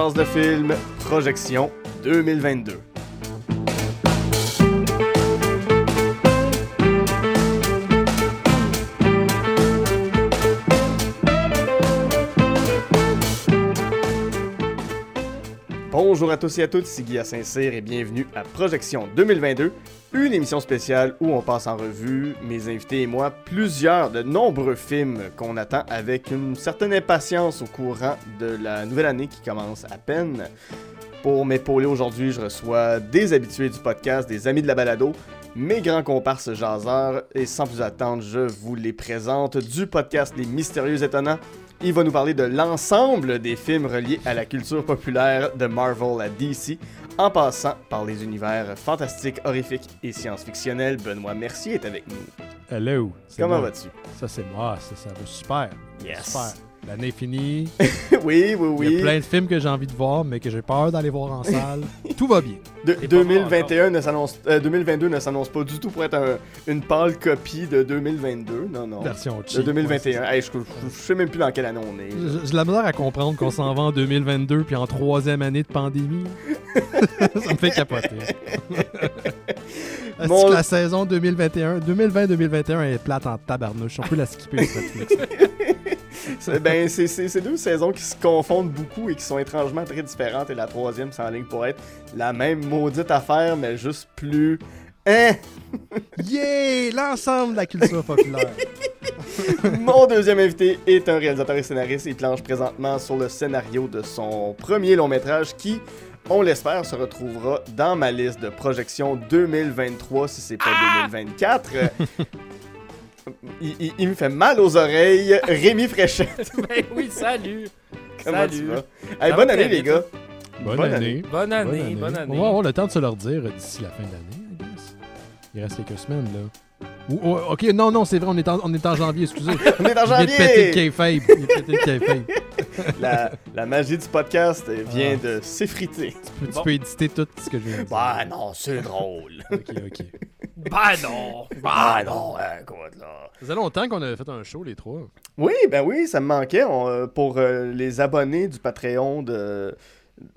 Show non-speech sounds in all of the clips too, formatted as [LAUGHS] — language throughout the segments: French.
Jase de film Projection 2022. Bonjour à tous et à toutes, c'est Guy Saint-Cyr et bienvenue à Projection 2022, une émission spéciale où on passe en revue, mes invités et moi, plusieurs de nombreux films qu'on attend avec une certaine impatience au courant de la nouvelle année qui commence à peine. Pour m'épauler aujourd'hui, je reçois des habitués du podcast, des amis de la balado, mes grands comparses jaseurs, et sans plus attendre, je vous les présente du podcast Les Mystérieux Étonnants. Il va nous parler de l'ensemble des films reliés à la culture populaire de Marvel à DC, en passant par les univers fantastiques, horrifiques et science-fictionnels. Benoît Mercier est avec nous. Hello. Comment vas-tu? Ça, c'est moi. Ça, ça va super. Yes. Super. L'année est finie. [LAUGHS] oui, oui, Il y a oui. plein de films que j'ai envie de voir, mais que j'ai peur d'aller voir en salle. [LAUGHS] Tout va bien. De- 2021 ne s'annonce, euh, 2022 ne s'annonce pas du tout pour être un- une pâle copie de 2022. Non, non. Version De cheap. 2021. Hey, je, je- je sais même plus dans quelle année on est. J'ai de la misère à comprendre qu'on s'en va en 2022 puis en troisième année de pandémie. [LAUGHS] ça me fait capoter. Est-ce Mon- que la saison 2021, 2020-2021 est plate en tabarnouche? On peut la skipper sur Netflix. C'est- ben, c'est deux saisons qui se confondent beaucoup et qui sont étrangement très différentes. Et la troisième s'enligne pour être la même maudite affaire, mais juste plus. Hein? [LAUGHS] Yeah! L'ensemble de la culture populaire. [LAUGHS] Mon deuxième invité est un réalisateur et scénariste. Il planche présentement sur le scénario de son premier long métrage qui, on l'espère, se retrouvera dans ma liste de projection 2023 si c'est pas 2024. [LAUGHS] il, il- il me fait mal aux oreilles. [LAUGHS] Rémi Fréchette, [LAUGHS] ben oui, salut. comment salut. tu vas? Hey, bonne année, les gars. Bonne, Bonne année. Bonne année, bonne année. On va avoir le temps de se leur dire euh, d'ici la fin de l'année, I guess. Il reste quelques semaines, là. Ou- ou- ok, non, non, c'est vrai, on est en, on est en janvier, excusez. [LAUGHS] On est en janvier. Il de péter le kayfabe. La, la magie du podcast vient Ah. de s'effriter. Tu peux, tu peux éditer tout ce que je viens de dire. Bah non, c'est drôle. Ok, ok. Bah non. Ah non, hein, écoute là. Ça faisait longtemps qu'on avait fait un show, les trois. Oui, ben oui, ça me manquait. On, euh, pour euh, les abonnés du Patreon de,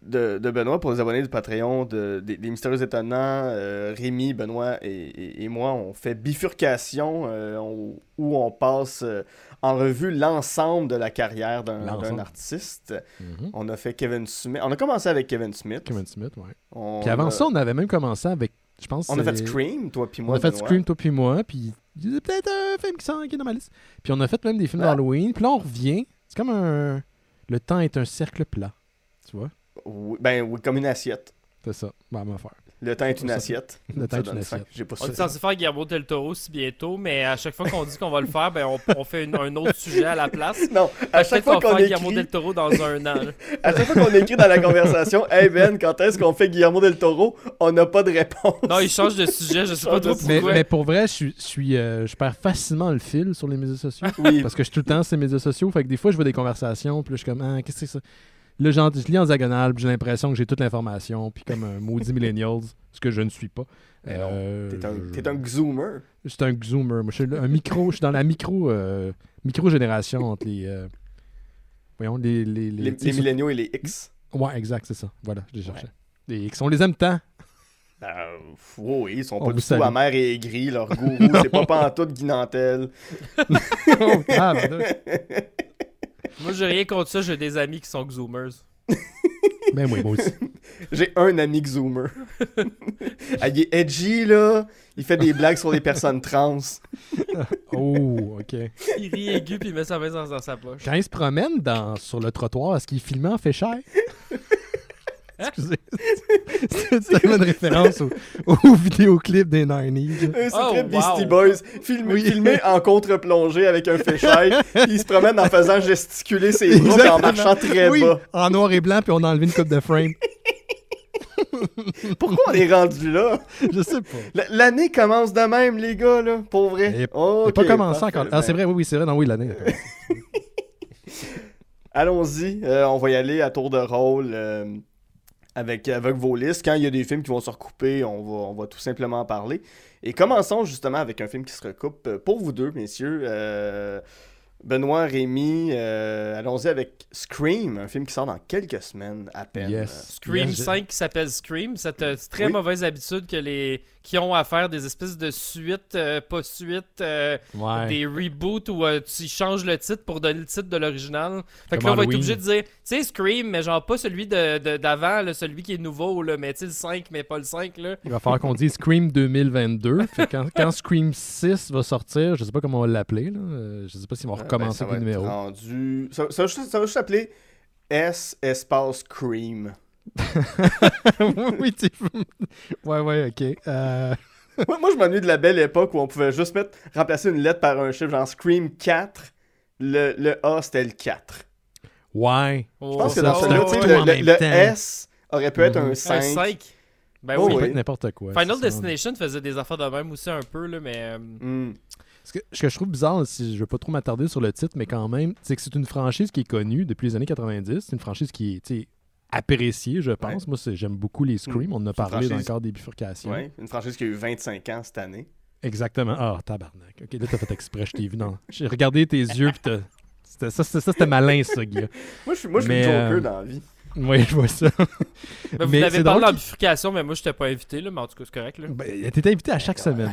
de, de Benoît, pour les abonnés du Patreon de, des, des Mystérieux Étonnants, euh, Rémi, Benoît et, et- et moi, on fait bifurcation euh, on- où on passe euh, en revue l'ensemble de la carrière d'un artiste. On a fait Kevin Smith. On a commencé avec Kevin Smith. Kevin Smith, ouais. On Puis avant a- ça, on avait même commencé avec, je pense... on a fait Scream, toi puis On moi. a fait. Scream, toi puis moi, puis il y a peut-être un film qui, s'en- qui est dans ma liste. Puis on a fait même des films d'Halloween, puis là on revient. C'est comme un... Le temps est un cercle plat, tu vois? Oui, ben oui, comme une assiette. C'est ça, bah, on va faire. Le temps est une assiette. Le temps est une assiette. J'ai pas On est censé faire Guillermo del Toro si bientôt, mais à chaque fois qu'on dit qu'on va le faire, ben on, on fait une- un autre sujet à la place. Non, à chaque Peut-être fois qu'on faire Guillermo écrit, del Toro dans un an. [LAUGHS] à chaque fois qu'on écrit dans la conversation, hey Ben, quand est-ce qu'on fait Guillermo del Toro, on n'a pas de réponse. Non, il change de sujet, je sais pas trop Mais, pourquoi. mais pour vrai, je suis, je, suis, euh, je perds facilement le fil sur les médias sociaux. Oui, Parce que je suis tout le temps sur les médias sociaux. Fait que des fois, je vois des conversations, puis là, je suis comme, ah, qu'est-ce que c'est ça? Là, je lis en diagonale, j'ai l'impression que j'ai toute l'information, puis comme un maudit [LAUGHS] millennials, ce que je ne suis pas. Euh, t'es un, je- t'es un zoomer. Je suis un zoomer. Moi, je suis un micro, je suis dans la micro, euh, micro génération entre les, euh, voyons, les, les, Les, les milléniaux et les X. Ouais, exact, c'est ça. Voilà, je les cherchais. Les X, on les aime tant. Ben, pff, oui, ils sont On pas vous du tout salue. amers et aigris. Leur gourou, [LAUGHS] c'est pas pantoute Guinantel. Ah, ben là. Moi, j'ai rien contre ça, j'ai des amis qui sont Zoomers. [LAUGHS] Ben oui, moi aussi. [LAUGHS] J'ai un ami zoomer. [LAUGHS] Ah, il est edgy, là. Il fait des blagues sur les personnes trans. Oh, ok. Il rit aigu puis il met sa main dans, dans sa poche. Quand il se promène dans, sur le trottoir, est-ce qu'il filmait en fait cher? Excusez. C'est une référence au, au vidéoclip des 90s. Un Oh, secret wow. Beastie Boys. Filmé, Oui. filmé en contre-plongée avec un fisheye. [LAUGHS] il se promène en faisant gesticuler ses bras et en marchant très oui, bas. en noir et blanc, puis on a enlevé une coupe de frame. Pourquoi on est rendu là? Je sais pas. L'année commence de même, les gars, là, pour vrai. Il est- Ok, Il pas commencé encore. Ah, c'est vrai, oui, oui, c'est vrai. Non, oui, l'année. [LAUGHS] Allons-y, euh, on va y aller à tour de rôle euh, avec, avec vos listes. Quand il y a des films qui vont se recouper, on va, on va tout simplement en parler. Et commençons justement avec un film qui se recoupe. Euh, Pour vous deux, messieurs, euh, Benoît, Rémi, euh, allons-y avec Scream, un film qui sort dans quelques semaines à peine. Yes. Scream Yes, je- 5 qui s'appelle Scream, cette très Oui. mauvaise habitude que les qui ont à faire des espèces de suites, euh, pas suites, euh, Ouais. des reboots où euh, tu changes le titre pour donner le titre de l'original. Fait que là, on va être obligé de dire, tu sais, Scream, mais genre pas celui de- de- d'avant, là, celui qui est nouveau, là, mais tu sais, le 5, mais pas le 5, là. Il va falloir qu'on dise Scream 2022. [LAUGHS] Fait que quand, quand Scream 6 va sortir, je sais pas comment on va l'appeler. là. Je sais pas s'ils vont ben, recommencer ça va le numéro. rendu- Ça, ça va juste, ça va juste s'appeler S espace Cream. [LAUGHS] oui, tu Ouais, ouais, ok. Euh, moi, moi, je m'ennuie de la belle époque où on pouvait juste mettre, remplacer une lettre par un chiffre, genre Scream 4. Le, le A, c'était le 4. Ouais. Je pense que dans celui-là, le, le- le. S aurait pu être un Un 5. 5. Ben Oh, oui. N'importe quoi. Final. Destination faisait des affaires de même aussi un peu, là, mais. euh. Ce que, ce que je trouve bizarre, si je veux pas trop m'attarder sur le titre, mais quand même, c'est que c'est une franchise qui est connue depuis les années 90. C'est une franchise qui est appréciée, je pense. Moi, j'aime beaucoup les Scream. Mm. On en a parlé dans le franchise- cadre des bifurcations. Ouais, une franchise qui a eu 25 ans cette année. Exactement. Ah, tabarnak. Ok, là, t'as fait exprès, je t'ai vu. Non. J'ai regardé tes yeux, puis t'as- c'était- ça, c'était- ça, c'était malin, ça, Guy. Moi, je suis, moi, je suis Mais, le Joker euh, dans la vie. Oui, je vois ça. [LAUGHS] vous Mais c'est parlé drôle en bifurcation, mais moi, je t'ai pas invité, là, mais en tout cas, c'est correct, là. Ben, T'es invité à chaque semaine.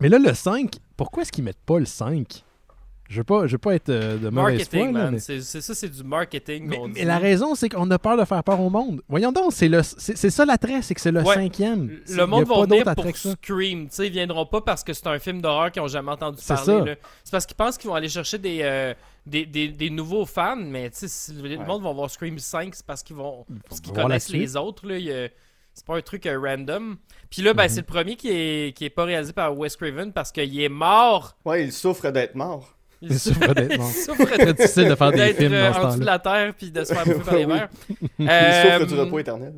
Mais là, le 5, pourquoi est-ce qu'ils mettent pas le 5 Je veux pas, je veux pas être euh, de mauvaise foi. Mais- C'est ça, c'est du marketing. Mais, la raison, c'est qu'on a peur de faire peur au monde. Voyons donc, c'est le, c'est c'est ça l'attrait, c'est que c'est le Ouais. cinquième. Le monde pas va venir pour. Scream. Tu sais, ils viendront pas parce que c'est un film d'horreur qu'ils ont jamais entendu C'est parler. C'est parce qu'ils pensent qu'ils vont aller chercher des, euh, des, des, des nouveaux fans, mais tu sais, si le Ouais. monde va voir Scream 5, c'est parce qu'ils vont parce qu'ils connaissent les autres. Là. Y a- C'est pas un truc euh, random. Puis là, ben, Mhm. c'est le premier qui est, qui est pas réalisé par Wes Craven parce qu'il est mort. Ouais, il souffre d'être mort. Il souffre d'être mort. Souffre Très difficile de faire des d'être films euh, dans ce en dessous de la terre puis de se faire [LAUGHS] bouffer par les Oui. vers. Il Euh, souffre du repos éternel.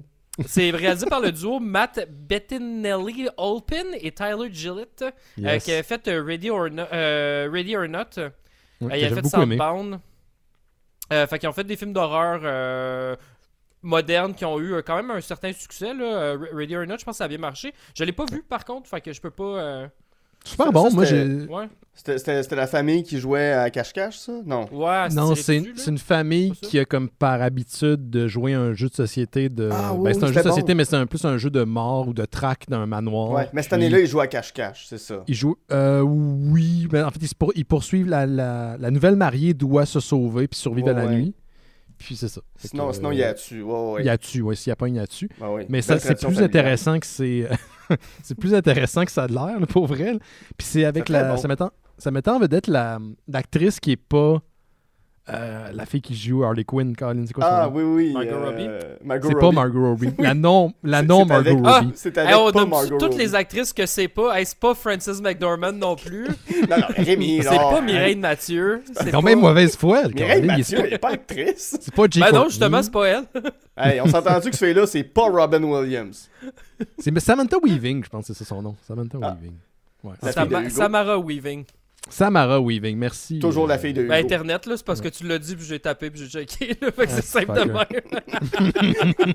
C'est réalisé par le duo Matt Bettinelli Olpin et Tyler Gillett, euh, qui avait fait euh, Ready, or No- euh, Ready or Not. Ouais, Euh, il fait. Euh, fait qu'ils ont fait des films d'horreur euh, modernes qui ont eu euh, quand même un certain succès. Là. Euh, Ready or Not, je pense que ça a bien marché. Je l'ai pas vu par contre, fait que je peux pas. Super bon, ça, moi c'était- j'ai. Ouais, C'était- la famille qui jouait à cache-cache, ça? Non. ouais Non, c'est une, là. c'est une famille qui a comme par habitude de jouer un jeu de société de. Ah ben, oui, c'est un jeu de société, bon. mais c'est un, plus un jeu de mort ou de traque d'un manoir. Ouais, mais cette année-là, il joue à cache-cache, c'est ça. Il joue. euh, oui, ben, en fait, ils, pour- ils poursuivent la, la, la nouvelle mariée doit se sauver puis survivre Ouais, à la ouais. nuit. Puis c'est ça. Fait Sinon, que, sinon euh, il y a dessus. Ouais, ouais. Il y a dessus, ouais, s'il n'y a pas, il y a dessus. Ouais. Mais ça, c'est plus familiale. intéressant que c'est. [LAUGHS] c'est plus intéressant que ça a de l'air, pour vrai. là. Puis c'est avec Ça la. bon. Ça mettant, ça mettant en vedette la- l'actrice qui est pas. Euh, la fille qui joue Harley Quinn, Colin, c'est quoi Ah, oui, oui. Margot euh, Robbie? Margot C'est pas Robbie. Margot Robbie. [LAUGHS] La non, la C'est- non c'est Margot avec- Robbie. Ah! C'est Hey, avec on pas nomme Margot toutes Robbie. les actrices que c'est pas. Hey, c'est pas Frances McDormand non plus. [LAUGHS] Non, non, Rémi, C'est pas Mireille Mathieu. C'est Quand pas... même mauvaise foi. le Mireille Mathieu, elle est pas actrice. C'est pas J. Ben non, justement, c'est pas elle. [LAUGHS] hey, on s'est entendu que celui-là, c'est pas Robin Williams. C'est Samantha Weaving, je pense que c'est son nom. Samantha Ah. Weaving. Ouais. Samara Weaving. Samara Weaving, merci. Toujours la euh, fille de Hugo. Ben, Internet, là, c'est parce que tu l'as dit, puis j'ai tapé, puis j'ai checké. Là, fait que Ah, c'est simple de même. [LAUGHS]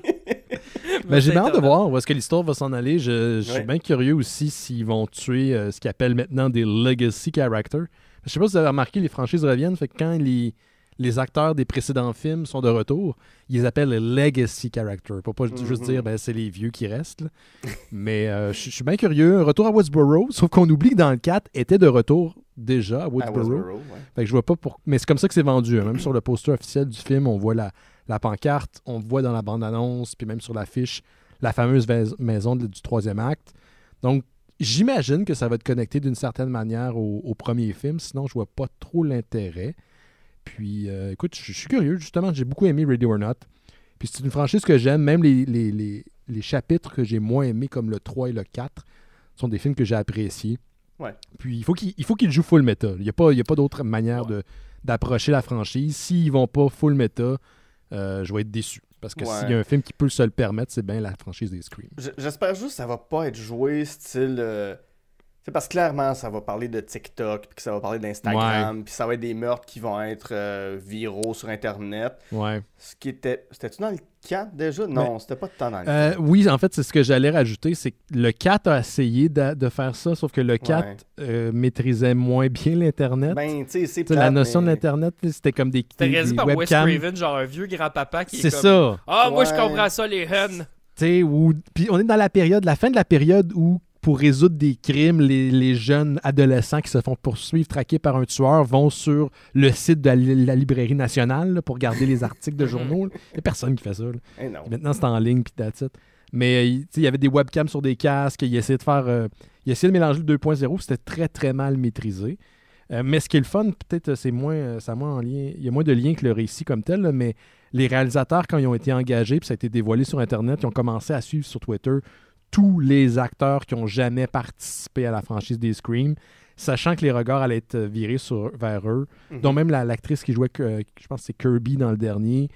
Ben, j'ai hâte de voir où est-ce que l'histoire va s'en aller. Je, je suis bien curieux aussi s'ils vont tuer euh, ce qu'ils appellent maintenant des legacy characters. Je sais pas si vous avez remarqué, les franchises reviennent. Fait que quand les, les acteurs des précédents films sont de retour, ils les appellent les legacy characters. Pour pas ju- juste Mhm. dire ben, c'est les vieux qui restent. [LAUGHS] Mais euh, je suis bien curieux. Retour à Woodsboro, sauf qu'on oublie que dans le 4 était de retour déjà à. Westboro, ouais. Fait que je vois pas pour. Mais c'est comme ça que c'est vendu. hein. Même sur le poster officiel du film, on voit la, la pancarte, on voit dans la bande-annonce, puis même sur l'affiche, la fameuse maison de- du troisième acte. Donc, j'imagine que ça va être connecté d'une certaine manière au, au premier film. Sinon, je vois pas trop l'intérêt. Puis, euh, écoute, je suis curieux. Justement, j'ai beaucoup aimé Radio or Not. Puis, c'est une franchise que j'aime. Même les, les, les- les chapitres que j'ai moins aimés, comme le 3 et le 4, sont des films que j'ai appréciés. Ouais. Puis, il faut qu'il qu'il joue full méta. Il n'y a pas, il y a pas d'autre manière d'approcher la franchise. S'ils vont pas full méta, euh, je vais être déçu. Parce que Ouais. s'il y a un film qui peut se le permettre, c'est bien la franchise des Scream. J'espère juste que ça va pas être joué style. euh, C'est parce que clairement, ça va parler de TikTok, puis que ça va parler d'Instagram, puis ça va être des meurtres qui vont être euh, viraux sur Internet. Ouais. Ce qui était. C'était-tu dans le 4 déjà? Non, c'était pas de temps dans le 4. Euh, oui, en fait, c'est ce que j'allais rajouter, c'est que le 4 a essayé de, de faire ça, sauf que le 4 Ouais. euh, maîtrisait moins bien l'Internet. Ben, tu sais, c'est la notion mais- de l'Internet, c'était comme des, C'était réalisé par Wes. Craven, genre un vieux grand-papa qui est C'est comme... ça. Ah, moi, je comprends ça, les huns. Tu sais, où- Puis on est dans la période, la fin de la période où, pour résoudre des crimes, les, les jeunes adolescents qui se font poursuivre, traqués par un tueur, vont sur le site de la, la librairie nationale là, pour garder les articles de journaux. Il n'y a personne qui fait ça. Eh. Maintenant, c'est en ligne, puis that's it. Mais il sais, il y avait des webcams sur des casques, il essayait de faire... euh, il essayait de mélanger le 2.0, c'était très, très mal maîtrisé. Euh, mais ce qui est le fun, peut-être, euh, c'est moins, euh, ça moins en lien, il y a moins de lien que le récit comme tel, là, mais les réalisateurs, quand ils ont été engagés, puis ça a été dévoilé sur Internet, ils ont commencé à suivre sur Twitter tous les acteurs qui ont jamais participé à la franchise des Scream, sachant que les regards allaient être virés sur, vers eux, Mhm. dont même la- l'actrice qui jouait, que- je pense que c'est Kirby dans le dernier,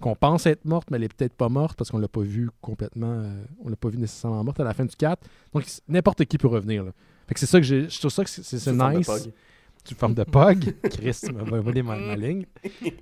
qu'on pense être morte, mais elle est peut-être pas morte parce qu'on l'a pas vu complètement, euh, on l'a pas vu nécessairement morte à la fin du 4. Donc n'importe qui peut revenir. Là. Fait que c'est ça que j'ai, je trouve ça que c'est, c'est- c'est Sous forme de nice. pog. Tu forme de pog. [LAUGHS] Chris, tu m'as volé ma, ma ligne.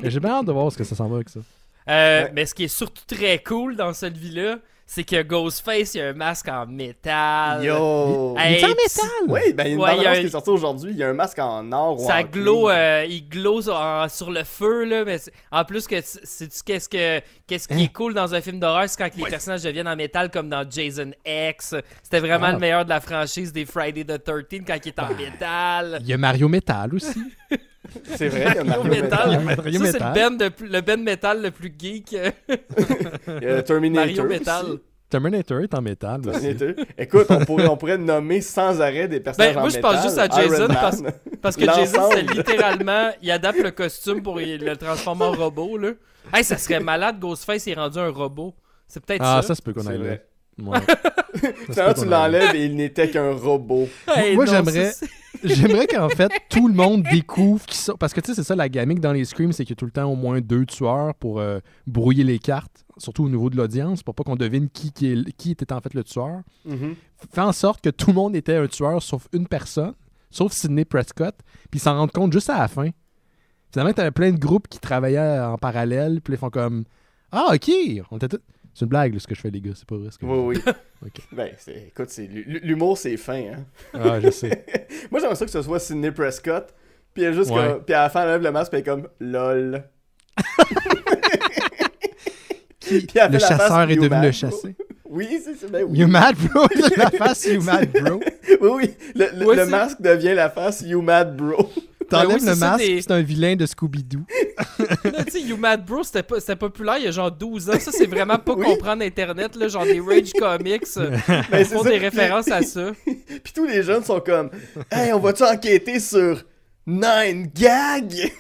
Mais j'ai bien hâte de voir ce que ça s'en va avec ça. Euh, Ouais. Mais ce qui est surtout très cool dans cette vie-là, c'est que Ghostface, il a un masque en métal. Yo! Hey, Il est en métal! Oui, ben, il y a une Ouais, y un- qui est sortie aujourd'hui. Il y a un masque en or ou Ça en glow, euh, il glow en- sur le feu, là, mais en plus que tu- sais-tu qu'est-ce que qu'est-ce qui Hein? est cool dans un film d'horreur, c'est quand les personnages deviennent en métal comme dans Jason X. C'était vraiment Ah. le meilleur de la franchise des Friday the 13 quand il est en métal. Il y a Mario Metal aussi. [LAUGHS] [LAUGHS] C'est vrai, il y a Mario Mario Metal. Metal. Mario Ça, c'est le band, de le band metal le plus geek. euh, [LAUGHS] Il y a Terminator. Mario Metal. aussi. Terminator est en métal aussi. Terminator. Écoute, on pourrait, on pourrait nommer sans arrêt des personnages Ben, en moi, je pense métal. juste à Jason parce- Parce que Jason, c'est littéralement, il adapte le costume pour le transformer en robot, là. Hey, ça serait malade, Ghostface, est rendu un robot. C'est peut-être Ah, ça. ça se peut qu'on C'est aille. Ouais. [LAUGHS] Tu l'enlèves et il n'était qu'un robot. Hey, Moi, j'aimerais- J'aimerais qu'en fait, tout le monde découvre qu'ils sont. Parce que tu sais, c'est ça la gamique dans les Screams, c'est qu'il y a tout le temps au moins deux tueurs pour euh, brouiller les cartes, surtout au niveau de l'audience, pour pas qu'on devine qui, qui, est- qui était en fait le tueur. Mhm. Fait en sorte que tout le monde était un tueur sauf une personne, sauf Sidney Prescott, puis ils s'en rendent compte juste à la fin. Finalement, t'avais plein de groupes qui travaillaient en parallèle, puis ils font comme Ah, ok, on était tous- C'est une blague, là, ce que je fais, les gars, c'est pas vrai. ce que je Oui, oui. [LAUGHS] Ben, écoute, l'humour, c'est fin. Hein? Ah, je sais. [LAUGHS] Moi, j'aimerais ça que ce soit Sidney Prescott. Puis, elle juste Ouais. comme- puis à la fin, elle lève le masque, puis elle est comme LOL. [LAUGHS] Puis le chasseur est devenu le chassé? Oui, c'est ben oui. You mad, bro? la face, you mad, bro? Oui, oui. Le, masque devient la face You Mad Bro. T'enlèves Ben oui, le masque, des- c'est un vilain de Scooby-Doo. [LAUGHS] Tu sais, You Mad Bro, c'était pas- c'était populaire il y a genre 12 ans. Ça, c'est vraiment pas [LAUGHS] Oui. comprendre Internet, là, genre des Rage Comics. euh, Ben, Ils font ça. des références à ça. [LAUGHS] Puis tous les jeunes sont comme Hey, on va-tu enquêter sur Nine Gag?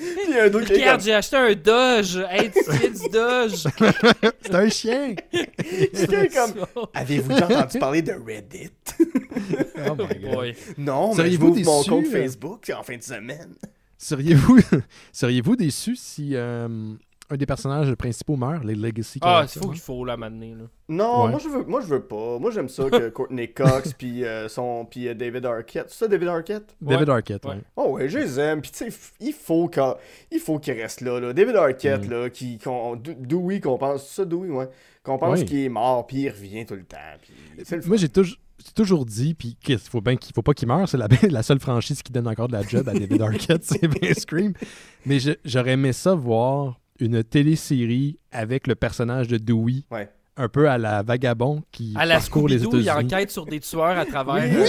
[LAUGHS] Puis un d'autre qui est Regarde, comme j'ai acheté un Doge. Hey, tu fais du Doge. [LAUGHS] C'est un chien. [LAUGHS] quelqu'un comme Avez-vous déjà entendu parler de Reddit? Oh my God. Boy. Non, mais je Seriez-vous m'ouvre mon compte euh? Facebook en fin de semaine. Seriez-vous seriez-vous déçu si euh, un des personnages principaux meurt, les Legacy Ah, faut hein? qu'il faut la m'amener, là. Non, Ouais. moi je veux moi je veux pas. Moi j'aime ça que [LAUGHS] Courtney Cox puis euh, son puis euh, David Arquette. C'est ça David Arquette? David. Arquette, Ouais. ouais. Oh ouais, je les aime. Puis tu sais, il faut qu'il il faut qu'il reste là, là. David Arquette Mm. là qui qu'on Dewey qu'on pense c'est ça Dewey ouais, qu'on pense qu'il est mort puis il revient tout le temps. Puis c'est le fun. Moi, j'ai toujours, j'ai toujours dit, puis qu'il faut, bien qu'il faut pas qu'il meure, c'est la, [LAUGHS] la seule franchise qui donne encore de la job à David [LAUGHS] Arquette, c'est bien Scream. Mais j'aurais aimé ça voir une télésérie avec le personnage de Dewey, Ouais. un peu à la vagabond qui À la parcourt les Scooby-Doo, il États-Unis. enquête sur des tueurs à travers. euh,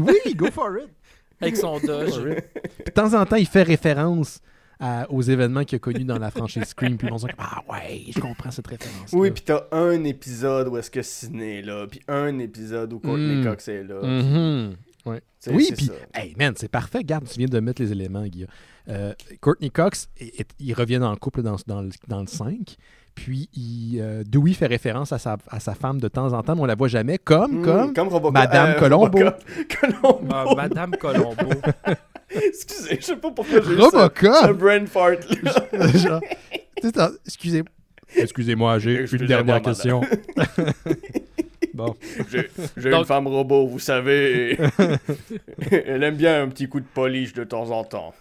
Oui, oui, go for it. [LAUGHS] avec son Doge. De temps en temps, il fait référence à- aux événements qu'il a connus dans la franchise Scream, puis on se dit Ah ouais, je comprends cette référence. Oui, puis t'as un épisode où est-ce que Sidney est là, puis un épisode où Courtney Mm. Cox est là. Mhm. Tu sais, Oui, c'est puis, ça. hey man, c'est parfait. Garde, tu viens de mettre les éléments, Guillaume. Euh, Courtney Cox, est- est- ils reviennent en couple dans, dans le, dans le 5. Puis, il, euh, Dewey fait référence à sa, à sa femme de temps en temps, mais on la voit jamais. Comme, Mm, comme. comme Robocop. Madame euh, Colombo. Robocop. [LAUGHS] Colombo. Ah, Madame Colombo. [LAUGHS] Excusez, je sais pas pourquoi j'ai eu ça. Ce Robocop! brain fart. [LAUGHS] Genre, excusez, excusez-moi, j'ai une dernière madame. question. Bon. J'ai Donc- une femme robot, vous savez. [LAUGHS] Elle aime bien un petit coup de polish de temps en temps.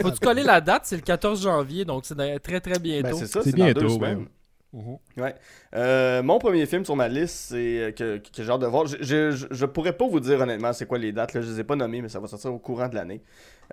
Faut-tu coller la date? C'est le 14 janvier, donc c'est très très bientôt. Ben, c'est ça, C'est dans bientôt, deux. Mhm. Ouais. Euh, mon premier film sur ma liste, c'est euh, que, que j'ai hâte de voir. Je, je, je- pourrais pas vous dire honnêtement c'est quoi les dates, là, je les ai pas nommées, mais ça va sortir au courant de l'année.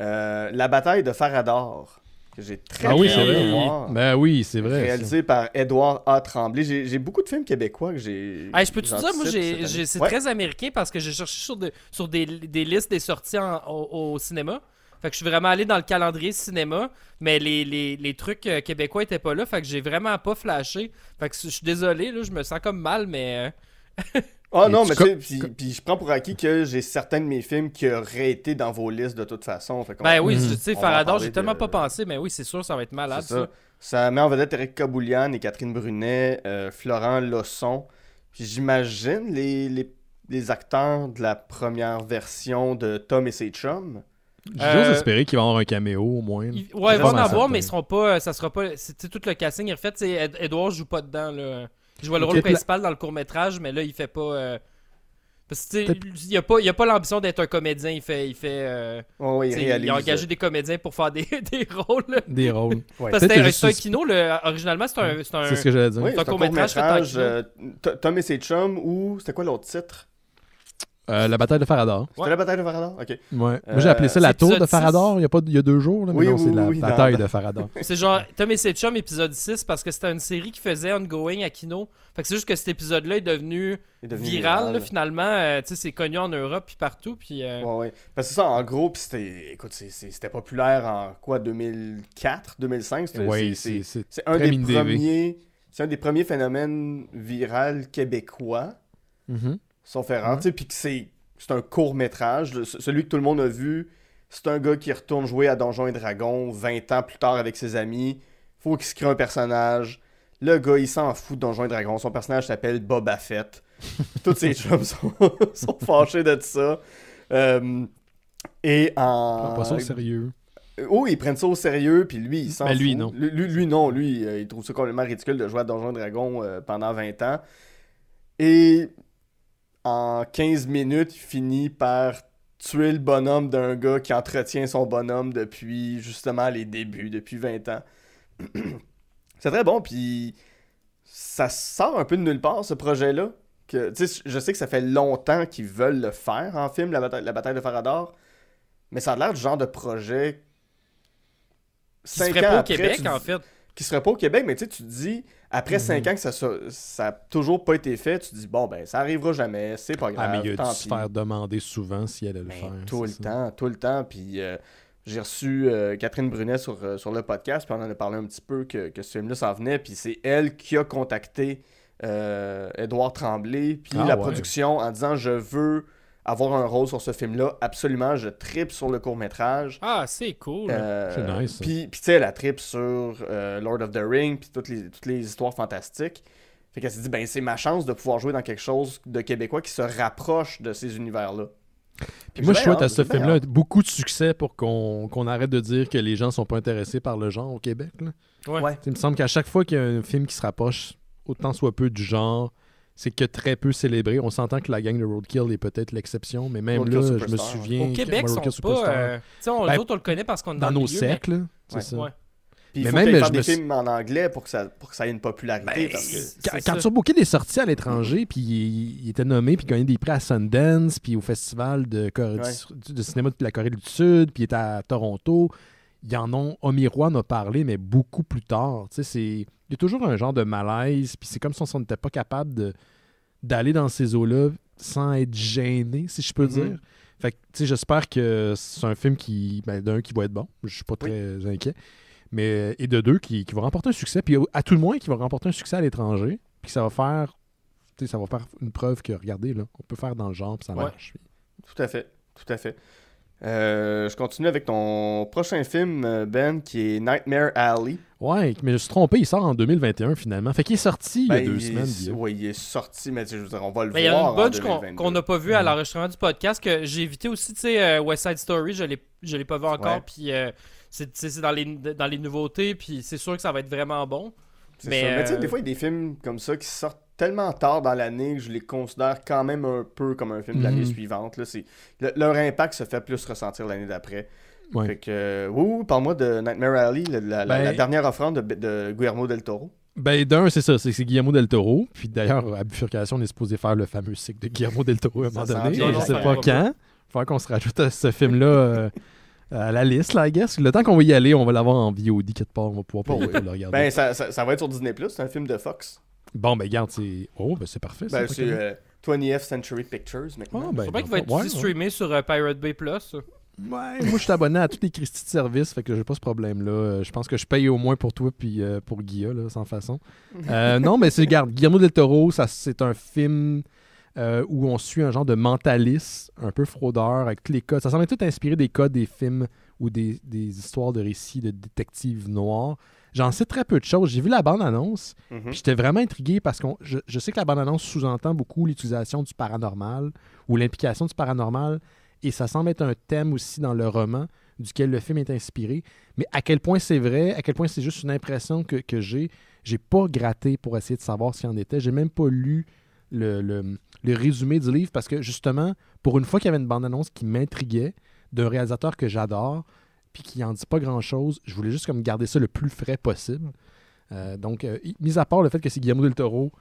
Euh, la bataille de Farador, que j'ai très Ah oui, c'est hâte de vrai. voir. Ben oui, c'est vrai. ça. Réalisé par Edouard A. Tremblay. J'ai j'ai beaucoup de films québécois que j'ai. Hey, je peux te dire, moi, c'est Ouais. très américain parce que j'ai cherché sur, de- sur des, des listes des sorties en- au, au cinéma. Fait que je suis vraiment allé dans le calendrier cinéma, mais les, les, les trucs euh, québécois étaient pas là. Fait que j'ai vraiment pas flashé. Fait que je suis désolé, là, je me sens comme mal, mais. [LAUGHS] Ah Et non, mais tu sais, puis- puis je prends pour acquis que j'ai certains de mes films qui auraient été dans vos listes de toute façon. Fait Ben oui, Mhm. tu sais, Farador, j'ai tellement de- pas pensé, mais oui, c'est sûr, ça va être malade. Ça. ça. Ça met en vedette Eric Caboulian et Catherine Brunet, euh, Florent Losson. Puis j'imagine les, les, les acteurs de la première version de Tom et ses chums. J'ose Euh, espérer qu'il va y avoir un caméo au moins. Il- ouais, il va en avoir, certain. mais ils seront pas. Ça sera pas. c'est- tu sais, tout le casting est refait. tu sais, Ed- Edouard joue pas dedans. Là. Il joue le rôle principal dans le court-métrage, mais là, il fait pas. euh, Parce que tu sais, Peut-être- il a pas, il a pas l'ambition d'être un comédien. Il fait. Il, fait euh, tu il sais, réalise. il a engagé des comédiens pour faire des, [LAUGHS] des rôles. là. Des rôles. Ouais. Parce que c'est un kino. Le, originalement, c'est un. C'est un ce que j'allais dire. Oui, C'est un court-métrage euh, Tom et ses chums ou. C'était quoi l'autre titre? Euh, la bataille de Farador. C'était Ouais. la bataille de Farador Ok. Ouais. Moi, Euh, j'ai appelé ça la c'est tour de Farador il y, a pas, il y a deux jours. Là, mais Oui, non, oui, c'est la oui, bataille de Farador. [LAUGHS] C'est genre Tom et ses chums épisode 6 parce que c'était une série qui faisait ongoing à Kino. Fait que c'est juste que cet épisode-là est devenu Il est devenu viral, là, finalement. Euh, tu sais, c'est connu en Europe puis partout. Puis, euh, Ouais, ouais. Parce que ça, en gros, pis c'était. Écoute, c'est- c'est- c'était populaire en quoi 2004, 2005 c'était- Oui, c'est- c'est c'est- C'est un des premiers. C'est un des premiers phénomènes virals québécois, Mhm. Sauf erreur, tu sais, puis que c'est c'est un court métrage, celui que tout le monde a vu, c'est un gars qui retourne jouer à Donjons et Dragons 20 ans plus tard avec ses amis, faut qu'il se crée un personnage. Le gars, il s'en fout de Donjons et Dragons, son personnage s'appelle Boba Fett. [LAUGHS] Tous ses chums sont, [LAUGHS] sont fâchés de ça. Euh, et en pas ça au sérieux. Oh, ils prennent ça au sérieux, puis lui, il s'en Mais lui, non. Lui, lui, lui, non. Lui, euh, il trouve ça complètement ridicule de jouer à Donjons et Dragons euh, pendant 20 ans. Et en 15 minutes, il finit par tuer le bonhomme d'un gars qui entretient son bonhomme depuis justement les débuts, depuis 20 ans. [CLEARS THROAT] C'est très bon, puis ça sort un peu de nulle part, ce projet-là. Que, je sais que ça fait longtemps qu'ils veulent le faire en film, la bataille, la bataille de Farador, mais ça a l'air du genre de projet. qui se cinq ferait ans pas au après, Québec, tu en fait. Qui serait pas au Québec, mais tu sais, tu te dis, après 5 ans que ça, ça, a toujours pas été fait, tu te dis, bon, ben, ça arrivera jamais, c'est pas Ah, grave. mais il a dû tant se faire demander souvent si elle allait le Ben, faire. tout le ça. temps, tout le temps. Puis euh, j'ai reçu euh, Catherine Brunet sur, euh, sur le podcast, puis on en a parlé un petit peu que, que ce film-là s'en venait. Puis c'est elle qui a contacté Édouard Tremblay, puis Ah, la ouais. production en disant Je veux avoir un rôle sur ce film-là. Absolument, je tripe sur le court-métrage. Ah, c'est cool. Euh, C'est nice. Puis, puis tu sais, la trip sur euh, Lord of the Ring, puis toutes les, toutes les histoires fantastiques. Fait qu'elle s'est dit, ben c'est ma chance de pouvoir jouer dans quelque chose de québécois qui se rapproche de ces univers-là. Puis moi, je souhaite à ce film-là beaucoup de succès pour qu'on qu'on arrête de dire que les gens sont pas intéressés par le genre au Québec. là. Ouais. Ouais. Il me semble qu'à chaque fois qu'il y a un film qui se rapproche, autant soit peu du genre, c'est que très peu célébré. On s'entend que la gang de Roadkill est peut-être l'exception, mais même Roadkill là, je me souviens. Au Québec, sont pas. Euh, Tu sais, on, Ben, autres, on le connaît parce qu'on est dans dans, nos milieu, mais- cercles, là, c'est Ouais. ça. Ouais. Puis il Mais faut même, je faire me des suis- films en anglais pour que ça, pour que ça ait une popularité. Ben, parce que... Quand, quand Turbo Kid est sorti à l'étranger, puis il, il était nommé, puis il gagnait des prix à Sundance, puis au festival de, Corée du- de cinéma de la Corée du Sud, puis il était à Toronto. Ils en ont, Omiroy en a parlé, mais beaucoup plus tard. Il y a toujours un genre de malaise, puis c'est comme si on n'était pas capable d'aller dans ces eaux-là sans être gêné, si je peux Mhm. dire. Fait que, j'espère que c'est un film qui, ben, d'un, qui va être bon. Je suis pas Oui. très inquiet. Mais, et de deux, qui, qui va remporter un succès. Puis à tout le moins, qui va remporter un succès à l'étranger. Puis ça va faire, ça va faire une preuve que, regardez, là, on peut faire dans le genre, puis ça Ouais. marche. Tout à fait, tout à fait. Euh, je continue avec ton prochain film, euh, Ben, qui est Nightmare Alley. Ouais, mais je me suis trompé, il sort en 2021 finalement. Fait qu'il est sorti il y a Ben, deux il- semaines. Oui, il est sorti, mais tu sais, je veux dire, on va le Mais il y a voir une bunch en qu'on 2022. qu'on n'a pas vu à l'enregistrement du podcast que j'ai évité aussi, tu sais, euh, West Side Story, je l'ai je l'ai pas vu encore, Ouais. puis euh, c'est dans les, dans les nouveautés, puis c'est sûr que ça va être vraiment bon. Mais, ça. Mais tu sais, des fois, il y a des films comme ça qui sortent tellement tard dans l'année que je les considère quand même un peu comme un film de l'année Mhm. suivante. Là. Le- leur impact se fait plus ressentir l'année d'après. Ouais. Fait que, euh, oui, oui, parle-moi de Nightmare Alley, la, Ben- la dernière offrande de, de Guillermo del Toro. Ben, d'un, c'est ça, c'est Guillermo del Toro. Puis d'ailleurs, à Bifurcation, on est supposé faire le fameux cycle de Guillermo del Toro à un moment donné. bien, Je sais pas quand. Il faudra qu'on se rajoute à ce film-là euh, à la liste, là, I guess. Le temps qu'on va y aller, on va l'avoir en VOD quelque part. On va pouvoir pour le regarder. Ben, ça, ça- ça va être sur Disney+, c'est un film de Fox. Bon, ben, regarde, c'est. Oh, ben, c'est parfait. Ben, c'est qu'à euh, 20th Century Pictures maintenant. Ah, ben, Faut bien dans qu'il va être ouais, ouais. streamé sur euh, Pirate Bay Plus. Ouais, moi, je suis abonné à tous les Christy de service, fait que j'ai pas ce problème-là. Euh, Je pense que je paye au moins pour toi puis euh, pour Guilla, là, sans façon. [LAUGHS] Euh, non, mais c'est, regarde, Guillermo del Toro, ça, c'est un film euh, où on suit un genre de mentaliste, un peu fraudeur, avec tous les codes. Ça semble tout inspiré des codes des films ou des, des histoires de récits de détectives noirs. J'en sais très peu de choses. J'ai vu la bande-annonce, Mhm. puis j'étais vraiment intrigué parce que je, je sais que la bande-annonce sous-entend beaucoup l'utilisation du paranormal ou l'implication du paranormal. Et ça semble être un thème aussi dans le roman duquel le film est inspiré. Mais à quel point c'est vrai, à quel point c'est juste une impression que, que j'ai. J'ai pas gratté pour essayer de savoir ce qu'il en était. J'ai même pas lu le, le- le résumé du livre parce que justement, pour une fois qu'il y avait une bande-annonce qui m'intriguait d'un réalisateur que j'adore, puis qui en dit pas grand-chose, je voulais juste comme garder ça le plus frais possible. Euh, donc, euh, mis à part le fait que c'est Guillermo del Toro,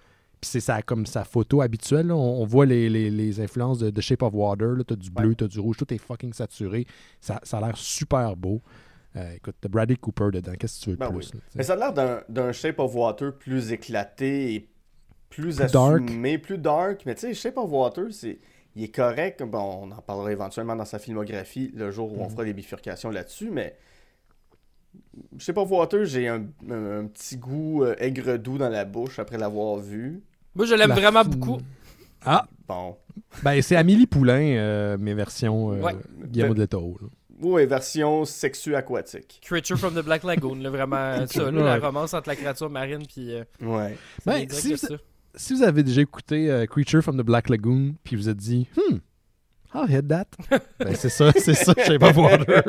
puis c'est sa, comme sa photo habituelle, là, on, on voit les, les- les influences de, de Shape of Water, là, t'as du bleu, Ouais. t'as du rouge, tout est fucking saturé. Ça, ça a l'air super beau. Euh, écoute, t'as Bradley Cooper dedans, qu'est-ce que tu veux de Ben plus? oui. Mais ça a l'air d'un- d'un Shape of Water plus éclaté et plus, Plus dark. assumé, plus dark. Mais tu sais, Shape of Water, c'est, il est correct. Bon, on en parlera éventuellement dans sa filmographie le jour où on Mhm. fera des bifurcations là-dessus, mais Shape of Water, j'ai un, un- un petit goût euh, aigre-doux dans la bouche après l'avoir vu. Moi, je l'aime La vraiment beaucoup. Ah, Bon. ben c'est Amélie Poulain, euh, mes versions euh, Ouais. Guillermo Ben- del Toro. Oui, version sexu-aquatique. Creature from the Black Lagoon, là, vraiment [LAUGHS] ça, là, Ouais. la romance entre la créature marine puis euh, Ouais. c'est Ben, si que vous- ça. Si vous avez déjà écouté euh, Creature from the Black Lagoon, puis vous êtes dit, hmm, I'll hit that. [LAUGHS] ben c'est ça, c'est ça, Shape of Water.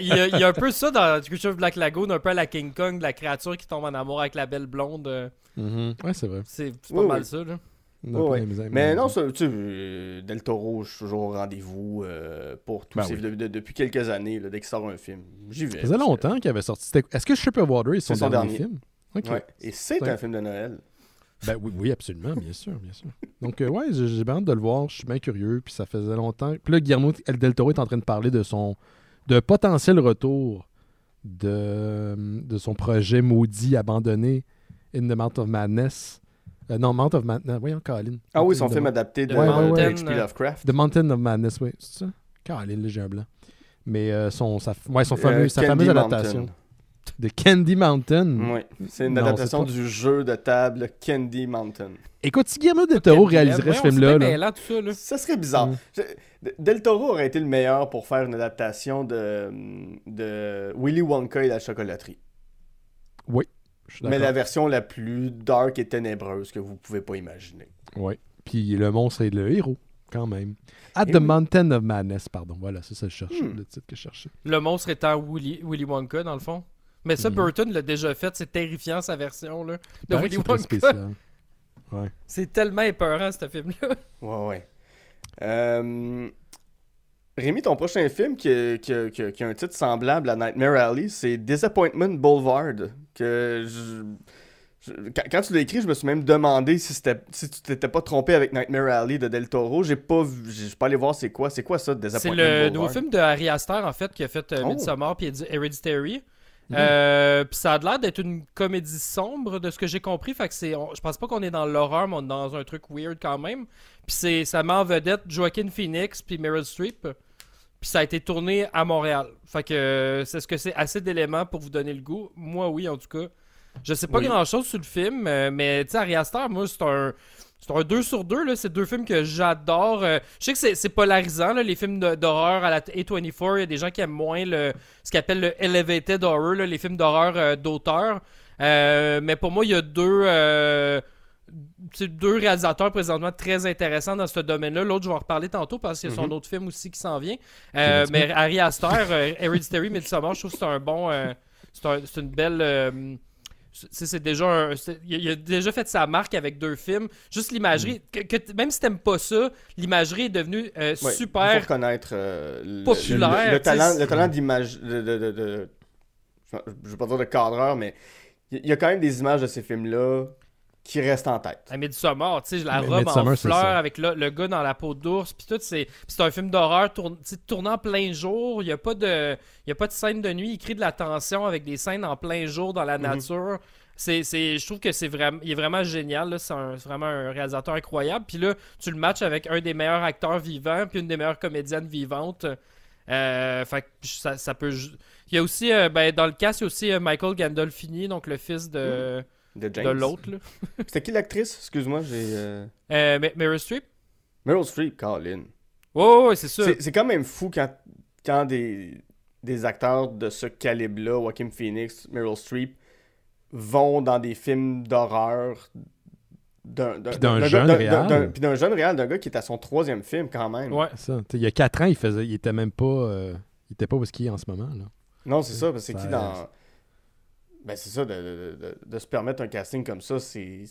Il y, a, il y un peu ça dans Creature of Black Lagoon, un peu à la King Kong, la créature qui tombe en amour avec la belle blonde. Mhm. Ouais, c'est vrai. C'est pas Oui, mal oui. ça, là. Ouais, Mais non, ça, tu sais, Del Toro, je suis toujours au rendez-vous euh, pour tous Ben ces- oui. de- de- depuis quelques années, là, dès qu'il sort un film. J'y vais. Ça faisait longtemps qu'il avait sorti. Est-ce que Shape of Water est son, son dernier, dernier. film? Ouais. Et c'est un film de Noël. Ben oui, oui, absolument, bien sûr, bien sûr. Donc, euh, ouais, j'ai hâte de le voir. Je suis bien curieux. Puis ça faisait longtemps. Puis là, Guillermo El Del Toro est en train de parler de son de potentiel retour de, de son projet maudit abandonné, In the Mount of Madness. Euh, non, Mount of Madness. Voyons, Colin. Ah oui, son film adapté de. H.P. Lovecraft. The Mountain of Madness, oui. C'est ça? Colin, j'ai un blanc. Mais euh, son, sa, ouais, son fameux, sa fameuse Mountain. adaptation de Candy Mountain? Oui, c'est une adaptation pas- du jeu de table Candy Mountain. Écoute, si Guillermo Del Toro réaliserait ce film-là, là, tout ça, là. Ça serait bizarre. Mm. Je- Del Toro aurait été le meilleur pour faire une adaptation de, de Willy Wonka et la chocolaterie. je suis Mais la version la plus dark et ténébreuse que vous pouvez pas imaginer. Ouais. Puis le monstre est le héros, quand même. At Eh the oui. Mountain of Madness, pardon. Voilà, c'est ça que je cherchais, Hmm. le titre que je cherchais. Le monstre étant Willy, Willy Wonka, dans le fond. Mais ça, Mhm. Burton l'a déjà fait. C'est terrifiant, sa version, là. De Paraît Willy que c'est Wonka. [LAUGHS] C'est tellement épeurant, ce film-là. Ouais, ouais. Euh, Rémi, ton prochain film qui a, qui a- qui a- qui a un titre semblable à Nightmare Alley, c'est Disappointment Boulevard. Que je- je- quand, quand tu l'as écrit, je me suis même demandé si, c'était- si tu t'étais pas trompé avec Nightmare Alley de Del Toro. J'ai pas, vu- pas allé voir c'est quoi. C'est quoi ça, C'est Disappointment le Boulevard? nouveau film de Harry Astor, en fait, qui a fait euh, Oh. Midsommar puis Hereditary. Euh, puis ça a l'air d'être une comédie sombre de ce que j'ai compris. Fait que c'est, on- je pense pas qu'on est dans l'horreur, mais on est dans un truc weird quand même. Puis c'est, ça met en vedette Joaquin Phoenix puis Meryl Streep. Puis ça a été tourné à Montréal. Fait que euh, c'est ce que c'est assez d'éléments pour vous donner le goût. Moi, oui, en tout cas. Je sais pas Oui. grand chose sur le film, euh, mais tu sais, Ari Aster, moi, c'est un. C'est un 2 sur 2, là. C'est deux films que j'adore. Euh, je sais que c'est- polarisant, là, les films d'horreur à la A24. Il y a des gens qui aiment moins le, ce qu'ils appellent le elevated horror, là, les films d'horreur euh, d'auteur. Euh, mais pour moi, il y a deux, deux réalisateurs présentement très intéressants dans ce domaine-là. L'autre, je vais en reparler tantôt parce qu'il y a son Mhm. autre film aussi qui s'en vient. Mais Harry Astor, Hereditary, Midsommar, je trouve que c'est un bon. c'est un- c'est une belle. C'est c'est déjà un- c'est- il a, déjà fait sa marque avec deux films. Juste l'imagerie, que, que t- même si t'aimes pas ça, l'imagerie est devenue euh, Ouais, super. reconnaître euh, populaire, le, talent, le talent d'image. De, de, de, de- je veux pas dire de cadreur, mais il y a quand même des images de ces films-là qui restent en tête. À Midsommar, tu sais, la Mais robe en Midsommar, fleurs avec le, le gars dans la peau d'ours, puis tout, c'est un film d'horreur tourn- en plein jour. Il n'y a, pas de- il y a pas de scène de nuit. Il crée de la tension avec des scènes en plein jour dans la Mhm. nature. C'est, c'est, je trouve que c'est vraiment, il est vraiment génial. C'est vraiment un réalisateur incroyable. Puis là, tu le matches avec un des meilleurs acteurs vivants, puis une des meilleures comédiennes vivantes. Euh, fait que ça, ça peut. Il y a aussi, euh, ben, dans le cast, il y a aussi euh, Michael Gandolfini, donc le fils de, De de James. l'autre. là. [LAUGHS] C'était qui l'actrice? Excuse-moi, j'ai. euh, Euh, Meryl Streep? Meryl Streep, Colin. Ouais, ouais, ouais, c'est ça. C'est c'est quand même fou quand, quand des, des acteurs de ce calibre-là, Joaquin Phoenix, Meryl Streep, vont dans des films d'horreur d'un d'un- Puis d'un d'un jeune gars- d'un- Puis d'un jeune réal, d'un gars qui est à son troisième film quand même. Ouais. Ça. T'sais, Il y a 4 ans, il faisait, il était même pas, euh, il était pas où est-ce qu'il est en ce moment. Là. Non, c'est ça, parce que c'est Ça- qui dans. Ben, c'est ça, de, de- de- de se permettre un casting comme ça, c'est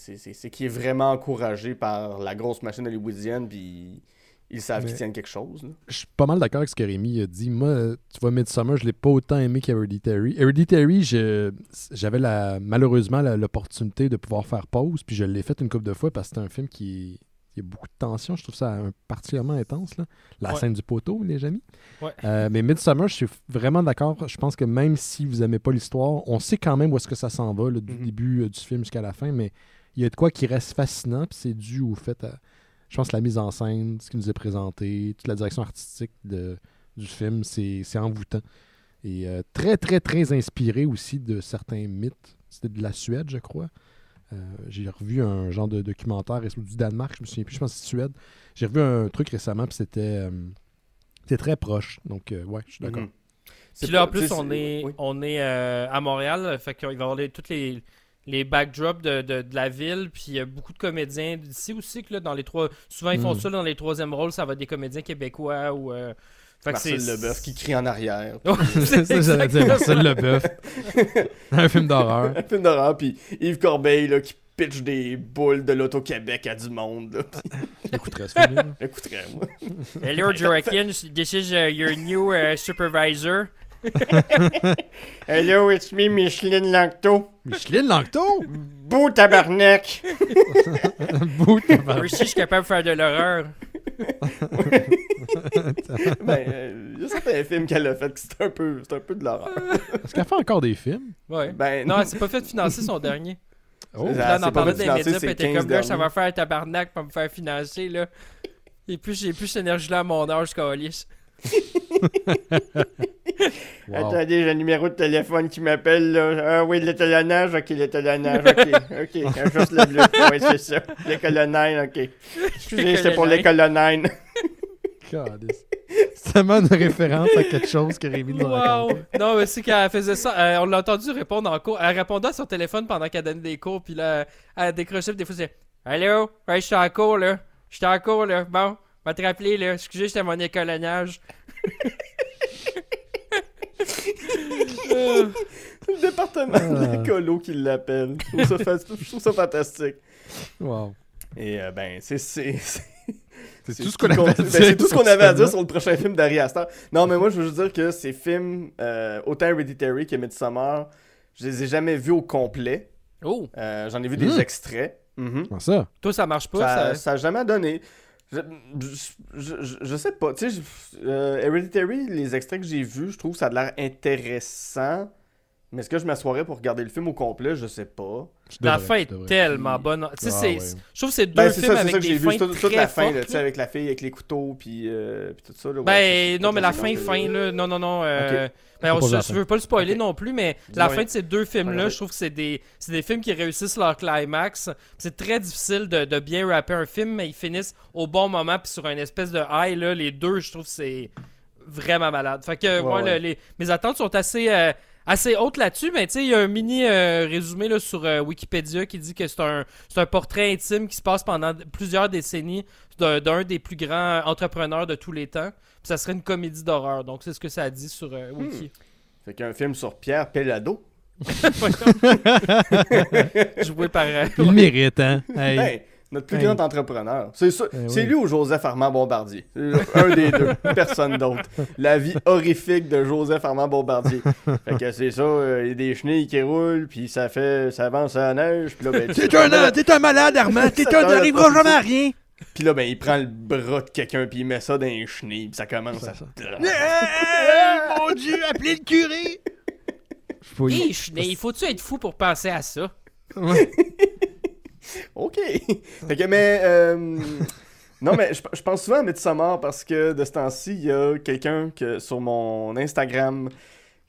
qui est vraiment encouragé par la grosse machine hollywoodienne, puis ils savent qu'ils tiennent quelque chose. là. Je suis pas mal d'accord avec ce que Rémi a dit. Moi, tu vois, Midsommar, je l'ai pas autant aimé qu'Hereditary. Hereditary, je- j'avais la, malheureusement l'opportunité de pouvoir faire pause, puis je l'ai fait une couple de fois parce que c'est un film qui il y a beaucoup de tension. Je trouve ça un- particulièrement intense. Là. La Ouais. scène du poteau, les amis. Ouais. Euh, mais Midsommar, je suis vraiment d'accord. Je pense que même si vous aimez pas l'histoire, on sait quand même où est-ce que ça s'en va, là, du Mhm. début euh, du film jusqu'à la fin, mais il y a de quoi qui reste fascinant, puis c'est dû au fait à, je pense, la mise en scène, ce qui nous est présenté, toute la direction artistique de, du film, c'est c'est envoûtant. Et euh, très, très, très inspiré aussi de certains mythes. C'était de la Suède, je crois. Euh, J'ai revu un genre de documentaire du Danemark, je me souviens plus, je pense que c'est Suède. J'ai revu un truc récemment, puis c'était euh, c'était très proche. Donc, euh, ouais, je suis d'accord. Mhm. Puis là, en plus, on est, oui. on est euh, à Montréal, fait qu'il va y avoir les- toutes les, les backdrops de, de, de la ville, puis il y a beaucoup de comédiens d'ici aussi, que là, dans les trois... Souvent, ils font Mm. ça dans les troisièmes rôles, ça va être des comédiens québécois ou... euh, fait Marcel c'est- Leboeuf qui crie en arrière. C'est ça, j'allais dire, Marcel Leboeuf. un film d'horreur. Un film d'horreur, puis Yves Corbeil là, qui pitch des boules de l'Auto-Québec à du monde. J'écouterais ce film. J'écouterais, moi. Hello, Joaquin, this is uh, your new uh, supervisor. [LAUGHS] Hello, it's me, Micheline Lanctot. Micheline Langto! Beau tabarnak! [LAUGHS] Bout de Moi aussi, je suis capable de faire de l'horreur. [LAUGHS] ben, euh, il y a certains films qu'elle a fait que c'est un peu, c'est un peu de l'horreur. Est-ce qu'elle fait encore des films? Ouais. Ben, Non, elle s'est pas fait financer son dernier. Oh, Là, on en parlait fait des médias, puis elle était 15 comme là, ça va faire un tabarnak pour me faire financer, là. Et puis, j'ai plus cette énergie-là à mon âge, Calis. [LAUGHS] wow. Attendez, j'ai un numéro de téléphone qui m'appelle, là. Ah oui, l'étalonnage, ok, l'étalonnage, ok, [LAUGHS] ok. Juste le bleu, oui, c'est ça. L'écolonine, ok. Excusez, c'était pour l'écolonine. God, c'est tellement une référence à quelque chose que Rémi nous Wow! Non, mais c'est qu'elle faisait ça. euh, on l'a entendu répondre en cours. Elle répondait à son téléphone pendant qu'elle donnait des cours, puis là, elle décrochait, puis des fois, c'est Allô? Ouais, je suis en cours, là. Je suis en cours, là. Bon, va te rappeler, là. Excusez, c'était mon écolonnage. Euh, C'est le département de Ah. l'écolo qui l'appelle. Je trouve ça fa- je trouve ça fantastique. Wow. Et euh, ben, c'est. C'est [LAUGHS] tout ce qu'on avait à ben, dire c'est tout ce qu'on sur avait à dire sur le prochain film d'Ari Aster. Non, mais moi, je veux juste dire que ces films, euh, autant Hereditary que Midsommar, je les ai jamais vus au complet. Oh, Euh, J'en ai vu des Mm. extraits. Mhm. Comment ça? toi, ça marche pas, Ça, ça. ça a jamais donné. Je, je, je- sais pas. Tu sais, euh, Hereditary, les extraits que j'ai vus, je trouve ça a l'air intéressant. Mais est-ce que je m'assoirais pour regarder le film au complet? Je sais pas. La fin est tellement bonne. Tu sais, Ah, je trouve que c'est deux Ben, films ça, c'est avec ça que des j'ai vu. fins C'est toute, la fin, là, avec la fille, avec les couteaux, puis, euh, puis tout ça. Là, ouais, Ben, non, mais la fin, fin, là, non, non, non. euh, ben, on, je, veux pas le spoiler non plus, mais la fin de ces deux films-là, Ouais. je trouve que c'est des, c'est des films qui réussissent leur climax. C'est très difficile de, de bien rapper un film, mais ils finissent au bon moment, puis sur une espèce de high, là, les deux, je trouve que c'est vraiment malade. Fait que, moi, ouais. le- les, mes attentes sont assez. euh, assez hautes là-dessus, mais tu sais, il y a un mini euh, résumé là, sur euh, Wikipédia qui dit que c'est un, c'est un portrait intime qui se passe pendant plusieurs décennies d'un, des plus grands entrepreneurs de tous les temps. Puis ça serait une comédie d'horreur. Donc c'est ce que ça dit sur euh, Wiki. Fait qu'un film sur Pierre Pellado. [LAUGHS] [LAUGHS] Joué par. euh, Il le mérite, hein? Hey. Ben, notre plus Hey. grand entrepreneur. C'est ça. C'est oui. lui ou Joseph Armand Bombardier. [LAUGHS] Un des deux. Personne d'autre. La vie horrifique de Joseph Armand Bombardier. [LAUGHS] Fait que c'est ça. euh, Il y a des chenilles qui roulent, puis ça fait. Ça avance à la neige. Puis là, ben, tu- T'es [LAUGHS] un, t'es un malade, Armand. T'es un, t'arriveras jamais à rien. Puis là, ben, il prend le bras de quelqu'un, puis il met ça dans les chenilles, puis ça commence Ça, à. ça. Mon Dieu, appelez le curé. Faut y- Hey, Cheney, il faut-tu être fou pour penser à ça? Ouais. [LAUGHS] OK. fait que, mais. euh, Non, mais je, je pense souvent à Midsommar parce que de ce temps-ci, il y a quelqu'un que sur mon Instagram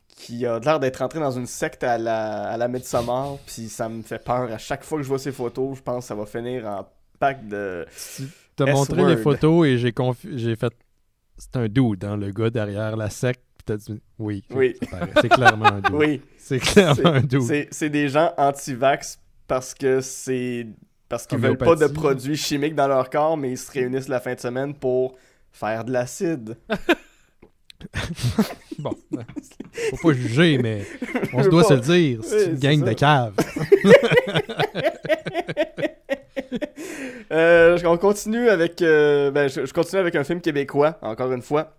qui a l'air d'être entré dans une secte à la, à la Midsommar, puis ça me fait peur. À chaque fois que je vois ces photos, je pense que ça va finir en pack de. T'as montré les photos et j'ai fait. C'est un dude, hein, le gars derrière la secte. Puis t'as dit oui. Oui. C'est clairement un [LAUGHS] dude. Oui, C'est clairement un dude. c'est c'est des gens anti-vax parce que c'est. Parce qu'ils veulent pas de produits chimiques dans leur corps, mais ils se réunissent la fin de semaine pour faire de l'acide. [LAUGHS] Bon, ben, faut pas juger, mais [LAUGHS] on se doit pas. se le dire. C'est Oui, une gang ça. de caves. [LAUGHS] Euh, on continue avec. euh, ben, je, je continue avec un film québécois, encore une fois.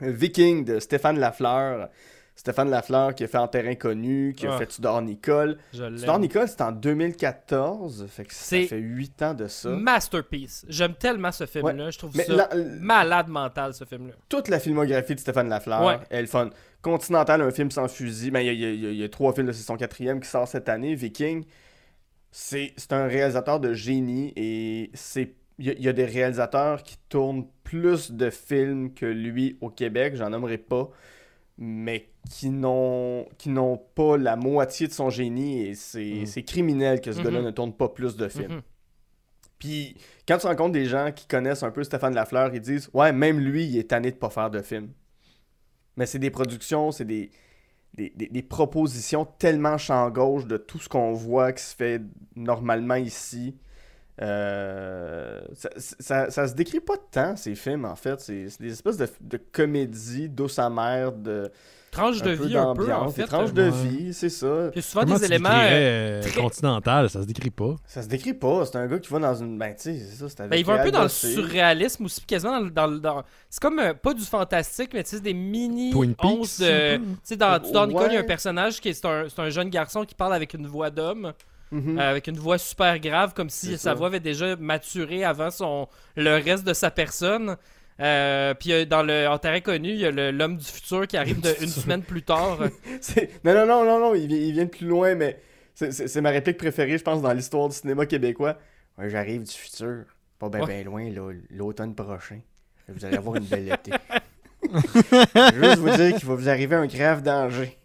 Viking de Stéphane Lafleur. Stéphane Lafleur qui a fait En terrain connu, qui a Ah. fait Tudor Nicole. Tudor. Nicole, c'était en 2014. Fait que ça C'est- fait 8 ans de ça. Masterpiece. J'aime tellement ce film-là. Je trouve Mais ça la- malade mental, ce film-là. toute la filmographie de Stéphane Lafleur Ouais. est le fun. Continental, un film sans fusil. Ben, il y, a- y y y trois films, c'est son quatrième qui sort cette année. Viking, c'est c'est un réalisateur de génie et c'est il y, a- il y a des réalisateurs qui tournent plus de films que lui au Québec, j'en nommerai pas, mais qui n'ont qui n'ont pas la moitié de son génie et c'est Mm. c'est criminel que ce gars-là Mhm. ne tourne pas plus de films. Mhm. Puis quand tu rencontres des gens qui connaissent un peu Stéphane Lafleur, ils disent Ouais, même lui, il est tanné de pas faire de film. Mais c'est des productions, c'est des, des, des- des propositions tellement champ gauche de tout ce qu'on voit qui se fait normalement ici. Euh, ça, ça, ça se décrit pas tant, ces films, en fait. C'est des espèces de, de comédies douce amère, de Tranche de un peu vie un peu, en des fait. tranches euh, de vie, c'est ça. Puis souvent Comment des tu éléments. euh, euh, très- continental, ça se décrit pas. Ça se décrit pas, c'est un gars qui va dans une... Ben, tu sais, c'est ça, Ben, il va un peu dans le surréalisme aussi, quasiment dans, le- dans, dans- C'est comme euh, pas du fantastique, mais tu sais, des mini Twin Peaks. Tu sais, dans Tudor Nicole, il y a un personnage qui est c'est un, c'est un jeune garçon qui parle avec une voix d'homme, Mhm. euh, avec une voix super grave, comme si sa voix avait déjà maturé avant son le reste de sa personne. Euh, puis euh, dans le En terrain connu, il y a l'homme du futur qui arrive de- [LAUGHS] une semaine plus tard. [LAUGHS] Non, non, non, non, non, il, il vient de plus loin, mais c'est- ma réplique préférée, je pense, dans l'histoire du cinéma québécois. Ouais, j'arrive du futur, pas bien Ouais. ben loin, l'automne prochain. Vous allez avoir une belle été. [LAUGHS] Juste vous dire qu'il va vous arriver un grave danger.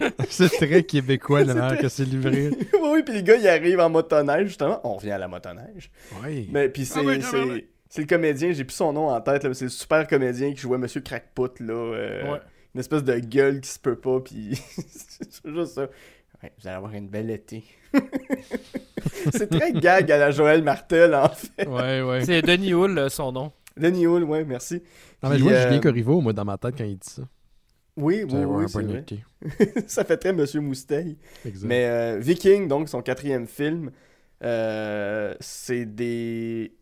[LAUGHS] C'est très québécois, la manière que c'est livré. [LAUGHS] oui, oui, puis le gars, il arrive en motoneige, justement. On revient à la motoneige. Oui. Mais puis c'est Ah c'est- mais oui. c'est le comédien, j'ai plus son nom en tête, là, mais c'est le super comédien qui jouait Monsieur Crackpot, là. euh, Ouais. Une espèce de gueule qui se peut pas, puis [LAUGHS] c'est juste ça. Ouais, vous allez avoir une belle été. c'est très gag à la Joël Martel, en fait. Ouais, ouais. C'est Denis Hull, euh, son nom. Lenny Hull, ouais, merci. Non, mais je vois euh, Julien Corriveau, moi, dans ma tête, quand il dit ça. Oui, oui, oui, c'est vrai. [LAUGHS] ça fait très Monsieur Mousteil. Exact. Mais euh, Viking, donc son quatrième film, euh, c'est des...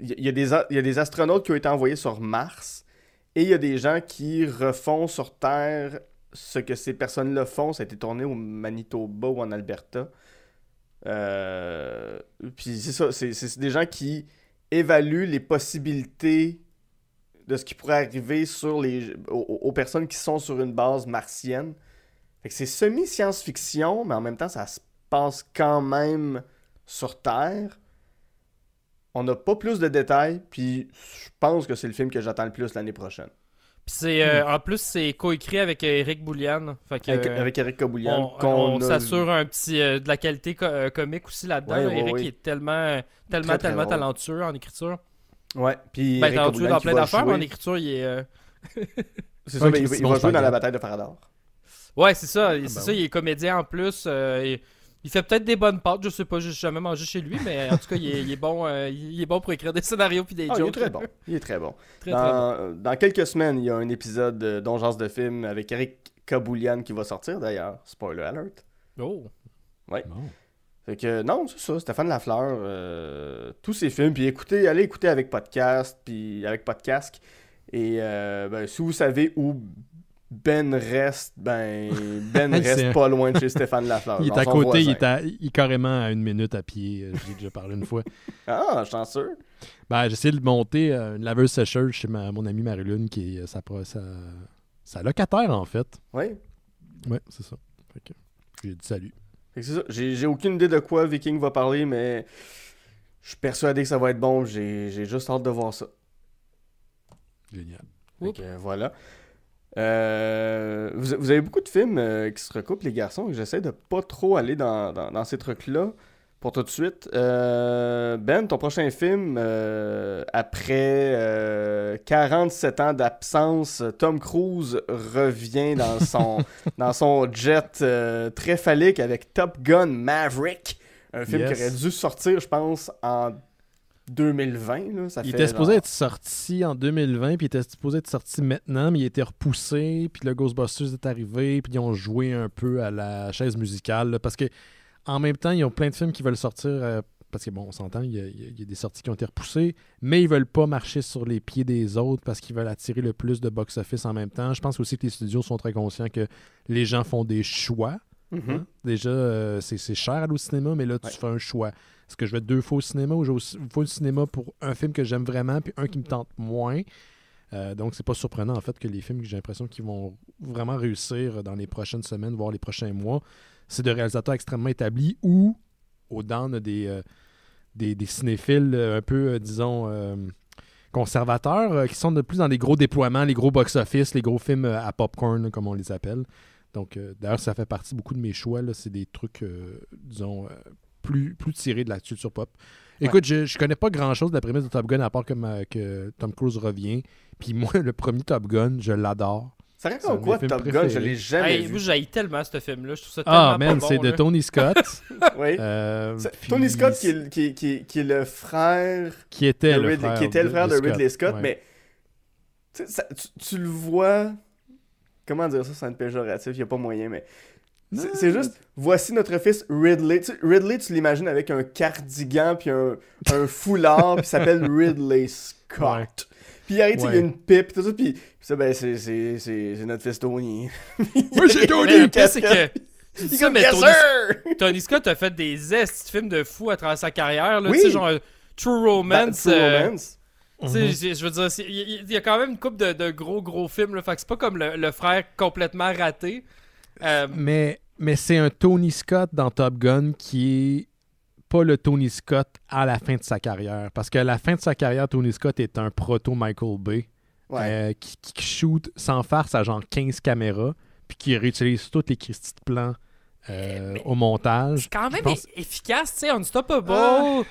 Il y, a des... a- il y a des astronautes qui ont été envoyés sur Mars et il y a des gens qui refont sur Terre ce que ces personnes-là font. Ça a été tourné au Manitoba ou en Alberta. Euh, Puis c'est ça, c'est des gens qui évaluent les possibilités de ce qui pourrait arriver sur les, aux, aux personnes qui sont sur une base martienne. Fait que c'est semi-science-fiction, mais en même temps, ça se passe quand même sur Terre. On n'a pas plus de détails, puis je pense que c'est le film que j'attends le plus l'année prochaine. Puis c'est euh, en plus c'est coécrit avec euh, Eric Boulian. Fait que, Avec, avec Eric Kaboulian, on, s'assure un petit euh, de la qualité co- comique aussi là-dedans. Ouais, là. ouais, Eric ouais. est tellement tellement Très, tellement talentueux en écriture. Ouais, puis Ben talentueux Kaboulian dans plein d'affaires, mais en écriture il est euh, [LAUGHS] C'est ça, Ouais, mais il, va- Christy il va jouer dans la bataille de Farador. Ouais, c'est ça, c'est ben ça, oui. il est comédien en plus. euh, il, il fait peut-être des bonnes pâtes, je sais pas, j'ai jamais mangé chez lui, mais en tout cas, il est, il est bon, euh, il est bon pour écrire des scénarios puis des Ah, il est très bon. Il est très bon. [LAUGHS] Très, très bon. dans, dans quelques semaines, il y a un épisode de Donjans de film avec Eric Kaboulian qui va sortir d'ailleurs. Spoiler alert. Oh. Bon. Fait que non, c'est ça, Stéphane Lafleur, euh, tous ses films, puis écoutez, allez écouter avec podcast, puis avec podcast. Et euh, ben, si vous savez où Ben reste, ben [LAUGHS] Ben reste pas loin de chez Stéphane Lafleur. [LAUGHS] Il est à côté, il est, à- il est carrément à une minute à pied. euh, J'ai déjà parlé une fois. Ah, chanceux. Ben, j'ai essayé de monter euh, une laveuse sécheuse chez ma- mon amie Marilyn, qui est sa, pro- sa, sa locataire, en fait. Oui. Ouais, c'est ça. J'ai dit salut. Fait que c'est ça. J'ai j'ai aucune idée de quoi Viking va parler, mais je suis persuadé que ça va être bon. J'ai j'ai juste hâte de voir ça. Génial. Que, euh, voilà. Euh, vous, vous avez beaucoup de films euh, qui se recoupent, les garçons, j'essaie de pas trop aller dans, dans- dans ces trucs-là pour tout de suite. Euh, ben, ton prochain film, euh, après euh, 47 ans d'absence, Tom Cruise revient dans son, [LAUGHS] dans son jet euh, très phallique avec Top Gun Maverick. Un film Yes. qui aurait dû sortir, je pense, en 2020. là. Ça Il fait était supposé genre- être sorti en 2020, puis il était supposé être sorti maintenant, mais il été repoussé, puis le Ghostbusters est arrivé, puis ils ont joué un peu à la chaise musicale, là, parce que en même temps, ils ont plein de films qui veulent sortir, euh, parce que bon, on s'entend, il y, a, y y des sorties qui ont été repoussées, mais ils veulent pas marcher sur les pieds des autres parce qu'ils veulent attirer le plus de box-office en même temps. Je pense aussi que les studios sont très conscients que les gens font des choix. Mhm. Hein? Déjà, euh, c'est cher aller au cinéma, mais là, tu Ouais. fais un choix. Est-ce que je vais deux fois au cinéma ou je vais au au cinéma pour un film que j'aime vraiment, puis un qui me tente moins? Euh, donc, c'est pas surprenant, en fait, que les films que j'ai l'impression qu'ils vont vraiment réussir dans les prochaines semaines, voire les prochains mois, c'est de réalisateurs extrêmement établis ou au down des, euh, des, des cinéphiles euh, un peu, euh, disons, conservateurs, qui sont de plus dans les gros déploiements, les gros box-office, les gros films à popcorn, comme on les appelle. Donc, d'ailleurs, ça fait partie beaucoup de mes choix. C'est des trucs, disons, plus, plus tirés de la culture pop. Écoute, je, je connais pas grand-chose de la prémisse de Top Gun, à part que, ma- que Tom Cruise revient. Puis moi, [LAUGHS] le premier Top Gun, je l'adore. Ça de quoi films Top Gun? Je l'ai jamais Hey, vu. moi, j'haïs tellement ce film-là. Je trouve ça tellement Ah, man, bon, c'est de. Tony Scott. [LAUGHS] Oui. euh, puis Tony Scott qui est, le- qui, qui- qui est le frère, qui était de le frère, qui était le frère de, Ridley Scott, ouais. mais tu, ça- tu, tu le vois. Comment dire ça sans être péjoratif Il n'y a pas moyen, mais. C'est juste, voici notre fils Ridley. Tu Ridley, tu l'imagines avec un cardigan puis un, un foulard, puis il s'appelle Ridley Scott. Ouais. Puis il arrive, il y a une pipe, tout ça, puis puis ça, ben, c'est- c'est c'est- c'est notre fils Tony. [LAUGHS] Moi, j'ai Tony! C'est que. [LAUGHS] Ça, comme, mais yes, Tony, sir! Tony Scott a fait des estes de films de fou à travers sa carrière. Là, Oui. Tu sais, genre euh, True Romance. True euh, Romance. tu sais, j'ai- Je veux dire, c'est- il y, a quand même une couple de, de gros, gros films. Là, fait que c'est pas comme le, le frère complètement raté. Euh, Mais, mais c'est un Tony Scott dans Top Gun qui est pas le Tony Scott à la fin de sa carrière. Parce qu'à la fin de sa carrière, Tony Scott est un proto Michael Bay Ouais. euh, qui, qui shoot sans farce à genre 15 caméras puis qui réutilise tous les Christy de plans euh, Mais- au montage. c'est quand même pense- efficace, tu sais, Unstoppable. Ah,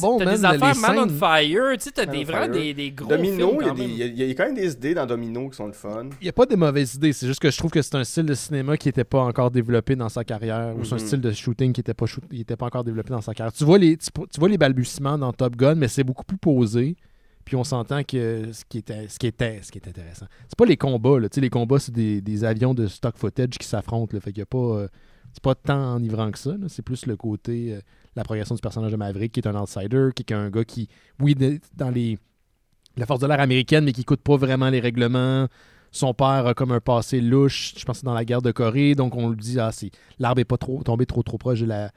bon, T'as des affaires Man on Fire, tu sais, t'as des, vraiment des, des gros Domino, films il y, a quand des- même. il y a- il y a quand même des idées dans Domino qui sont le fun. Il n'y a pas de mauvaises idées, c'est juste que je trouve que c'est un style de cinéma qui n'était pas encore développé dans sa carrière, ou c'est un Mhm. style de shooting qui n'était pas, shoot- qui était pas encore développé dans sa carrière. Tu vois, les, tu, tu vois les balbutiements dans Top Gun, mais c'est beaucoup plus posé. Puis on s'entend que ce qui était, ce qui était, ce qui est intéressant. C'est pas les combats, là. Tu sais, les combats, c'est des, des avions de stock footage qui s'affrontent. là. Fait qu'il y a pas. euh, c'est pas tant enivrant que ça. là. C'est plus le côté. euh, la progression du personnage de Maverick, qui est un outsider, qui est un gars qui. Oui, dans les. La force de l'air américaine, mais qui écoute pas vraiment les règlements. Son père a comme un passé louche, je pense que c'est dans la guerre de Corée, donc on lui dit ah c'est l'arbre est pas trop tombé trop trop proche de la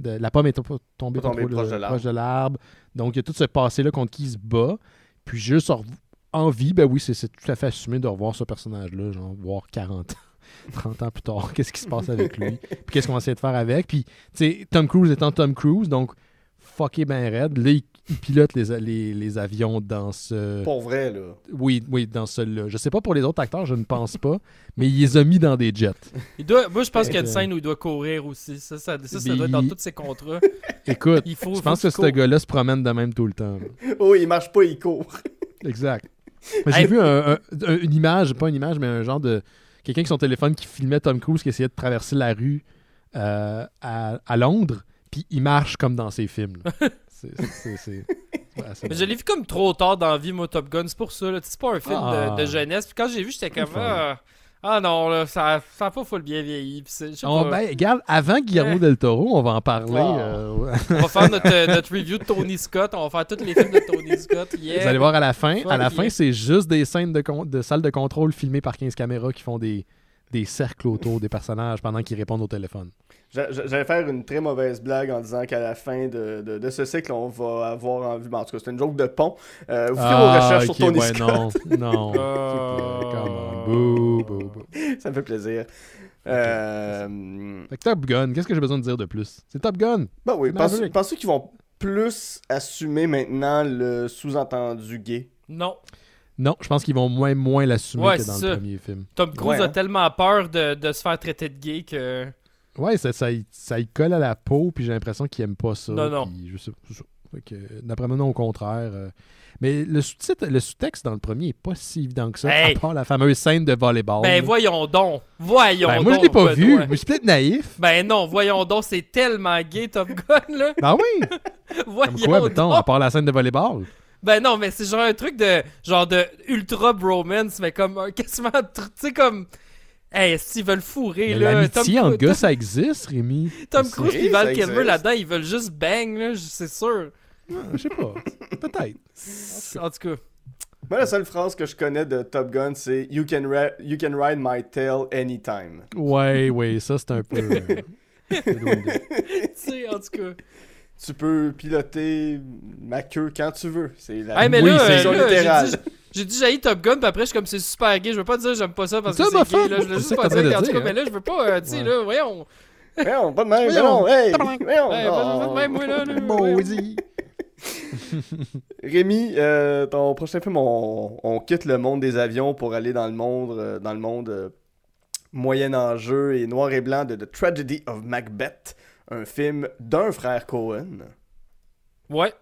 de, la pomme est pas tombée tombée trop proche de l'arbre. de l'arbre. Donc il y a tout ce passé là contre qui il se bat. Puis juste en, vie, ben oui, c'est c'est tout à fait assumé de revoir ce personnage-là, genre voir 40 ans, 30 ans plus tard, [LAUGHS] qu'est-ce qui se passe avec lui, puis qu'est-ce qu'on va essayer de faire avec? Puis, tu sais, Tom Cruise étant Tom Cruise, donc fucké ben raide, là, il, il pilote les, les, les avions dans ce... Pour vrai, là. Oui, oui, dans celui-là. Je sais pas pour les autres acteurs, je ne pense pas, mais il les a mis dans des jets. Il doit, moi, je pense qu'il y a une Euh, scène où il doit courir aussi. Ça, ça, ça, doit être dans il- tous ses contrats. [LAUGHS] Écoute, Il faut, je faut pense que ce gars-là se promène de même tout le temps. [LAUGHS] là. Oh, il marche pas, il court. Exact. Mais J'ai Hey. vu un- un- un- une image, pas une image, mais un genre de. Quelqu'un qui son téléphone qui filmait Tom Cruise qui essayait de traverser la rue euh, à, à Londres, puis il marche comme dans ses films. [LAUGHS] C'est- Mais je l'ai vu comme trop tard dans la vie, moi, Top Gun. C'est pour ça. C'est pas un film Ah. de, de jeunesse. Puis quand j'ai vu, j'étais comme. Ah, Ah non, là, ça, ça a pas full bien vieilli. On, pas. ben, regarde, avant Guillermo Eh. del Toro, on va en parler. Ah. euh. On va faire notre, euh, notre review de Tony Scott. On va faire tous les films de Tony [LAUGHS] Scott. Yeah. Vous allez voir à la fin. À la fin, c'est juste des scènes de, de salle de contrôle filmées par 15 caméras qui font des, des cercles autour des personnages pendant qu'ils répondent au téléphone. J'a- j'a- J'allais faire une très mauvaise blague en disant qu'à la fin de, de, de ce cycle, on va avoir en vue. ben, en tout cas, c'est une joke de pont. Euh, vous ferez vos recherches ok, sur Tony ouais, Scott. non, non. [LAUGHS] Come on, boo, boo, boo. Ça me fait plaisir. Euh, Fait que Top Gun, qu'est-ce que j'ai besoin de dire de plus? C'est Top Gun. Ben oui, C'est pensez- Maverick. pensez qu'ils vont plus assumer maintenant le sous-entendu gay? Non. Non, je pense qu'ils vont moins, moins l'assumer Ouais, que dans le premier film. Tom Cruise Ouais, a hein. tellement peur de, de se faire traiter de gay que. Ouais, ça, ça, y- ça y colle à la peau, puis j'ai l'impression qu'il aime pas ça. Non, non. puis je sais, d'après moi, non, au contraire. euh, mais le sous-titre, le sous-texte dans le premier est pas si évident que ça, Hey! à part la fameuse scène de volleyball. Ben là. voyons donc. Voyons Ben, donc. moi, je l'ai pas vu, mais je suis peut-être naïf. Ben non, voyons donc. C'est tellement gay, Top Gun, là. Ben oui! [LAUGHS] voyons Comme quoi, mettons, à donc. part la scène de volleyball. Ben non, mais c'est genre un truc de. Genre de ultra bromance, mais comme. un- [LAUGHS] Quasiment. un truc, Tu sais, comme. Hey, s'ils veulent fourrer, Mais là. L'amitié Tom- gars, ça [LAUGHS] existe, Rémi. Tom Cruise et Val Kilmer là-dedans, ils veulent juste bang, là, c'est sûr. Ah, Je sais pas. [LAUGHS] Peut-être. En tout cas. Moi, la seule phrase que je connais de Top Gun, c'est you can, you can ride my tail anytime. Ouais, ouais, ça, c'est un peu. euh, tu sais, en tout cas. Tu peux piloter ma queue quand tu veux. C'est la Hey, mais Oui, là, c'est euh, là, littéral. j'ai dit- j'ai dit Top Gun, puis après, je suis comme c'est super gay. Je veux pas dire j'aime pas ça parce que Ça, ma c'est gay. Là, je voulais c'est juste pas dire. cas, dire, mais là, je veux pas, euh, tu sais, Ouais. là, voyons. Voyons, pas de même, mais Voyons. hey! Voyons, pas- de même, moi, là. Maudit. Rémi, euh, ton prochain film, on, on quitte le monde des avions pour aller dans le monde, euh, dans le monde euh, moyen enjeu et noir et blanc de The Tragedy of Macbeth, un film d'un frère Cohen. Ouais.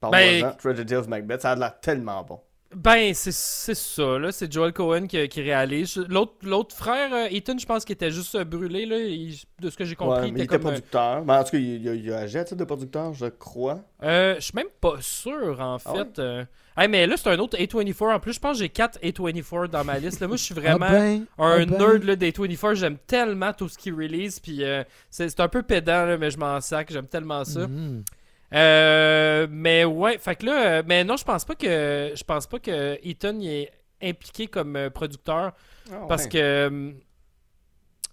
Parle-moi-en, Ben- Tragedy of Macbeth, ça a l'air tellement bon. Ben, c'est c'est ça, là. C'est Joel Cohen qui, qui réalise. L'autre l'autre frère, euh, Ethan, je pense qu'il était juste euh, brûlé, là. Il- de ce que j'ai compris, Ouais, il mais il était était comme. euh, producteur. Ben, en tout cas, il, il, il a agi à titre de producteur, je crois. Euh, je suis même pas sûr, en Ah fait. euh. Hey, mais là, c'est un autre A24 en plus. Je pense que j'ai 4 A24 dans ma liste. Là, moi, je suis vraiment Ah ben, un ah ben. nerd là, d'A24. J'aime tellement tout ce qu'il release. Puis euh, c'est c'est un peu pédant, là, mais je m'en sac. J'aime tellement ça. Mhm. Euh, mais ouais, fait que là, euh, mais non, je pense pas que je pense pas que Ethan y est impliqué comme euh, producteur parce que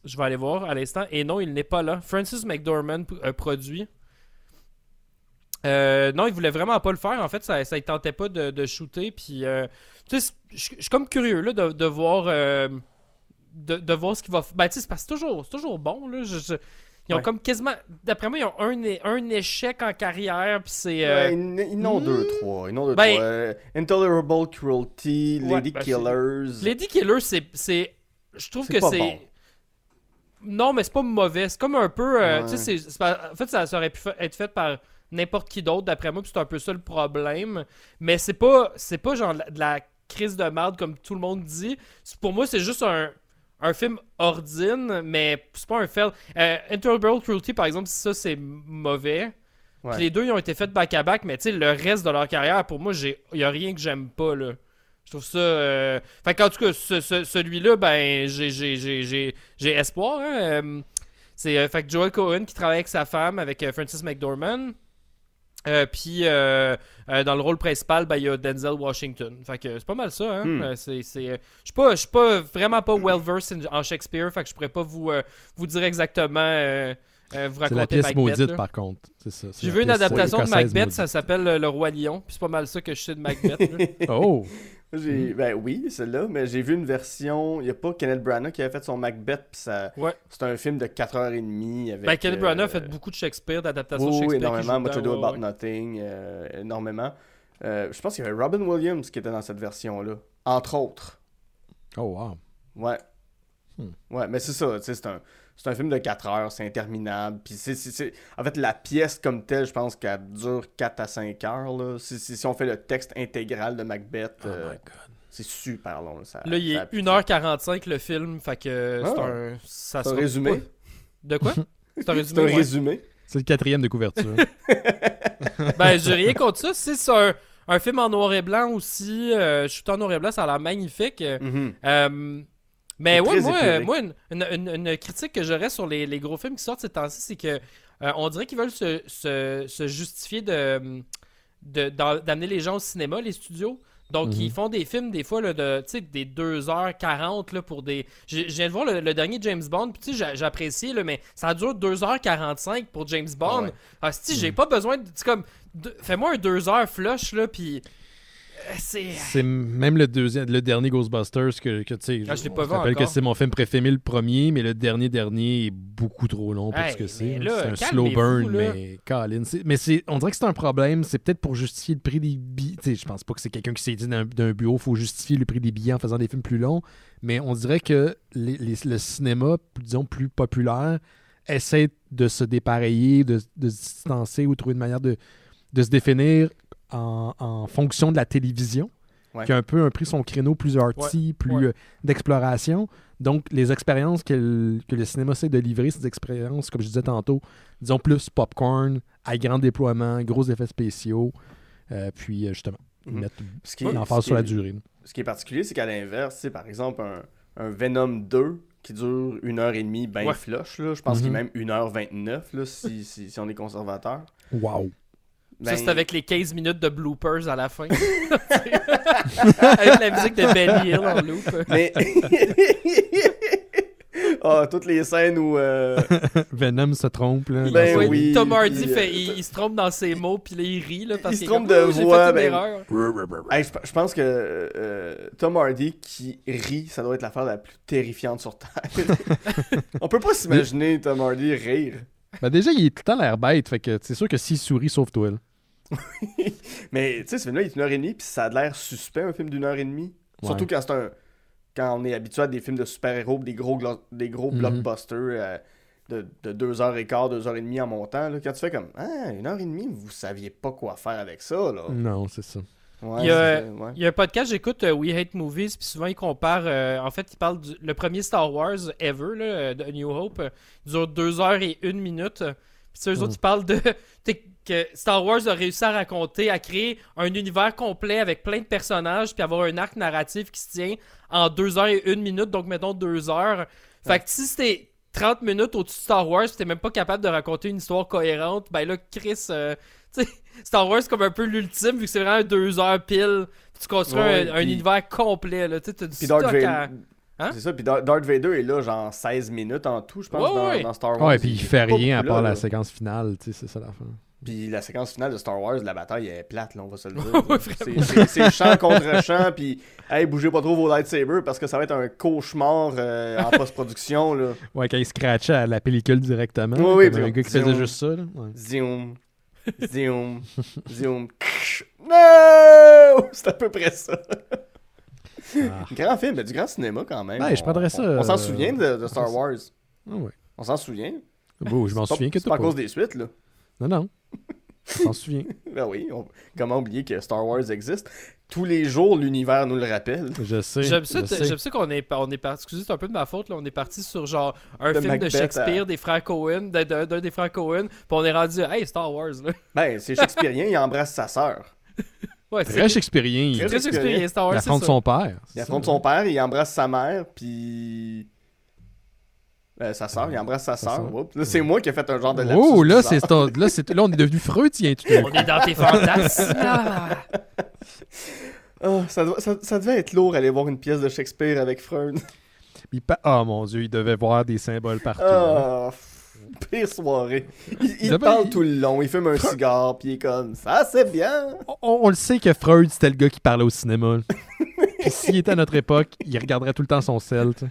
je vais aller voir à l'instant et non, il n'est pas là. Francis McDormand produit. Euh, non, il voulait vraiment pas le faire. En fait, ça, ça il tentait pas de, de shooter. Puis, euh, tu sais, je suis comme curieux là, de, de voir, euh, de, de voir ce qu'il va. Ben, tu sais, c'est toujours, c'est toujours bon là. Je- je- ils ont Ouais. comme quasiment, d'après moi, ils ont un, un échec en carrière. Puis c'est. euh, Ouais, ils n'ont deux, trois. Ils n'ont deux, Ben- trois. Euh, Intolerable Cruelty, Lady ben, Killers. Lady Killer, c'est. c'est- Je trouve que c'est. bon. Non, mais c'est pas mauvais. C'est comme un peu. euh, tu sais, en fait, ça, ça aurait pu être fait par n'importe qui d'autre, d'après moi, puis c'est un peu ça le problème. Mais c'est pas. C'est pas genre de la- crise de merde comme tout le monde dit. Pour moi, c'est juste un. Un film ordine, mais c'est pas un fail. Euh, Intolerable Cruelty, par exemple, ça c'est mauvais. Ouais. Puis les deux, ils ont été faits back-à-back, mais tu sais, le reste de leur carrière, pour moi, il y a rien que j'aime pas, là. Je trouve ça. euh, Fait qu'en tout cas, ce- ce- celui-là, ben, j'ai espoir. hein. Euh, C'est euh, fait que Joel Cohen qui travaille avec sa femme, avec euh, Francis McDormand. Euh, puis euh, euh, dans le rôle principal, ben, il y a Denzel Washington. Fait que c'est pas mal ça. Hein? Hmm. C'est, c'est, je suis pas, suis pas vraiment pas well versed en Shakespeare. Fait que je pourrais pas vous, vous dire exactement. vous C'est raconter la pièce Macbeth, maudite, là. par contre. C'est ça. c'est J'ai la vu une adaptation de Macbeth, maudite. ça s'appelle Le Roi Lion. Puis c'est pas mal ça que je sais de Macbeth. [LAUGHS] Oh! J'ai- Ben oui, celle-là, mais j'ai vu une version. Il n'y a pas Kenneth Branagh qui avait fait son Macbeth, puis ça... Ouais. c'est un film de 4h30 avec. ben, Kenneth euh, Branagh a fait beaucoup de Shakespeare, d'adaptations de Oui, oui, Shakespeare. qui énormément. Much Ado About ouais. Nothing, euh, énormément. Euh, je pense qu'il y avait Robin Williams qui était dans cette version-là, entre autres. Oh, wow. Ouais. Hmm. Ouais, mais c'est ça, tu sais, c'est un, c'est un film de 4 heures, c'est interminable. Puis c'est, c'est- c'est- En fait, la pièce comme telle, je pense qu'elle dure 4 à 5 heures. Là. Si, si, si on fait le texte intégral de Macbeth, Oh euh, my god. c'est super long. Ça, Là, il ça est appuie. 1h45 le film, fait que c'est Ah. un. Ça C'est un sera résumé. pas- De quoi? [LAUGHS] C'est un C'est résumé. un ouais. résumé. C'est le quatrième de couverture. [LAUGHS] [LAUGHS] Ben, j'ai rien contre ça. Si c'est un, un film en noir et blanc aussi, euh, je suis en noir et blanc, ça a l'air magnifique. Mhm. Euh, Mais ouais, moi, euh, moi une, une- une- une critique que j'aurais sur les, les gros films qui sortent ces temps-ci, c'est que euh, on dirait qu'ils veulent se, se- se justifier de de- d'en- d'amener les gens au cinéma, les studios. Donc, Mhm. ils font des films, des fois, là, de, des 2h40 là, pour des. Je viens de voir le, le dernier James Bond, puis tu sais, j'a- j'ai apprécié, là, mais ça dure 2h45 pour James Bond. ouais. Ah, si, j'ai pas besoin de. Comme. de- Fais-moi un 2h flush, là, puis. Euh, C'est. Même le deuxième, le dernier Ghostbusters que, que tu sais. Ah, je l'ai on pas vu rappelle encore. que c'est mon film préféré le premier, mais le dernier dernier est beaucoup trop long pour Hey, ce que c'est. C'est un slow burn, là. mais Colin, mais c'est, on dirait que c'est un problème. C'est peut-être pour justifier le prix des billets. Tu sais, je pense pas que c'est quelqu'un qui s'est dit d'un, d'un bureau, faut justifier le prix des billets en faisant des films plus longs. Mais on dirait que les- les- le cinéma, disons plus populaire, essaie de se dépareiller, de, de se distancer ou trouver une manière de, de se définir en, en fonction de la télévision, Ouais. qui a un peu un pris son créneau plus arty, plus ouais. euh, d'exploration. Donc, les expériences que le, que le cinéma essaie de livrer, ces expériences, comme je disais tantôt, disons plus popcorn, à grand déploiement, gros effets spéciaux, euh, puis euh, justement, Mhm. mettre Ce qui est- l'emphase ce sur la qui est- durée. là. Ce qui est particulier, c'est qu'à l'inverse, c'est par exemple un, un Venom 2 qui dure une heure et demie, ben Ouais. flush. Là. Je pense qu'il est Mhm. même 1h29 là, si, si, si on est conservateur. Wow! Ça, Ben, c'est avec les 15 minutes de bloopers à la fin. [LAUGHS] avec la musique de Benny Hill en loop. Mais. [LAUGHS] Ah, toutes les scènes où. euh, [LAUGHS] Venom se trompe. Là, Ben oui, Tom Hardy, puis, fait, euh, il, il se trompe dans ses mots, puis là, il rit. Là, parce Il se trompe comme, de Oh, voix, fait une ben- erreur. hey, je, je pense que euh, Tom Hardy qui rit, ça doit être l'affaire la plus terrifiante sur Terre. on peut pas s'imaginer Tom Hardy rire. Ben déjà, il est tout le temps l'air bête, fait que c'est sûr que s'il sourit, sauf toi. là. Mais tu sais, ce film-là, il est une heure et demie, puis ça a l'air suspect, un film d'une heure et demie. Surtout quand c'est un. Quand on est habitué à des films de super-héros, des gros, glo- des gros Mhm. blockbusters euh, de, de deux heures et quart, deux heures et demie en montant. Là, quand tu fais comme Ah, une heure et demie, vous saviez pas quoi faire avec ça. Là. Non, c'est ça. Ouais, Il y a- ouais. Il y a un podcast, j'écoute euh, We Hate Movies, puis souvent il compare. euh, en fait, il parle du le premier Star Wars ever, là, de New Hope. euh, il dure 2 heures et 1 minute. Puis tu sais, eux Mm. autres, ils parlent de. [LAUGHS] que Star Wars a réussi à raconter, à créer un univers complet avec plein de personnages, puis avoir un arc narratif qui se tient en 2 heures et 1 minute, donc mettons 2 heures. Fait que si c'était 30 minutes au-dessus de Star Wars, t'es même pas capable de raconter une histoire cohérente, ben là, Chris. euh, [LAUGHS] tu sais, Star Wars, c'est comme un peu l'ultime, vu que c'est vraiment 2 heures pile. Puis tu construis Ouais, un, univers complet. Là. Tu sais, t'as du Puis Darth stock Vader. à- Hein? C'est ça, puis Dar- Darth Vader est là, genre 16 minutes en tout, je pense, Ouais, dans, ouais. dans Star Wars. Ouais, puis il fait rien à part là, la là. séquence finale, tu sais, c'est ça la fin. Puis la séquence finale de Star Wars, la bataille est plate, là, on va se le dire. C'est, champ contre champ, [LAUGHS] puis hey, bougez pas trop vos lightsabers parce que ça va être un cauchemar euh, en post-production. Là. Ouais, quand il scratchait à la pellicule directement. Oui, comme un gars qui faisait juste ça. Là. Ouais. Zoom, zoom, [LAUGHS] zoom. No! [LAUGHS] C'est à peu près ça. Ah. Grand film, mais du grand cinéma quand même. Ouais, je On- prendrais ça, On, on s'en euh, souvient de, de Star Wars. Ah ouais. On s'en souvient. Bon, je m'en souviens que C'est pas à cause des suites, là. Non, non. Je m'en souviens? [LAUGHS] Ben oui, on- comment oublier que Star Wars existe? Tous les jours, l'univers nous le rappelle. Je sais. J'aime ça, qu'on est, on est parti. Excusez, c'est un peu de ma faute. Là. On est parti sur genre un De film Macbeth de Shakespeare à- des frères Cohen, d'un, des frères Cohen. Puis on est rendu, hey, Star Wars. Là. [LAUGHS] Ben, c'est shakespearien, il embrasse sa sœur. Ouais, Très. Il, Très très Shakespearean, Star il Wars. c'est affronte son père. Il affronte son père, il embrasse sa mère, puis... Euh, sa sœur, il embrasse sa sœur. c'est moi qui ai fait un genre de lapsus Oh, là, c'est ton- là, c'est- là, on est devenu freudien tout. On est dans tes fantasmes. [LAUGHS] Ah. Ça, doit- ça, ça devait être lourd aller voir une pièce de Shakespeare avec Freud. Il pa- Ah mon dieu, il devait voir des symboles partout. Ah, pire soirée. Il, parle il- tout le long, il fume un cigare, puis il est comme « Ça, c'est bien! On, on le sait que Freud, c'était le gars qui parlait au cinéma. s'il était à notre époque, il regarderait tout le temps son sel. [LAUGHS]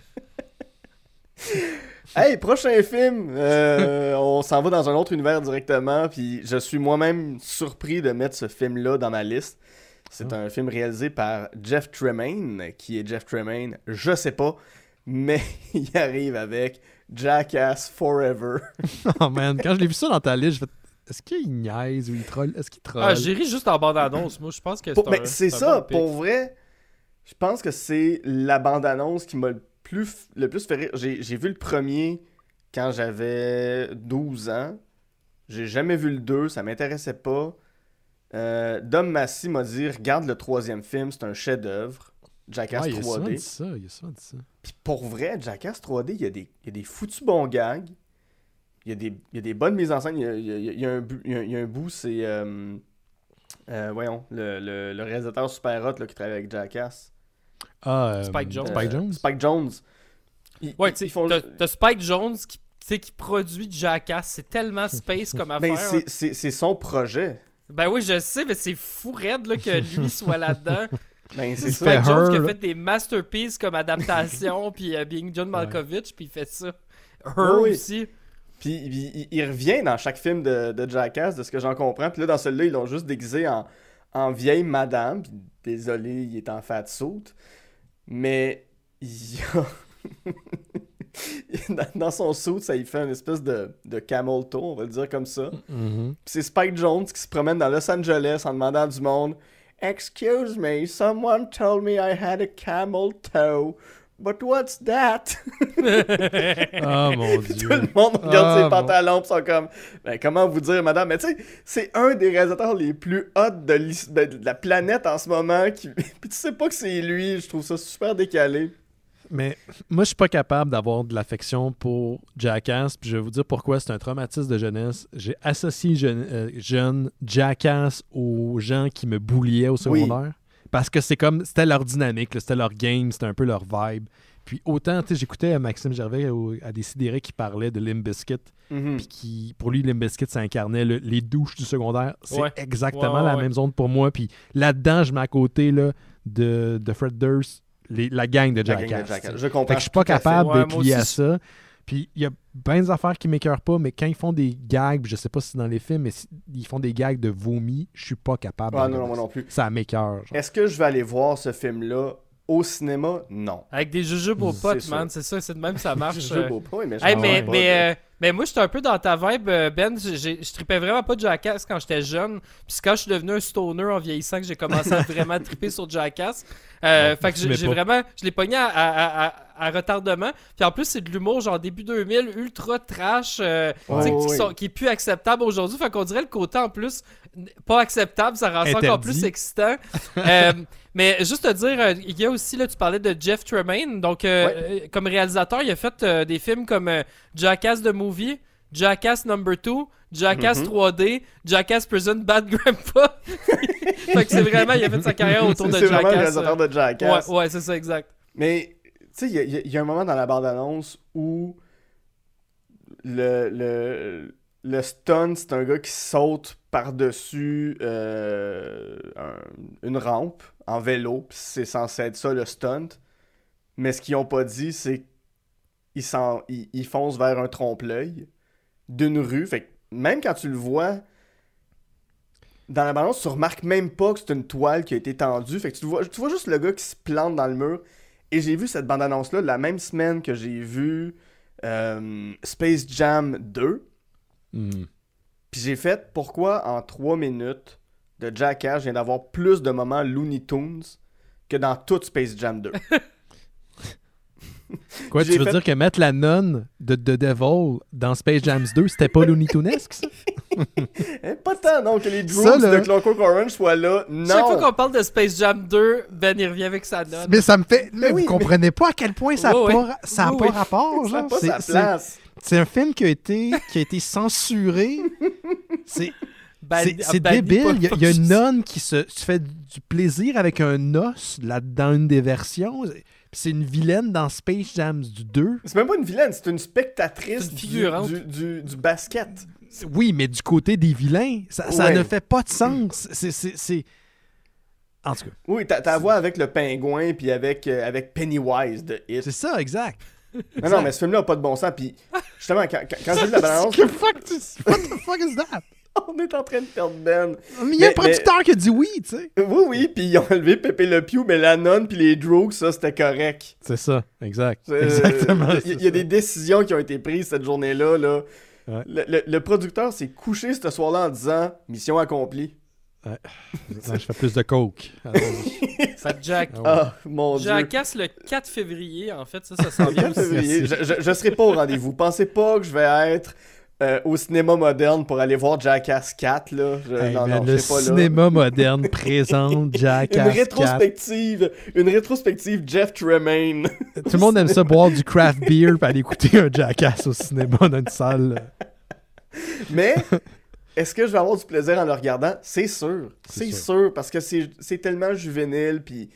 tu sais. » Hey, prochain film! Euh, on s'en va dans un autre univers directement, puis je suis moi-même surpris de mettre ce film-là dans ma liste. C'est un film réalisé par Jeff Tremaine. Qui est Jeff Tremaine? Je sais pas, mais [LAUGHS] il arrive avec Jackass Forever. [LAUGHS] Oh man, quand je l'ai vu ça dans ta liste, je fais est-ce qu'il niaise ou il troll? Est-ce qu'il troll? Ah, j'ai ri juste en bande-annonce. Moi, je pense que c'est mais c'est ça, bon pour vrai, je pense que c'est la bande-annonce qui m'a le plus, le plus fait rire. J'ai vu le premier quand j'avais 12 ans. J'ai jamais vu le 2, ça m'intéressait pas. Euh, Dom Massy m'a dit Regarde le troisième film, c'est un chef-d'œuvre. Jackass Ouais, il a souvent 3D. dit ça, il a souvent dit ça. Puis pour vrai, Jackass 3D, il y, a des, il y a des foutus bons gags. Il y a des, il y a des bonnes mises en scène. Il y a, il y il un, il y a- il y a un bout, c'est. euh, euh, voyons, le, le, le réalisateur super hot là, qui travaille avec Jackass. Ah, euh, Spike Jones. Spike Euh, Jones? Spike Jones. Ils- Ouais, tu sais, font- t'as- Spike Jones qui, tu sais, qui produit Jackass. C'est tellement space comme Ben, affaire. c'est- c'est c'est son projet. Ben oui, je sais, mais c'est fou raide là, que lui [LAUGHS] soit là-dedans. Ben, c'est Spike Jones qui a là. fait des masterpieces comme adaptation, [LAUGHS] puis euh, Being John Malkovich, puis il fait ça. Her Oui, aussi. Puis il, il- il revient dans chaque film de, de Jackass, de ce que j'en comprends. Puis là, dans celui-là, ils l'ont juste déguisé en, en vieille madame. Puis désolé, il est en fat suit. Mais il a... [LAUGHS] dans, son suit, ça il fait une espèce de, de camel toe, on va le dire comme ça. Puis c'est Spike Jones qui se promène dans Los Angeles en demandant à du monde Excuse me, someone told me I had a camel toe. But what's that? [LAUGHS] Ah, mon Tout dieu. le monde regarde Ah, ses pantalons pis sont comme ben, comment vous dire madame? Mais tu sais c'est un des réalisateurs les plus hot de, de la planète en ce moment qui [LAUGHS] puis tu sais pas que c'est lui je trouve ça super décalé Mais moi, je suis pas capable d'avoir de l'affection pour Jackass. Puis je vais vous dire pourquoi. C'est un traumatisme de jeunesse. J'ai associé jeune, euh, jeune Jackass aux gens qui me bouliaient au secondaire. Parce que c'est comme. C'était leur dynamique, là, c'était leur game, c'était un peu leur vibe. Puis autant, tu sais, j'écoutais Maxime Gervais au- à Décideret qui parlait de Limp Bizkit. Mhm. Puis qui, pour lui, Limp Bizkit, ça incarnait le- les douches du secondaire. C'est Ouais. exactement Ouais, ouais, la ouais. même zone pour moi. Puis là-dedans, je mets à côté là, de, de Fred Durst, les- la gang de de Jackass. Sais. je comprends Fait que je suis pas capable moi lié à ça. Puis il y a bien des affaires qui m'écœurent pas, mais quand ils font des gags, je sais pas si c'est dans les films, mais si- ils font des gags de vomi, je suis pas capable. Ah, de non, non, moi non plus Ça m'écœure. est-ce que je vais aller voir ce film là au cinéma? Non Avec des jujubes aux potes, man. C'est ça, c'est de même ça marche. [LAUGHS] je euh. pas oui, mais je Hey, m'en mais, mais, euh, mais moi, j'étais un peu dans ta vibe, euh, Ben. J'ai- Je tripais vraiment pas de Jackass quand j'étais jeune. Puis quand je suis devenu un stoner en vieillissant que j'ai commencé à vraiment triper sur Jackass. Euh, Ouais, fait que j'ai vraiment. Je l'ai pogné à, à- à- à retardement. Puis en plus, c'est de l'humour, genre début 2000, ultra trash, euh, qui, ouais. sont- qui est plus acceptable aujourd'hui. Fait qu'on dirait le côté en plus pas acceptable, ça rend ça encore plus excitant. Euh, [LAUGHS] mais juste te dire, euh, il y a aussi, là, tu parlais de Jeff Tremaine. Donc, euh, euh, comme réalisateur, il a fait euh, des films comme euh, Jackass the Movie, Jackass Number 2, Jackass Mhm. 3D, Jackass Prison Bad Grandpa. [LAUGHS] fait que c'est vraiment, il a fait sa carrière [LAUGHS] autour C'est- de c'est vraiment le Jackass. réalisateur de. Jackass Ouais, ouais, c'est ça, exact. Mais, tu sais, il y, a- y un moment dans la bande-annonce où le, le, le stunt, c'est un gars qui saute par-dessus euh, un- une rampe en vélo, c'est censé être ça le stunt. Mais ce qu'ils ont pas dit, c'est qu'ils ils, ils foncent vers un trompe-l'œil d'une rue. Fait même quand tu le vois dans la balance, tu remarques même pas que c'est une toile qui a été tendue. Fait tu vois, tu juste le gars qui se plante dans le mur. Et j'ai vu cette bande-annonce-là la même semaine que j'ai vu euh, Space Jam 2. Hmm. Puis j'ai fait pourquoi en 3 minutes de Jackass, je viens d'avoir plus de moments Looney Tunes que dans toute Space Jam 2. [LAUGHS] Quoi, tu veux fait- dire que mettre la nonne de The Devil dans Space Jam 2, c'était pas Looney Tunesque, ça? [LAUGHS] Eh, pas tant, non, que les Ça, là- de Clockwork Orange soient là. Chaque fois Non! qu'on parle de Space Jam 2, Ben, il revient avec sa note. Mais ça me fait. Mais oui, vous comprenez pas à quel point ça n'a pas, ça a Oui, pas rapport. Ça n'a pas sa place. C'est un film qui a été, qui a été censuré. C'est Ben- c'est- ben, débile. Il y a, pas il y a une nonne qui se, se fait du plaisir avec un os là, dans une des versions. C'est une vilaine dans Space Jam du 2. C'est même pas une vilaine, c'est une spectatrice une du- figurante. Du, du, du basket. Oui, mais du côté des vilains, ça, ne fait pas de sens. C'est- c'est- C'est. En tout cas, Oui, t'as ta voix avec le pingouin puis avec, euh, avec Pennywise de It. c'est ça, exact. [LAUGHS] Non, non, mais ce film-là a pas de bon sens. Puis justement, quand, j'ai vu la [LAUGHS] balance, Que fuck, tu- What the fuck is that? [LAUGHS] on est en train de perdre Ben. Mais il y a un producteur qui a dit oui, tu sais. Oui, oui, puis ils ont enlevé Pépé Le Pew, mais la nonne puis les Drogues, ça, c'était correct. C'est ça, exact. Exactement. Il y, a des décisions qui ont été prises cette journée-là. Là. Ouais. Le, le- le producteur s'est couché ce soir-là en disant Mission accomplie. Non, je fais plus de coke. [LAUGHS] Jack, Ah ouais. Ah, mon dieu. Jackass le 4 février, en fait, ça, ça s'en vient 4 aussi. février. Je, je, je serai pas au rendez-vous. Pensez pas que je vais être euh, au cinéma moderne pour aller voir Jackass 4, là. Je- Hey, non, man, non, le là. cinéma moderne présente [LAUGHS] Jackass Une 4. rétrospective, une rétrospective Jeff Tremaine. Tout le monde aime ça boire du craft beer puis aller écouter un Jackass au cinéma dans une salle. Mais est-ce que je vais avoir du plaisir en le regardant? C'est sûr, C'est sûr. sûr. parce que c'est c'est tellement juvénile puis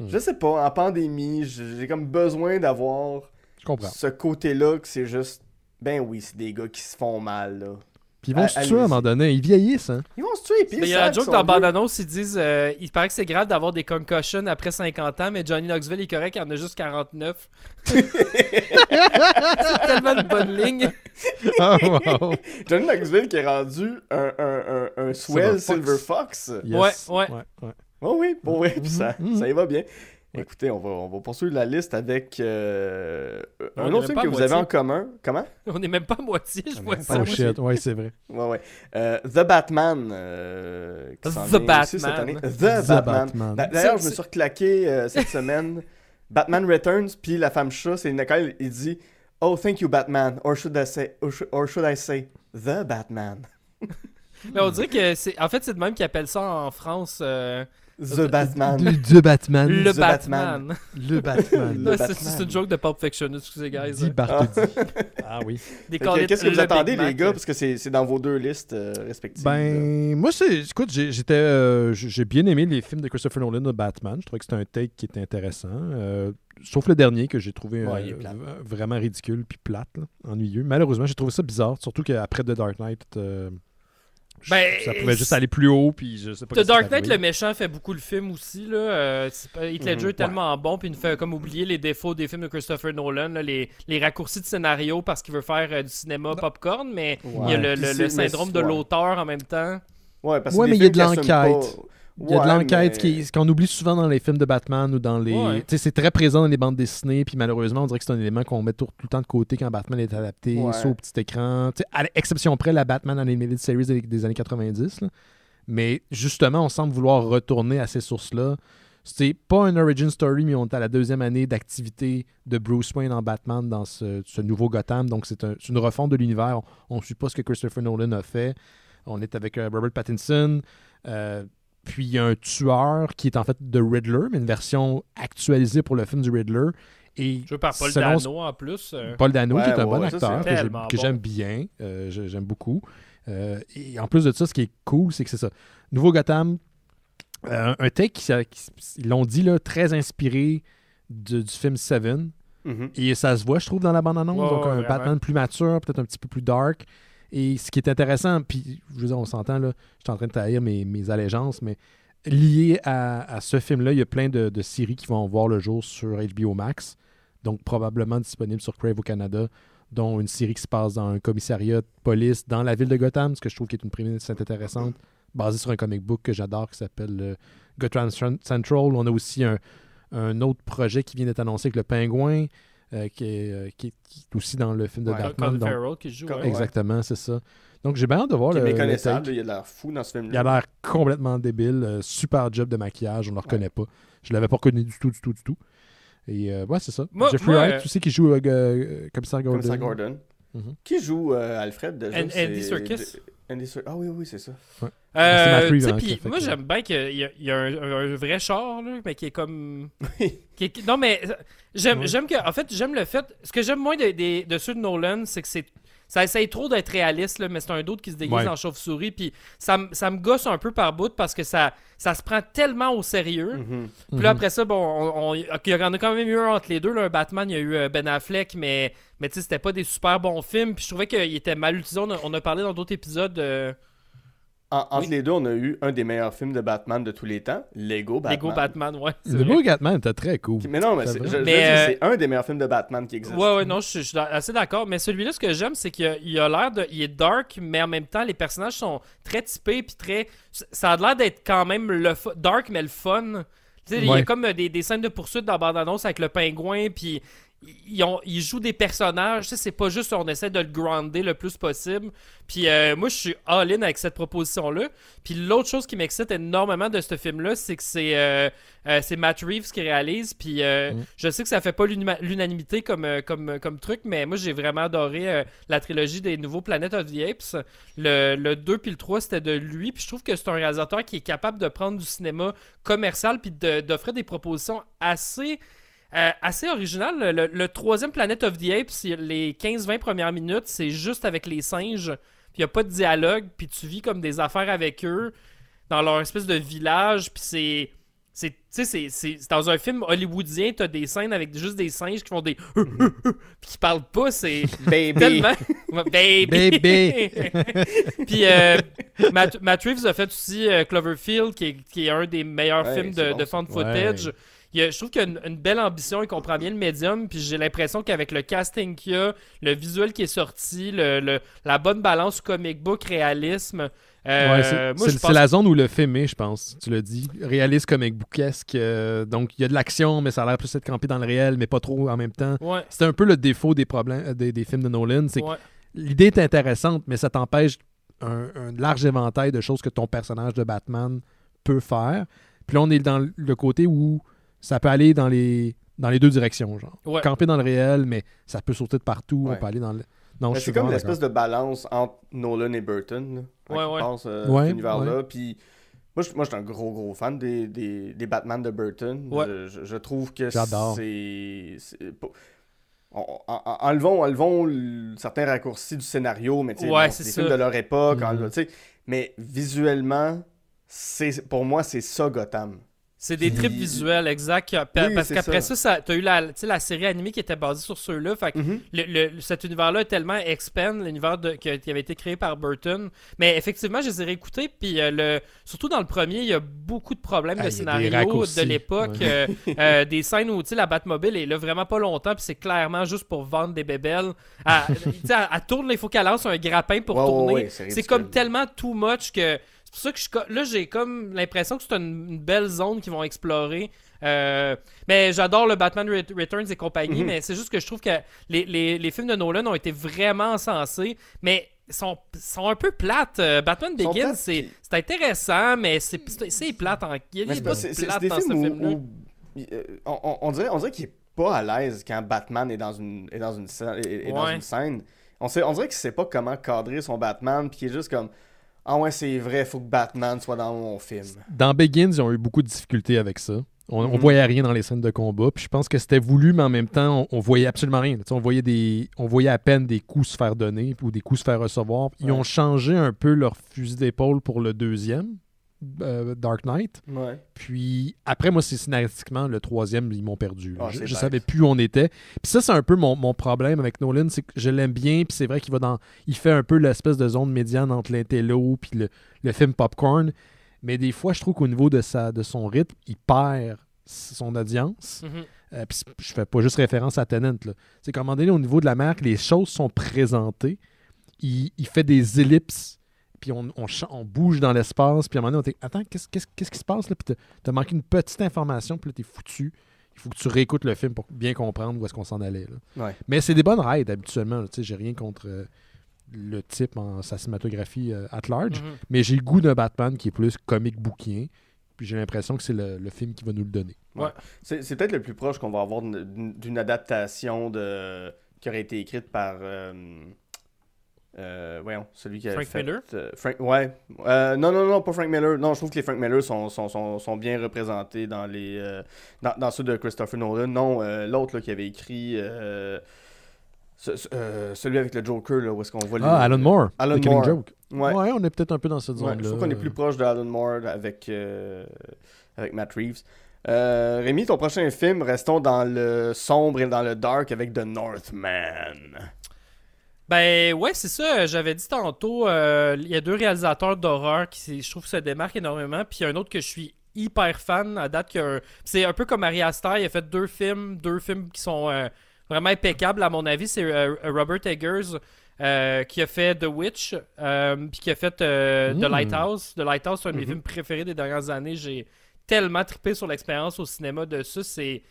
Hmm. je sais pas, en pandémie, j'ai comme besoin d'avoir ce côté-là que c'est juste ben oui, c'est des gars qui se font mal là. Puis ils vont À- se tuer à un moment donné. Ils vieillissent, hein. Ils vont se tuer puis il y a la savent joke dans bande-annonce, ils disent euh, il paraît que c'est grave d'avoir des concussions après 50 ans, mais Johnny Knoxville est correct, il en a juste 49. [LAUGHS] c'est tellement une bonne ligne. [LAUGHS] Ah, wow. Johnny Knoxville qui est rendu un, un, un, un swell Silver Silver Fox. Yes. Ouais, ouais. ouais. Oh oui, bon oui, ça, Mhm. ça y va bien. Ouais. Écoutez, on va, on va poursuivre la liste avec euh, un autre film que vous avez en commun. Comment? [LAUGHS] On est même pas à moitié, je vois ça. pas Oh shit, ouais, c'est vrai. Ouais, ouais. Euh, The Batman. euh, qui The vient aussi cette Batman. année. The, The Batman. Batman. D'a- D'ailleurs, je me suis reclaqué euh, cette [LAUGHS] semaine. Batman Returns, puis la femme chat, c'est Nicole, il dit Oh, thank you, Batman. Or should I say, or should, I say The Batman? Mais [LAUGHS] on dirait que c'est. En fait, c'est de même qu'ils appellent ça en France euh, The Batman. Du Batman. le The Batman. Le Batman. Le [LAUGHS] Batman. c'est une joke de Pulp Fiction, excusez, guys. Bartholdi. [LAUGHS] Ah oui. Qu'est-ce que vous le attendez, les gars? Parce que c'est dans vos deux listes euh, respectives. là. Ben, moi, c'est. Écoute, j'étais. euh, j'ai bien aimé les films de Christopher Nolan de Batman. Je trouvais que c'était un take qui était intéressant. euh, sauf le dernier que j'ai trouvé Ouais, euh, vraiment ridicule puis plate, là, ennuyeux. Malheureusement, j'ai trouvé ça bizarre. Surtout qu'après The Dark Knight, euh, Ben, ça pouvait juste aller plus haut. Puis je sais pas The Dark est Knight, le méchant, fait beaucoup le film aussi. Là. Euh, c'est pas- Heath Ledger Mhm. est tellement bon, puis il nous fait comme oublier les défauts des films de Christopher Nolan, là, les, les raccourcis de scénario parce qu'il veut faire euh, du cinéma popcorn, mais il y a le, syndrome de l'auteur en même temps. Ouais, parce Ouais, mais il y a de l'enquête. Il y a de l'enquête mais- qu'on oublie souvent dans les films de Batman ou dans les. Ouais. C'est très présent dans les bandes dessinées, puis malheureusement, on dirait que c'est un élément qu'on met tout, tout le temps de côté quand Batman est adapté, Ouais. soit au petit écran. Tu sais, à l'exception près, la Batman Animated Series des, des années 90. là. Mais justement, on semble vouloir retourner à ces sources-là. C'est pas un origin story, mais on est à la deuxième année d'activité de Bruce Wayne en Batman dans ce, ce nouveau Gotham. Donc, c'est un- c'est une refonte de l'univers. On ne suit pas ce que Christopher Nolan a fait. On est avec euh, Robert Pattinson. Euh, puis il y a un tueur qui est en fait de Riddler, mais une version actualisée pour le film du Riddler. Et Je veux par Paul selon- Dano en plus. euh. Paul Dano, qui est un ouais, bon acteur, que bon. j'aime bien, euh, j'aime beaucoup. Euh, et en plus de ça, ce qui est cool, c'est que c'est ça. Nouveau Gotham, euh, un take qui, ils l'ont dit, là, très inspiré du, du film Seven. Mhm. Et ça se voit, je trouve, dans la bande-annonce. Donc, un vraiment. Batman plus mature, peut-être un petit peu plus dark. Et ce qui est intéressant, puis je veux dire, on s'entend, là, je suis en train de trahir mes, allégeances, mais lié à, ce film-là, il y a plein de, séries qui vont voir le jour sur HBO Max. Donc, probablement disponible sur Crave au Canada, dont une série qui se passe dans un commissariat de police dans la ville de Gotham, ce que je trouve qui est une prémisse intéressante, basée sur un comic book que j'adore qui s'appelle euh, Gotham Cent- Central. On a aussi un, un autre projet qui vient d'être annoncé avec le pingouin, euh, qui, est, euh, qui, est, qui est aussi dans le film de Ouais, Batman. Colin Farrell qui joue. Ouais. Exactement, c'est ça. Donc j'ai bien hâte de voir Qui est le, le méconnaissable, il a l'air fou dans ce film-là. Il a l'air complètement débile. euh, super job de maquillage, on ne le reconnaît pas. Je l'avais pas reconnu du tout, du tout, du tout. Et euh, ouais, c'est ça. Moi- Jeffrey moi, Wright euh, aussi qui joue euh, euh, Commissaire Gordon. Comme ça, Gordon. Mhm. Qui joue euh, Alfred c'est- Andy Serkis. Andy Serkis? Ah oui, oui, c'est ça. C'est Matt Euh, tu sais, puis moi j'aime bien qu'il y a, il y a un, vrai char là, mais qui est comme Oui. qui est- non mais euh, j'aime Ouais. j'aime que en fait j'aime le fait ce que j'aime moins de, de, de ceux de Nolan c'est que c'est ça essaye trop d'être réaliste là, mais c'est un d'autre qui se déguise Ouais. en chauve-souris puis ça, me- ça me gosse un peu par bout parce que ça ça se prend tellement au sérieux Mhm. puis là, Mhm. après ça, bon, on, on- il y en a quand même eu un entre les deux. Là, un Batman, il y a eu euh, Ben Affleck, mais, mais tu sais, c'était pas des super bons films. Puis je trouvais qu'il était mal utilisé. On a, on a parlé dans d'autres épisodes de En- entre Oui. les deux, on a eu un des meilleurs films de Batman de tous les temps, Lego Batman. Lego Batman, ouais. c'est Le vrai. beau Batman était très cool. Mais non, mais C'est euh, c'est un des meilleurs films de Batman qui existe. Ouais, ouais, non, je, je suis assez d'accord. Mais celui-là, ce que j'aime, c'est qu'il a, l'air de. Il est dark, mais en même temps, les personnages sont très typés, puis très. Ça a l'air d'être quand même le fu- dark, mais le fun. Tu sais, il y Ouais. a comme des, des scènes de poursuite dans la bande-annonce avec le pingouin, puis ils, ont, ils jouent des personnages, c'est pas juste on essaie de le grounder le plus possible. Puis euh, moi, je suis all-in avec cette proposition-là. Puis l'autre chose qui m'excite énormément de ce film-là, c'est que c'est euh, euh, Matt Reeves qui réalise. Puis Mm. je sais que ça fait pas l'unanimité comme, comme, comme truc, mais moi, j'ai vraiment adoré la trilogie des nouveaux Planet of the Apes. Le, le 2 puis le 3, c'était de lui. Puis je trouve que c'est un réalisateur qui est capable de prendre du cinéma commercial puis de- d'offrir des propositions assez... euh, assez originales. Le, le troisième Planet of the Apes, c'est les 15-20 premières minutes, c'est juste avec les singes. Puis il n'y a pas de dialogue. Puis tu vis comme des affaires avec eux dans leur espèce de village. Puis c'est. C'est, tu sais, c'est, dans un film hollywoodien, t'as des scènes avec juste des singes qui font des [LAUGHS] puis qui parlent pas, c'est Baby. tellement [LAUGHS] baby. Baby. [LAUGHS] puis euh, Matt, Matt Reeves a fait aussi euh, Cloverfield, qui est, qui est un des meilleurs Ouais, films de, bon, de found footage. Ouais. Il y a- je trouve qu'il y a une, une belle ambition, il comprend bien le médium, puis j'ai l'impression qu'avec le casting qu'il y a, le visuel qui est sorti, le, le- la bonne balance comic book, réalisme, euh, Ouais, c'est- pense la zone où le film est, je pense. Tu l'as dit. Réaliste comic bookesque. euh, donc, il y a de l'action, mais ça a l'air plus être campé dans le réel, mais pas trop en même temps. Ouais, C'est un peu le défaut des problèmes euh, des, des films de Nolan. C'est que ouais. l'idée est intéressante, mais ça t'empêche un, un large éventail de choses que ton personnage de Batman peut faire. Puis là, on est dans le côté où ça peut aller dans les, dans les deux directions. Genre. Ouais. Camper dans le réel, mais ça peut sauter de partout. Ouais. On peut aller dans le. Non, c'est suis comme l'espèce de balance entre Nolan et Burton. Là, Ouais, penses, euh, Ouais, cet univers-là. Puis moi, je moi, je suis un gros, gros fan des, des, des Batman de Burton. Ouais. Je, trouve que J'adore. c'est. en- en- en- Enlevons, enlevons le- certains raccourcis du scénario, mais tu sais, Ouais, bon, c'est des ça. films de leur époque. Mhm. en- mais visuellement, c'est pour moi, c'est ça Gotham. C'est des trips visuels, exact. Oui, parce qu'après ça. ça, ça t'as eu la, tu série animée qui était basée sur ceux-là. Fait que Mhm. le, le- cet univers-là est tellement expand, l'univers qui, avait été créé par Burton. Mais effectivement, je les ai réécoutés. Puis euh, le, surtout dans le premier, il y a beaucoup de problèmes Ah, de il y a des scénario de l'époque. ouais. euh, [LAUGHS] euh, des scènes où tu la Batmobile est là vraiment pas longtemps. Puis c'est clairement juste pour vendre des bébelles. Tu elle, elle tourne, il faut qu'elle lance un grappin pour tourner. ouais, c'est comme tellement too much que. C'est pour ça que je, là, j'ai comme l'impression que c'est une, une belle zone qu'ils vont explorer. Euh, mais j'adore le Batman Ret- Returns et compagnie, Mhm. mais c'est juste que je trouve que les, les- les films de Nolan ont été vraiment encensés, mais sont, sont un peu plates. Euh, Batman Begins, c'est intéressant, mais c'est c'est- c'est plate. En, il y a pas- des dans ce film-là. euh, on, on- dirait, on dirait qu'il est pas à l'aise quand Batman est dans une, est dans une, scène, est- est dans une scène. On, sait, on dirait qu'il sait pas comment cadrer son Batman, puis qu'il est juste comme Ah ouais, c'est vrai, faut que Batman soit dans mon film. Dans Begins, ils ont eu beaucoup de difficultés avec ça. On, on Mhm. voyait rien dans les scènes de combat. Puis je pense que c'était voulu, mais en même temps, on, on voyait absolument rien. On, voyait des, on voyait à peine des coups se faire donner ou des coups se faire recevoir. Ils Ouais. ont changé un peu leur fusil d'épaule pour le deuxième, euh, Dark Knight. Ouais. Puis après, moi, c'est scénaristiquement, le troisième, ils m'ont perdu. Ah, je je savais plus où on était. Puis ça, c'est un peu mon, mon problème avec Nolan, c'est que je l'aime bien, puis c'est vrai qu'il va dans... Il fait un peu l'espèce de zone médiane entre l'intello puis le, le film popcorn. Mais des fois, je trouve qu'au niveau de, sa, de son rythme, il perd son audience. Mhm. Euh, puis je fais pas juste référence à Tennant. là. C'est qu'à un moment donné, au niveau de la marque, les choses sont présentées. Il, il fait des ellipses, puis on, on, bouge dans l'espace, puis à un moment donné, on dit Attends, qu'est-ce qu'est-ce- qu'est-ce qui se passe là? Puis t'as- manqué une petite information, puis là, t'es foutu. Il faut que tu réécoutes le film pour bien comprendre où est-ce qu'on s'en allait. là. Ouais. Mais c'est des bonnes raids habituellement. Tu sais, J'ai rien contre euh, le type en sa cinématographie euh, at large, Mhm. mais j'ai le goût d'un Batman qui est plus comique bouquin. Puis j'ai l'impression que c'est le, le film qui va nous le donner. C'est c'est peut-être le plus proche qu'on va avoir d'une d'une adaptation de qui aurait été écrite par. euh, euh, voyons, celui qui a Frank fait. Miller? euh, Frank, ouais. Euh, non, non, non, pas Frank Miller. Non, je trouve que les Frank Miller sont, sont, sont, sont bien représentés dans les euh, dans, dans ceux de Christopher Nolan. Non, euh, l'autre là, qui avait écrit. euh, ce- ce- euh, celui avec le Joker, là, où est-ce qu'on voit Ah, les- Alan Moore, Alan The Moore. Joke. Ouais. Ouais. on est peut-être un peu dans cette Ouais, zone-là. je trouve qu'on est plus proche de Alan Moore avec, euh, avec Matt Reeves. Euh, Rémi, ton prochain film, restons dans le sombre et dans le dark avec The Northman. Ben ouais, c'est ça. J'avais dit tantôt, euh, il y a deux réalisateurs d'horreur qui, je trouve, se démarquent énormément. Puis il y a un autre que je suis hyper fan à date. que C'est un peu comme Ari Aster. Il a fait deux films, deux films qui sont euh, vraiment impeccables à mon avis. C'est euh, Robert Eggers qui a fait The Witch, puis qui a fait The Mm. Lighthouse. The Lighthouse, c'est un de mes Mhm. films préférés des dernières années. J'ai tellement trippé sur l'expérience au cinéma de ça. C'est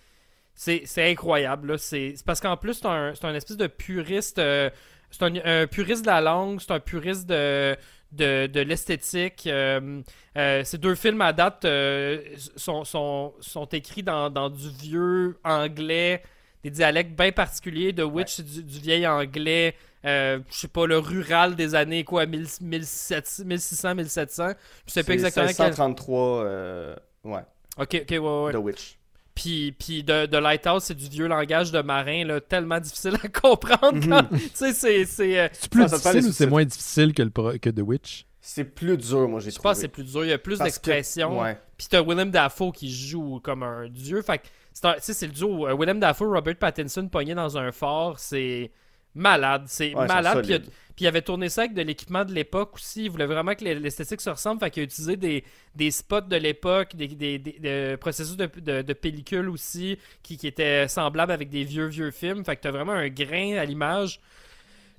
C'est c'est incroyable. là. C'est parce qu'en plus, c'est un, c'est un espèce de puriste. euh, c'est un, un puriste de la langue, c'est un puriste de, de, de l'esthétique. euh, euh, ces deux films à date euh, sont, sont, sont écrits dans, dans du vieux anglais, des dialectes bien particuliers. The Witch, c'est du, du vieil anglais, je sais pas, le rural des années quoi, 1600, 1700. Je sais pas exactement quel. 1633, euh, ouais, Ok, ok, ouais, ouais. The Witch. Puis, puis de, de Lighthouse, c'est du vieux langage de marin, là, tellement difficile à comprendre. Mhm. quand- Tu sais, c'est. c'est, euh, C'est plus ça difficile ou c'est moins difficile que, le pro- que The Witch? C'est plus dur, moi, j'ai je trouvé. pense que c'est plus dur. Il y a plus Parce que-. Ouais. Puis t'as Willem Dafoe qui joue comme un dieu. Fait que c'est un- tu sais, c'est le duo. euh, Willem Dafoe, Robert Pattinson pogné dans un fort, c'est malade. C'est Ouais, malade. Puis il, puis avait tourné ça avec de l'équipement de l'époque aussi. Il voulait vraiment que l'es- l'esthétique se ressemble. Fait qu'il a utilisé des, des spots de l'époque, des, des- des- des processus de, de, de pellicule aussi qui, qui étaient semblables avec des vieux, vieux films. Fait que t'as vraiment un grain à l'image.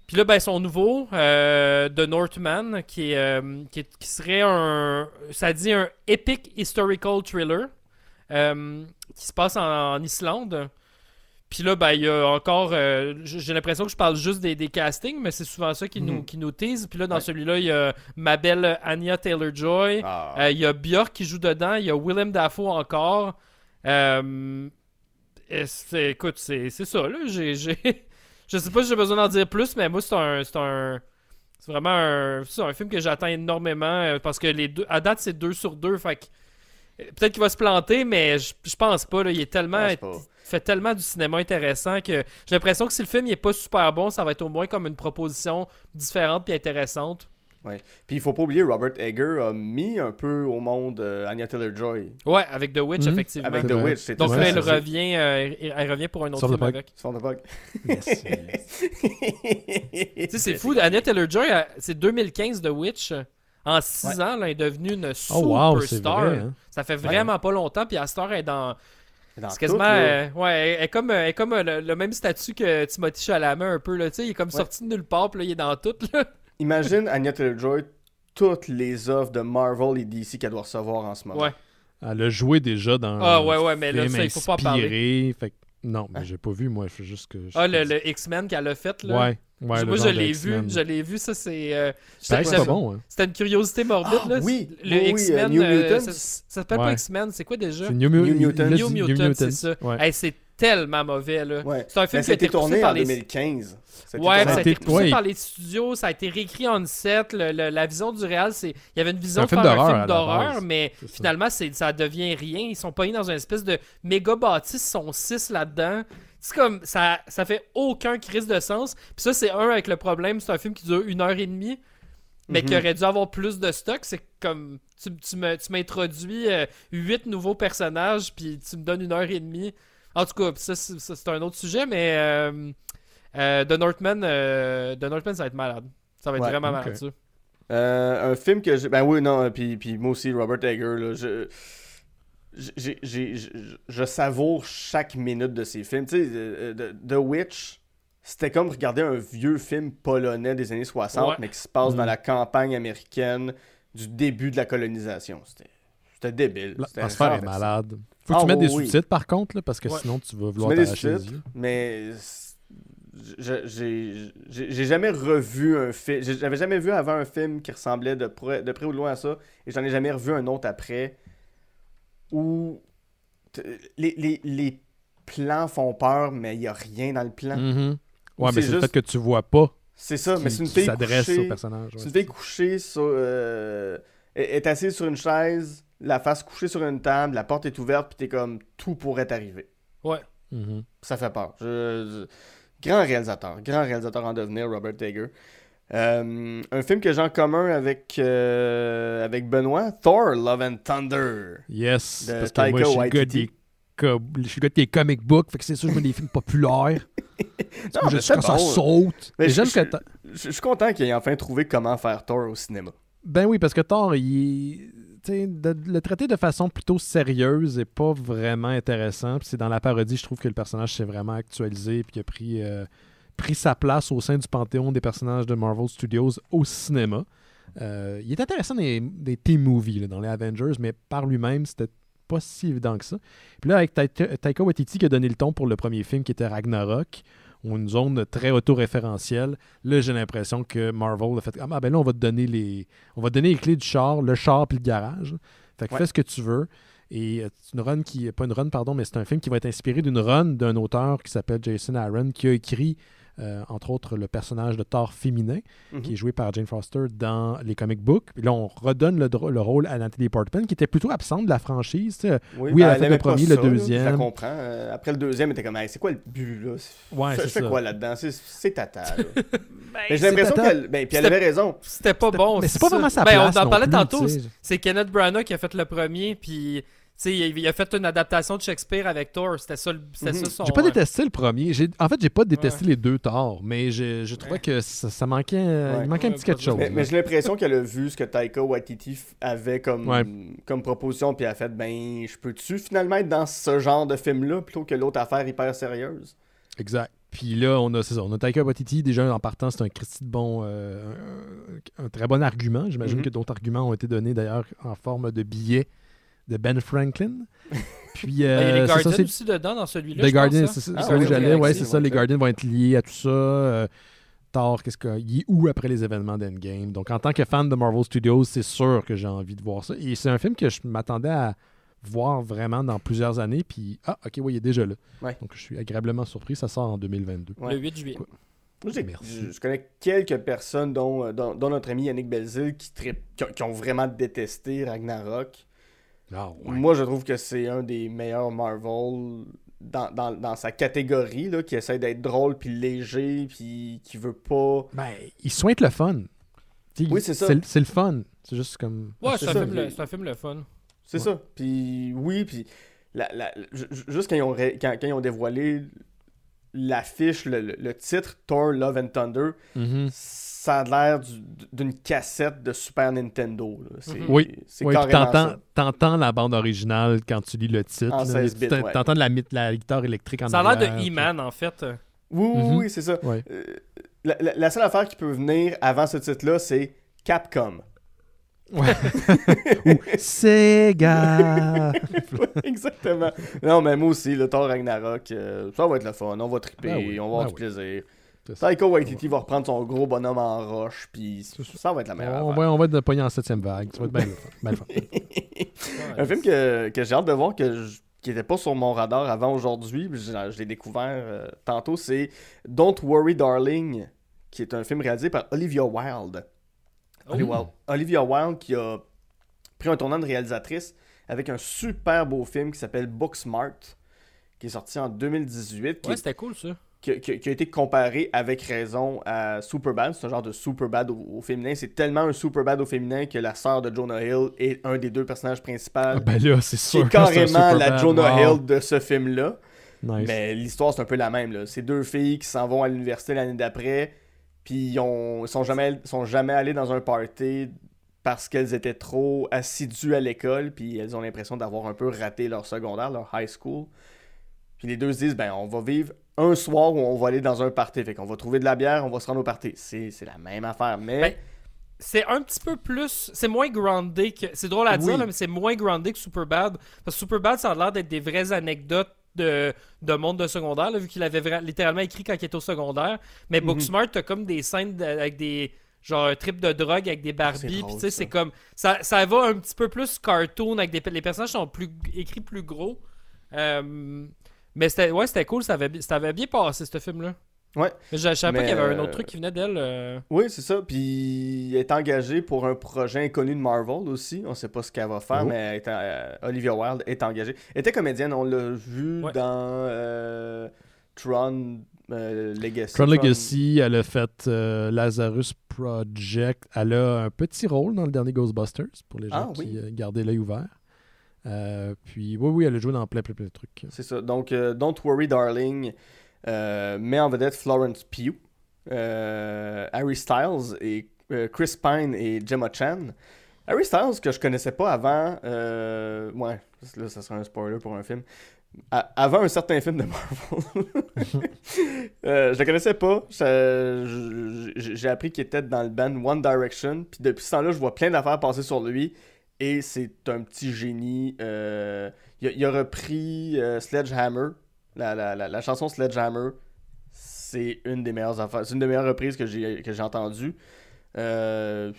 Puis là, ben, son nouveau, euh, The Northman, qui, est, euh, qui, est- qui serait un. Ça dit un epic historical thriller euh, qui se passe en, en Islande. Puis là, ben, il y a encore. euh, j- J'ai l'impression que je parle juste des, des castings, mais c'est souvent ça qui, nous, Mhm. qui nous tease. Puis là, dans Ouais. celui-là, il y a ma belle Anya Taylor-Joy. Ah. Euh, Il y a Björk qui joue dedans. Il y a Willem Dafoe encore. Euh, écoute, c'est ça, là. J'ai- [LAUGHS] je sais pas si j'ai besoin d'en dire plus, mais moi, c'est un. C'est un. C'est vraiment un, un film que j'attends énormément parce que les deux, à date, c'est deux sur deux. Fait que, peut-être qu'il va se planter, mais je, je pense pas. Là, il est tellement. Fait tellement du cinéma intéressant que j'ai l'impression que si le film il est pas super bon, ça va être au moins comme une proposition différente puis intéressante. Puis il faut pas oublier, Robert Egger a mis un peu au monde euh, Anya Taylor-Joy Ouais, avec The Witch, Mhm. effectivement. avec The vrai. Witch. Donc là, elle revient, euh, elle revient pour un autre film le avec. Son de bug. Yes. Tu sais, c'est fou. Anya Taylor-Joy, elle- c'est 2015 The Witch. En 6 ans, là, elle est devenue une Oh wow, superstar. vrai. hein? Ça fait vraiment pas longtemps. Puis à cette heure, elle est dans. C'est quasiment. euh, ouais, elle elle est comme, elle est comme euh, le, le même statut que Timothy Chalamet, un peu. Là, tu sais, il est comme Ouais. sorti de nulle part. Puis là, il est dans tout. Là. [LAUGHS] Imagine Anya Taylor-Joy, toutes les offres de Marvel et DC qu'elle doit recevoir en ce moment. Ouais. Elle a joué déjà dans Ah, ouais, ouais, mais là, ça, il faut pas en parler. inspiré, Fait non, mais Hein? j'ai pas vu, moi. Je fais juste que... Ah, le, le X-Men qu'elle a fait. Là? Ouais, ouais. Moi, je l'ai vu. Je l'ai vu. Ça, c'est. euh, C'est que c'est pas bon, hein. C'était une curiosité morbide. Ah, là. oui, Le oui, oui, X-Men. euh, New euh, Mutants. ça, ça s'appelle pas. X-Men. C'est quoi déjà? C'est New, New Mu- Mutants. New dit, Mutants, c'est ça. Ouais. Hey, c'est tellement mauvais, là. Ouais. C'est un film Mais qui ça a été tourné par en les... 2015. Ça a été Ouais, tourné ça a été ouais. par les studios, ça a été réécrit en set. le- le- la vision du réal, c'est il y avait une vision un de faire un film d'horreur, mais C'est ça. finalement, c'est, ça devient rien. Ils sont pognés dans une espèce de méga bâtisse, ils sont six là-dedans. C'est comme, ça, ça fait aucun crise de sens. Puis ça, c'est un avec le problème, c'est un film qui dure une heure et demie, mais qui Mhm. aurait dû avoir plus de stock. C'est comme, tu, tu me- tu m'introduis euh, huit nouveaux personnages, puis tu me donnes une heure et demie. En tout cas, ça, c'est, ça, c'est un autre sujet, mais euh, euh, The Northman, euh, The Northman, ça va être malade. Ça va être Ouais, vraiment malade, ça. Un film que j'ai. Ben oui, non, puis, puis moi aussi, Robert Egger, là, je. savoure chaque minute de ces films. Tu sais, The Witch, c'était comme regarder un vieux film polonais des années 60, Ouais. mais qui se passe dans Mhm. la campagne américaine du début de la colonisation. C'était c'était débile. L'atmosphère est malade. Faut que Ah, tu mettes des oui, sous-titres par contre, là, parce que Ouais. sinon tu vas vouloir t'arracher les yeux. mais c'est- j'ai jamais revu un film. J'avais jamais vu avant un film qui ressemblait de près, de près ou de loin à ça, et j'en ai jamais revu un autre après où les, les, les plans font peur, mais il n'y a rien dans le plan. Mhm. Ou Ouais, mais c'est c'est le juste- fait que tu vois pas C'est ça, mais c'est une qui fille s'adresse couchée. au personnage. C'est ouais. une fille couchée sur. euh, est est assise sur une chaise, la face couchée sur une table, la porte est ouverte, puis t'es comme tout pourrait arriver. Ouais. Mhm. Ça fait peur. Je- je- Grand réalisateur, grand réalisateur en devenir, Robert Tager. Euh, un film que j'ai en commun avec, euh, avec Benoît, Thor, Love and Thunder. Yes, De parce que moi, je suis le gars Waititi. des co- je suis le gars des comic books, fait que c'est sûr que je mets des films populaires. [LAUGHS] Non, mais quand ça bon. saute. Mais Et je- j'aime je- que ta- Je je suis content qu'il ait enfin trouvé comment faire Thor au cinéma. Ben oui, parce que Thor, il... de- le traiter de façon plutôt sérieuse et pas vraiment intéressant. Puis c'est dans la parodie, je trouve que le personnage s'est vraiment actualisé il a pris, euh, pris sa place au sein du panthéon des personnages de Marvel Studios au cinéma. Euh, il est intéressant dans les, des team movies, là, dans les Avengers, mais par lui-même, c'était pas si évident que ça. Puis là, avec Taika Waititi qui a donné le ton pour le premier film qui était Ragnarok, ou une zone très autoréférentielle, là, j'ai l'impression que Marvel a fait Ah, ben là, on va te donner les, on va te donner les clés du char, le char puis le garage. Fait que Ouais. fais ce que tu veux. Et euh, c'est une run qui. Pas une run, pardon, mais c'est un film qui va être inspiré d'une run d'un auteur qui s'appelle Jason Aaron, qui a écrit, euh, entre autres, le personnage de Thor féminin, Mhm. qui est joué par Jane Foster dans les comic books. Puis là, on redonne le, rôle à Nathalie Portman, qui était plutôt absente de la franchise. sais. Oui, elle a fait le premier, ça, le deuxième. Je comprends. Euh, après le deuxième, elle était comme, Hey, c'est quoi le but, là? Ouais, je c'est fais ça. quoi là-dedans? C'est- C'est tata, là. [LAUGHS] Ben, Mais j'ai l'impression qu'elle. Ben, puis elle avait raison. C'était pas bon. Mais c'est pas vraiment sa Ben, place on en parlait plus, tantôt. C'est Kenneth Branagh qui a fait le premier, puis sais, il, il a fait une adaptation de Shakespeare avec Thor. C'était ça, le- c'était ça son. J'ai pas euh, détesté le premier. En fait, j'ai pas détesté les deux torts, mais je, je trouvais que ça, ça manquait, euh, Ouais. il manquait un petit quelque chose. Mais, mais j'ai l'impression qu'elle a vu ce que Taika Waititi avait comme, Ouais. comme proposition, puis elle a fait, ben, je peux-tu finalement être dans ce genre de film-là plutôt que l'autre affaire hyper sérieuse? Exact. Puis là, on a, c'est ça, on a Taika Waititi. Déjà, en partant, c'est un Christy de bon. euh, un, un très bon argument. J'imagine Mhm. que d'autres arguments ont été donnés d'ailleurs en forme de billets de Ben Franklin. [LAUGHS] Puis, ben, il y a euh, les c'est Guardians ça, c'est. aussi dedans dans celui-là. Pense, Guardians, hein? c'est ça, Ah, où oui, j'allais. oui, c'est ça. Les. Guardians vont être liés à tout ça. Euh, Thor, qu'est-ce que, il est où après les événements d'Endgame? Donc, en tant que fan de Marvel Studios, c'est sûr que j'ai envie de voir ça. Et c'est un film que je m'attendais à voir vraiment dans plusieurs années. Puis, ah, ok, oui, il est déjà là. Ouais. Donc, je suis agréablement surpris. Ça sort en 2022. Ouais. Le 8 juillet. Merci. Je, je connais quelques personnes, dont, euh, dont, dont notre ami Yannick Belzil, qui, qui ont vraiment détesté Ragnarok. Ah, Moi, je trouve que c'est un des meilleurs Marvel dans, dans, dans sa catégorie, là, qui essaie d'être drôle, puis léger, puis qui veut pas... Ben, il soigne le fun. Oui, c'est ça. C'est le fun. C'est juste comme. Ouais, c'est c'est un, un film le fun. C'est Ouais. ça. Puis oui, puis la- la- ju- ju- juste quand ils ont, ré- quand, quand ils ont dévoilé l'affiche, le, le- le titre Thor Love and Thunder, Mhm. Ça a l'air du- d'une cassette de Super Nintendo. C'est Mhm. Oui. c'est Ouais, carrément t'entends, t'entends la bande originale quand tu lis le titre. En là. 16 bits, ouais. T'entends la, la guitare électrique en Ça a l'air de E-Man, en fait. Oui, oui, Mhm. oui, c'est ça. Ouais. Euh, la, la- la seule affaire qui peut venir avant ce titre-là, c'est Capcom. [LAUGHS] Ou Sega. Ouais, Exactement. Non, mais moi aussi, le Thor Ragnarok, euh, ça va être le fun. On va triper, Ben oui, on va avoir ben du oui. plaisir. Taika Waititi va reprendre son gros bonhomme en roche, puis ça va être la meilleure on, va, on va être pogné en septième vague. Ça va être bien le fun. [LAUGHS] Un film que, que j'ai hâte de voir, que je- qui n'était pas sur mon radar avant aujourd'hui, puis je, je l'ai découvert euh, tantôt, c'est Don't Worry Darling, qui est un film réalisé par Olivia Wilde. Oh. Olivia- Olivia Wilde qui a pris un tournant de réalisatrice avec un super beau film qui s'appelle Booksmart, qui est sorti en 2018, qui, Ouais, c'était cool, ça. Qui- a été comparé avec raison à Superbad. C'est un genre de Superbad au, au féminin. C'est tellement un Superbad au féminin que la sœur de Jonah Hill est un des deux personnages principaux. Ah, ben là, c'est sûr. carrément la. Jonah Wow. Hill de ce film-là. Nice. Mais l'histoire, c'est un peu la même. là. C'est deux filles qui s'en vont à l'université l'année d'après, puis ils sont jamais, sont jamais allées dans un party parce qu'elles étaient trop assidues à l'école, puis elles ont l'impression d'avoir un peu raté leur secondaire, leur high school. Puis les deux se disent, ben, on va vivre un soir où on va aller dans un party. Fait qu'on va trouver de la bière, on va se rendre au party. C'est c'est la même affaire, mais... Ben, C'est un petit peu plus. C'est moins groundé que. C'est drôle à dire, là, mais c'est moins groundé que Superbad. Parce que Superbad, ça a l'air d'être des vraies anecdotes de, de monde de secondaire, là, vu qu'il avait vra- littéralement écrit quand il était au secondaire. Mais Mhm. Booksmart, t'as comme des scènes de- avec des. Genre un trip de drogue avec des Barbies. drôle, Puis tu sais, c'est comme. Ça, ça va un petit peu plus cartoon avec des. Les personnages sont plus écrits plus gros. Euh, mais c'était ouais, c'était cool. Ça avait, ça avait bien passé, ce film-là. Ouais. Mais je, je savais pas qu'il y avait un euh, autre truc qui venait d'elle. euh. Oui, c'est ça. Puis elle est engagée pour un projet inconnu de Marvel aussi. On sait pas ce qu'elle va faire, Oh. mais elle est en- euh, Olivia Wilde est engagée. Elle était comédienne, on l'a vu Ouais. dans euh, Tron euh, Legacy. Tron Legacy, elle a fait euh, Lazarus Project. Elle a un petit rôle dans le dernier Ghostbusters pour les gens Ah, oui. qui euh, gardaient l'œil ouvert. Euh, puis oui, oui, elle a joué dans plein, plein, plein de trucs. C'est ça. Donc, euh, Don't Worry Darling euh, met en vedette Florence Pugh, Harry Styles et Chris Pine et Gemma Chan. Harry Styles, que je connaissais pas avant, ouais, là, ça serait un spoiler pour un film. Avant un certain film de Marvel, [LAUGHS] euh, je le connaissais pas. J'ai appris qu'il était dans le band One Direction. Puis depuis ce temps-là, je vois plein d'affaires passer sur lui. Et c'est un petit génie. Euh, il, a, repris euh, Sledgehammer, la, chanson Sledgehammer. C'est une des meilleures. C'est reprises que j'ai entendues. Euh,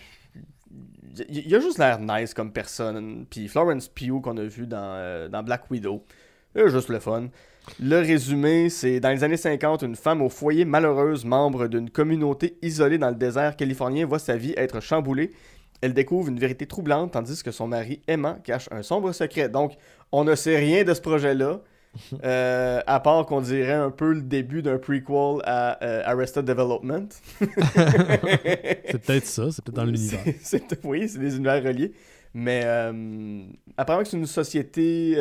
il a juste l'air nice comme personne. Puis Florence Pugh qu'on a vu dans, dans Black Widow. Juste le fun. Le résumé, c'est dans les années 50, une femme au foyer malheureuse, membre d'une communauté isolée dans le désert californien, voit sa vie être chamboulée. Elle découvre une vérité troublante tandis que son mari aimant cache un sombre secret. Donc, on ne sait rien de ce projet-là, [LAUGHS] euh, à part qu'on dirait un peu le début d'un prequel à euh, Arrested Development. C'est [LAUGHS] peut-être ça, c'est peut-être dans l'univers. Oui, c'est des univers reliés. Mais euh, apparemment que c'est une société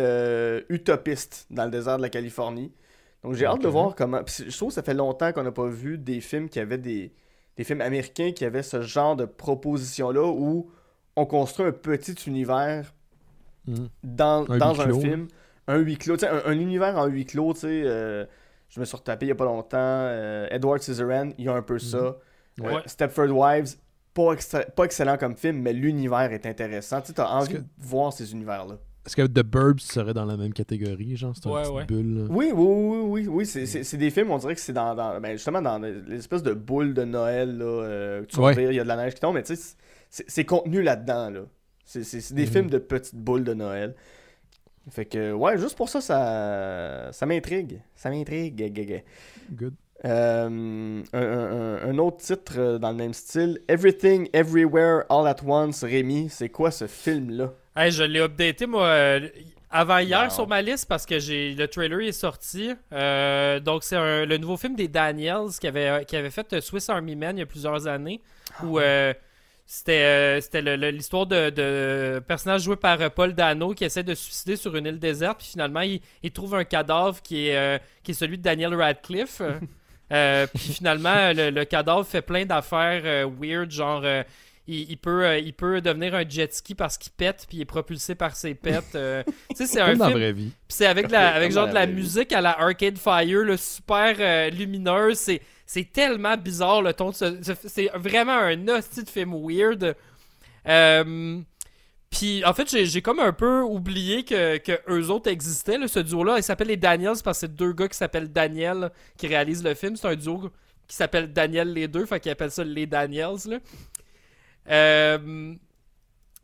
utopiste dans le désert de la Californie. Donc j'ai hâte de voir comment. je trouve que ça fait longtemps qu'on n'a pas vu des films qui avaient des. Des films américains qui avaient ce genre de proposition-là où on construit un petit univers Mhm. dans, Un dans un clos, film. Un huis clos. tu sais, Un, un univers en huis clos, tu sais. euh, je me suis retapé il y a pas longtemps. euh, Edward Scissorhands, il y a un peu ça. Ouais. Euh, Stepford Wives, pas, extra- pas excellent comme film, mais l'univers est intéressant. Tu sais, t'as envie que- de voir ces univers-là. Est-ce que The Burbs serait dans la même catégorie, genre? C'est une Ouais, petite ouais. bulle là? Oui, oui, oui, oui, oui. C'est, des films, on dirait que c'est dans, dans- ben, justement dans l'espèce de boule de Noël, là. euh, tu Ouais. il y a de la neige qui tombe, mais tu sais, c'est, contenu là-dedans, là. C'est, des Mhm. films de petites boules de Noël. Fait que, ouais, juste pour ça, ça, ça m'intrigue. Ça m'intrigue. Good. Euh, un, un- un autre titre euh, dans le même style, Everything, Everywhere, All at Once, Rémi, c'est quoi ce film-là? Hey, je l'ai updaté, moi, euh, avant hier sur ma liste parce que j'ai le trailer est sorti. Euh, donc, c'est le nouveau film des Daniels qui avait, qui avait fait euh, Swiss Army Man il y a plusieurs années. où euh, c'était euh, l'histoire de, de personnage joué par euh, Paul Dano qui essaie de se suicider sur une île déserte. Puis finalement, il, il trouve un cadavre qui est, euh, qui est celui de Daniel Radcliffe. [LAUGHS] Euh, puis finalement, le, le cadavre fait plein d'affaires euh, weird, genre. euh, il, il peut, euh, il peut devenir un jet ski parce qu'il pète puis il est propulsé par ses pets. euh. tu sais, c'est un Comme dans la film vraie vie. puis c'est avec, la, avec genre de la vie. musique à la Arcade Fire, le super euh, lumineuse. C'est, c'est tellement bizarre le ton de ce, ce- C'est vraiment un hostie de film weird. Euh, puis en fait, j'ai, j'ai comme un peu oublié que, que eux autres existaient, là, ce duo-là. Il s'appelle les Daniels parce que c'est deux gars qui s'appellent Daniel qui réalisent le film. C'est un duo qui s'appelle Daniel les deux, fait qu'ils appellent ça les Daniels. Là. Euh,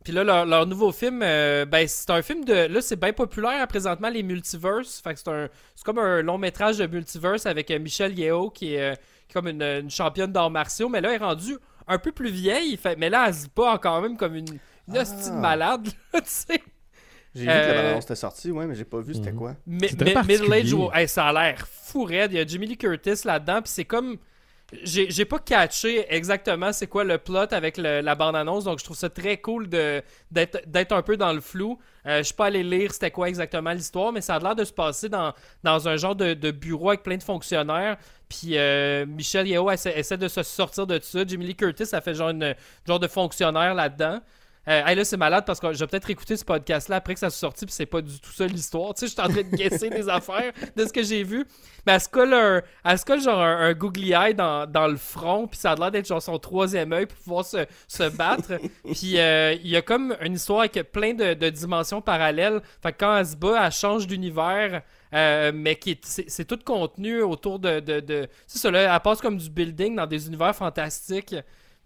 puis là, leur, leur nouveau film, euh, ben, c'est un film de. Là, c'est bien populaire hein, présentement, les multiverses. Fait que c'est un. C'est comme un long métrage de multiverse avec euh, Michelle Yeoh, qui est, euh, qui est comme une, une championne d'arts martiaux. Mais là, elle est rendue un peu plus vieille. Fait, mais là, elle se bat quand même comme une, une hostie de Ah. malade, là, [LAUGHS] tu sais. J'ai vu que la Euh, balance était sortie, ouais, mais j'ai pas vu c'était Mhm. quoi. Mi- Middle Age, hey, ça a l'air fou raide. Il y a Jimmy Lee Curtis là-dedans, puis c'est comme. J'ai pas catché exactement c'est quoi le plot avec la bande-annonce, donc je trouve ça très cool d'être un peu dans le flou. Euh, je suis pas allé lire c'était quoi exactement l'histoire, mais ça a l'air de se passer dans, dans un genre de, bureau avec plein de fonctionnaires. Puis euh, Michel Yeo essaie, essaie de se sortir de ça. Jimmy Lee Curtis a fait genre une genre de fonctionnaire là-dedans. Euh, hey, là, c'est malade parce que je vais peut-être écouter ce podcast-là après que ça soit sorti, puis c'est pas du tout ça l'histoire. Tu sais, je suis en train de guesser des [LAUGHS] affaires de ce que j'ai vu. Mais elle se colle, un, elle se colle genre un, un googly eye dans, dans le front, puis ça a l'air d'être genre son troisième œil pour pouvoir se, se battre. [LAUGHS] puis euh, il y a comme une histoire avec plein de, de dimensions parallèles. Fait que quand elle se bat, elle change d'univers. euh, mais qui est- c'est c'est tout contenu autour de. de, de c'est ça, là, elle passe comme du building dans des univers fantastiques.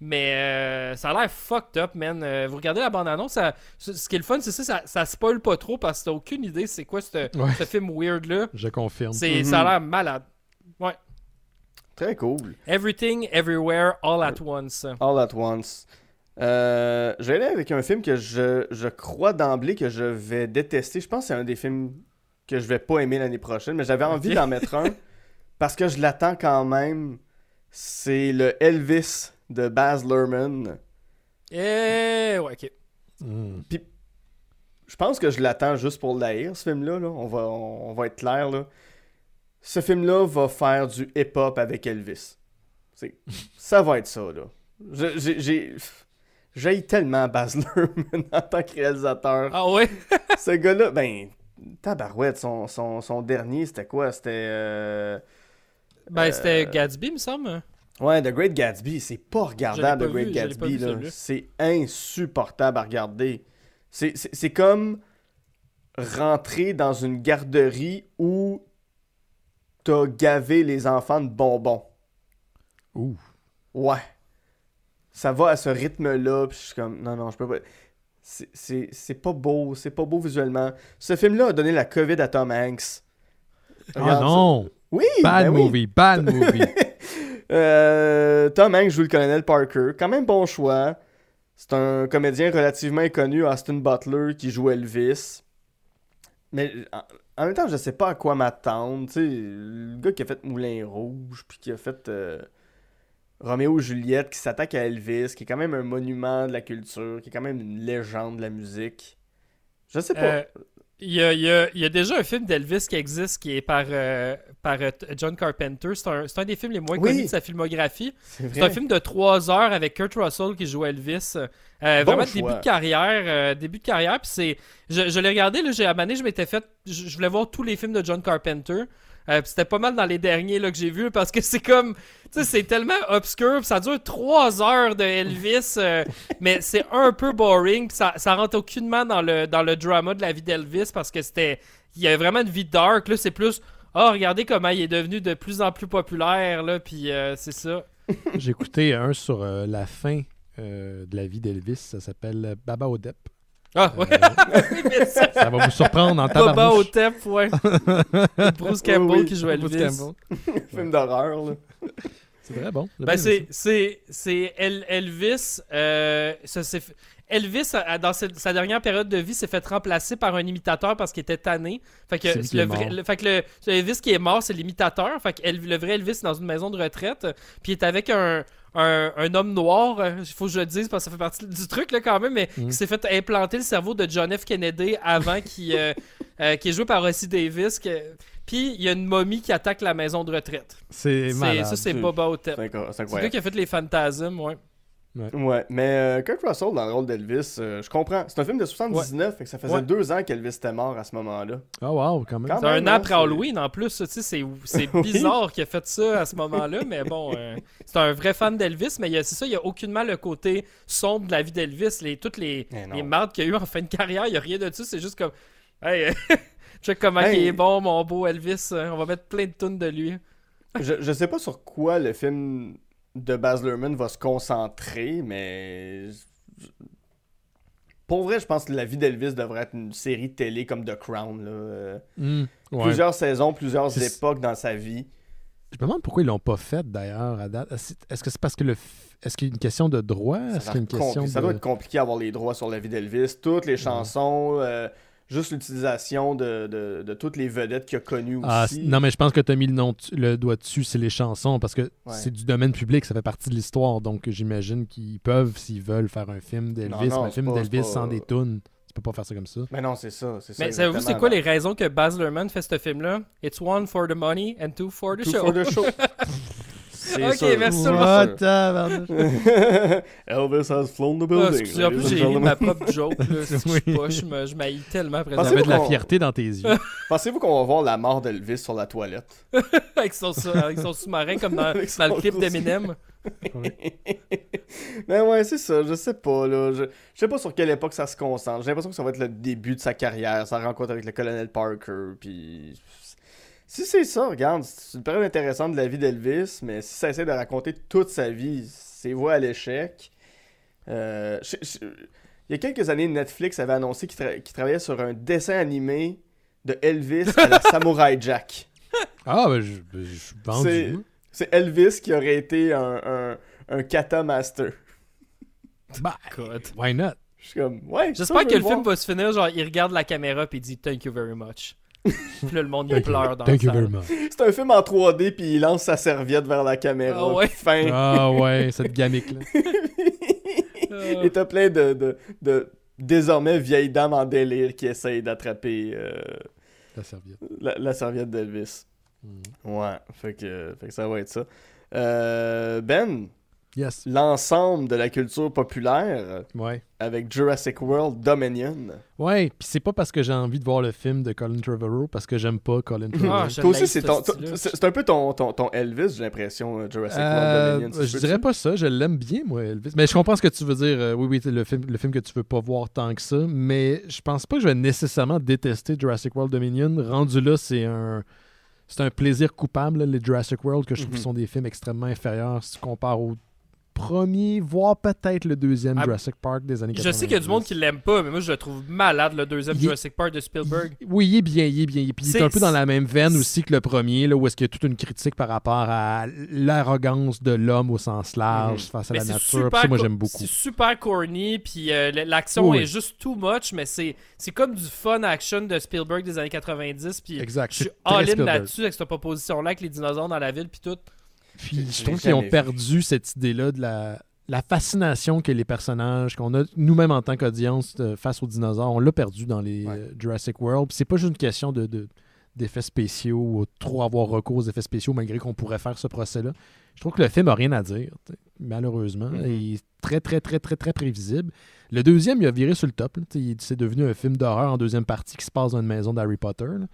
Mais euh, ça a l'air fucked up, man. Euh, vous regardez la bande-annonce, ça- ce qui est le fun, c'est ça, ça, ça spoil pas trop parce que t'as aucune idée c'est quoi ce Ouais. ce film weird-là. Je confirme. C'est, Mhm. Ça a l'air malade. Très cool. Everything, Everywhere, All at Once. All at Once. Euh, je vais aller avec un film que je, je crois d'emblée que je vais détester. Je pense que c'est un des films que je vais pas aimer l'année prochaine, mais j'avais envie d'en mettre un [LAUGHS] parce que je l'attends quand même. C'est le Elvis de Baz Luhrmann. Eh, ouais, ok. Hmm. Je pense que je l'attends juste pour l'haïr, ce film-là. là. On, va, on, on va être clair. Là. Ce film-là va faire du hip-hop avec Elvis. C'est- ça va être ça. là. Je- j'ai- J'ai tellement Baz Luhrmann [LAUGHS] en tant que réalisateur. Ah ouais? [LAUGHS] Ce gars-là, ben, tabarouette, son, son, son dernier, c'était quoi? C'était... euh, Ben, c'était Euh, Gatsby, me semble. Ouais, The Great Gatsby, c'est pas regardable, The Great vu, Gatsby. C'est insupportable à regarder. C'est- C'est c'est comme rentrer dans une garderie où t'as gavé les enfants de bonbons. Ouh. Ouais. Ça va à ce rythme-là, puis je suis comme, non, non, je peux pas. C'est- C'est c'est pas beau, c'est pas beau visuellement. Ce film-là a donné la COVID à Tom Hanks. Ah Regarde ça. non! Oui! Bad ben oui. movie, bad movie. [LAUGHS] Euh, Tom Hanks joue le colonel Parker. Quand même bon choix. C'est un comédien relativement inconnu, Austin Butler, qui joue Elvis. Mais en, même temps, je sais pas à quoi m'attendre. Tu sais, le gars qui a fait Moulin Rouge, puis qui a fait euh, Roméo et Juliette, qui s'attaque à Elvis, qui est quand même un monument de la culture, qui est quand même une légende de la musique. Je sais pas. Euh, Il y, a, il y a- il y a déjà un film d'Elvis qui existe qui est par, euh, par euh, John Carpenter. C'est un, un des films les moins Oui. connus de sa filmographie. c'est un film de 3 heures avec Kurt Russell qui joue Elvis. Euh, Bon vraiment choix. début de carrière, euh, début de carrière. Puis c'est, je, je l'ai regardé là, j'ai à je m'étais fait, je, je voulais voir tous les films de John Carpenter. Euh, c'était pas mal dans les derniers là, que j'ai vus parce que c'est comme, tu sais, c'est tellement obscur. ça dure 3 heures de Elvis, euh, [LAUGHS] mais c'est un peu boring. ça, ça rentre aucunement dans le dans le drama de la vie d'Elvis parce que c'était, il y a vraiment une vie dark. Là, c'est plus, oh regardez comment il est devenu de plus en plus populaire là, puis euh, c'est ça. J'ai écouté un sur euh, la fin euh, de la vie d'Elvis. Ça s'appelle Baba Odep. Ah ouais. Euh, ça- [LAUGHS] ça va vous surprendre en tabarnouche. Otep, ouais. [LAUGHS] Bruce Campbell Oui, oui. qui joue Bruce Elvis. Campbell. [LAUGHS] film d'horreur, là. C'est très bon. Ben, c'est, aimé c'est, c'est El- Elvis. euh, ça Elvis, dans sa, dernière période de vie, s'est fait remplacer par un imitateur parce qu'il était tanné. Fait que, le vrai- le- fait que le, le Elvis qui est mort, c'est l'imitateur. Fait que El- le vrai Elvis est dans une maison de retraite. Puis il est avec un, un, un homme noir. euh, Il faut que je le dise parce que ça fait partie du truc là, quand même. Mais Mhm. qui s'est fait implanter le cerveau de John F. Kennedy avant qui, euh, [LAUGHS] euh, qui est joué par Rossi Davis. que- Puis il y a une momie qui attaque la maison de retraite. C'est ça, c'est Boba Otep. C'est le gars qui a fait les fantasmes, ouais. Ouais, mais euh, Kurt Russell dans le rôle d'Elvis, euh, je comprends. C'est un film de 79, fait que ça faisait Ouais. deux ans qu'Elvis était mort à ce moment-là. Ah, wow, quand même. C'est un an hein, après Halloween en plus, tu sais, c'est, c'est [LAUGHS] bizarre qu'il a fait ça à ce moment-là, mais bon, euh, c'est un vrai fan d'Elvis, mais il y a- c'est ça, il y a aucunement le côté sombre de la vie d'Elvis, les, toutes les, Eh les mardes qu'il y a eu en fin de carrière, il y a rien de ça, c'est juste comme, hey, [LAUGHS] check comment Hey. il est bon, mon beau Elvis, euh, on va mettre plein de tunes de lui. je, je sais pas sur quoi le film de Baz Luhrmann va se concentrer, mais. Pour vrai, je pense que la vie d'Elvis devrait être une série de télé comme The Crown. Là. Hmm, ouais. Plusieurs saisons, plusieurs époques dans sa vie. Je me demande pourquoi ils l'ont pas fait d'ailleurs à date. Est-ce que c'est parce que le. Est-ce qu'il y a une question de droit? Ça, Est-ce a qu'il y a une question ça doit être compliqué d'avoir les droits sur la vie d'Elvis. Toutes les chansons, euh, juste l'utilisation de, de, de toutes les vedettes qu'il a connues Ah, aussi. non, mais je pense que tu as mis le, nom le doigt dessus, c'est les chansons, parce que Ouais. c'est du domaine public, ça fait partie de l'histoire. Donc j'imagine qu'ils peuvent, s'ils veulent, faire un film d'Elvis, un film d'Elvis sans des tunes. Tu peux pas faire ça comme ça. Mais non, c'est ça. c'est ça, Mais savez-vous c'est quoi les raisons que Baz Luhrmann fait ce film-là? It's one for the money and two for the Tout show. for the show. [LAUGHS] C'est Ok, sûr. merci, sûr. tabarnouche. [LAUGHS] Elvis has flown the Ah, building. excusez, en plus, j'ai de ma propre joke. Là. [LAUGHS] Je suis Oui. pas, je me- je m'haïs tellement Ça présentement. met de la qu'on- fierté dans tes yeux. [LAUGHS] Pensez-vous qu'on va voir la mort d'Elvis sur la toilette? avec, son, avec son sous-marin, comme dans, Avec dans le clip d'Eminem. Mais ouais, c'est ça, je sais pas, là. Je, je sais pas sur quelle époque ça se concentre. J'ai l'impression que ça va être le début de sa carrière, sa rencontre avec le colonel Parker, puis... Si c'est ça, regarde, c'est une période intéressante de la vie d'Elvis, mais si ça essaie de raconter toute sa vie, c'est voie à l'échec. Euh, il y a quelques années, Netflix avait annoncé qu'il tra- qu'il travaillait sur un dessin animé de Elvis à la [LAUGHS] Samurai Jack. Ah, ben, je, ben, je suis C'est- vendu. moi. C'est Elvis qui aurait été un, un, un kata master. Bah, why not? Je suis comme, ouais. ça, J'espère je que le film va se finir, genre, il regarde la caméra puis il dit Thank you very much. [LAUGHS] puis là, le monde, il Thank you, pleure dans thank la you very salle. much. C'est un film en 3D, puis il lance sa serviette vers la caméra. Ah ouais? Fin. Ah ouais, cette gamique-là. [LAUGHS] Et t'as plein de, de, de désormais vieilles dames en délire qui essayent d'attraper euh, La serviette. la, la serviette d'Elvis. Mhm. Ouais, fait que, fait que ça va être ça. Euh, ben, Yes. l'ensemble de la culture populaire Ouais. avec Jurassic World Dominion. Ouais, puis c'est pas parce que j'ai envie de voir le film de Colin Trevorrow, parce que j'aime pas Colin Trevorrow. Ah, je Toi aussi, c'est ce un peu ton, ton, ton Elvis, j'ai l'impression, euh, Jurassic Euh, World Dominion. si je dirais pas ça, je l'aime bien, moi, Elvis. Mais je comprends ce que tu veux dire. euh, oui, oui, c'est le film, le film que tu veux pas voir tant que ça. Mais je pense pas que je vais nécessairement détester Jurassic World Dominion. Rendu là, c'est un. C'est un plaisir coupable, les Jurassic World, que je trouve qui sont des films extrêmement inférieurs si tu compares au premier, voire peut-être le deuxième Ah, Jurassic Park des années 90. Je sais qu'il y a du monde qui l'aime pas, mais moi je le trouve malade, le deuxième Il- Jurassic Park de Spielberg. Oui, il est bien, il est bien. Puis il est un peu dans la même veine aussi que le premier, là, où est-ce qu'il y a toute une critique par rapport à l'arrogance de l'homme au sens large Mhm. face à Mais la nature. super ça, moi, j'aime beaucoup. C'est super corny, puis euh, l'action Oui, est juste too much, mais c'est comme du fun action de Spielberg des années 90, puis Exact. je suis all-in là-dessus avec cette proposition-là, avec les dinosaures dans la ville, puis tout. Puis je trouve qu'ils ont vu. perdu cette idée-là de la, la fascination que les personnages, qu'on a nous-mêmes en tant qu'audience euh, face aux dinosaures, on l'a perdu dans les Ouais. euh, Jurassic World. C'est pas juste une question de, de- d'effets spéciaux ou trop avoir recours aux effets spéciaux malgré qu'on pourrait faire ce procès-là. Je trouve que le film a rien à dire, malheureusement. Mhm. Il est très, très, très, très, très prévisible. Le deuxième, il a viré sur le top. C'est devenu un film d'horreur en deuxième partie qui se passe dans une maison d'Harry Potter. là.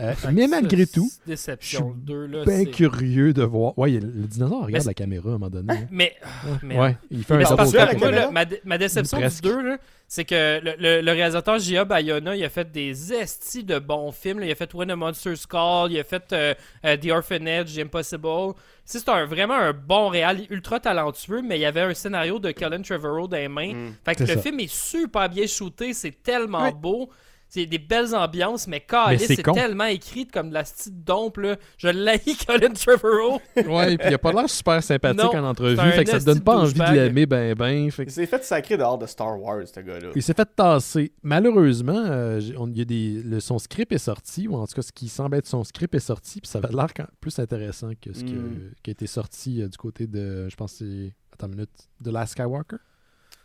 Euh, mais malgré tout, Déception, 2, là. bien curieux de voir. Ouais, le dinosaure regarde la caméra à un moment donné. hein. [LAUGHS] Mais, merde. ouais, il fait mais un c'est parce que moi, là, ma, dé- ma déception Presque. du 2, là, c'est que le, le- le réalisateur J.A. Bayona, il a fait des estis de bons films. là. Il a fait When a Monster's Call, il a fait euh, euh, The Orphanage, The Impossible. C'est un, vraiment un bon réal, ultra talentueux, mais il y avait un scénario de Colin Trevorrow dans les mains. Mm. Fait que le ça. film est super bien shooté, c'est tellement beau. C'est des belles ambiances, mais Calice, c'est tellement écrit comme de la petite dompe. Là. Je l'haïs, [LAUGHS] Colin Trevorrow. Ouais, puis il a pas l'air super sympathique Non, en entrevue, fait que ça te donne de pas envie de l'aimer ben ben. Fait que Il s'est fait sacrer dehors de Star Wars, ce gars-là. il s'est fait tasser. Malheureusement, euh, on- y a des, le- son script est sorti, ou en tout cas ce qui semble être son script est sorti, puis ça avait l'air plus intéressant que ce que- Mm. qui a été sorti euh, du côté de, je pense que c'est, attends une minute, de Last Skywalker?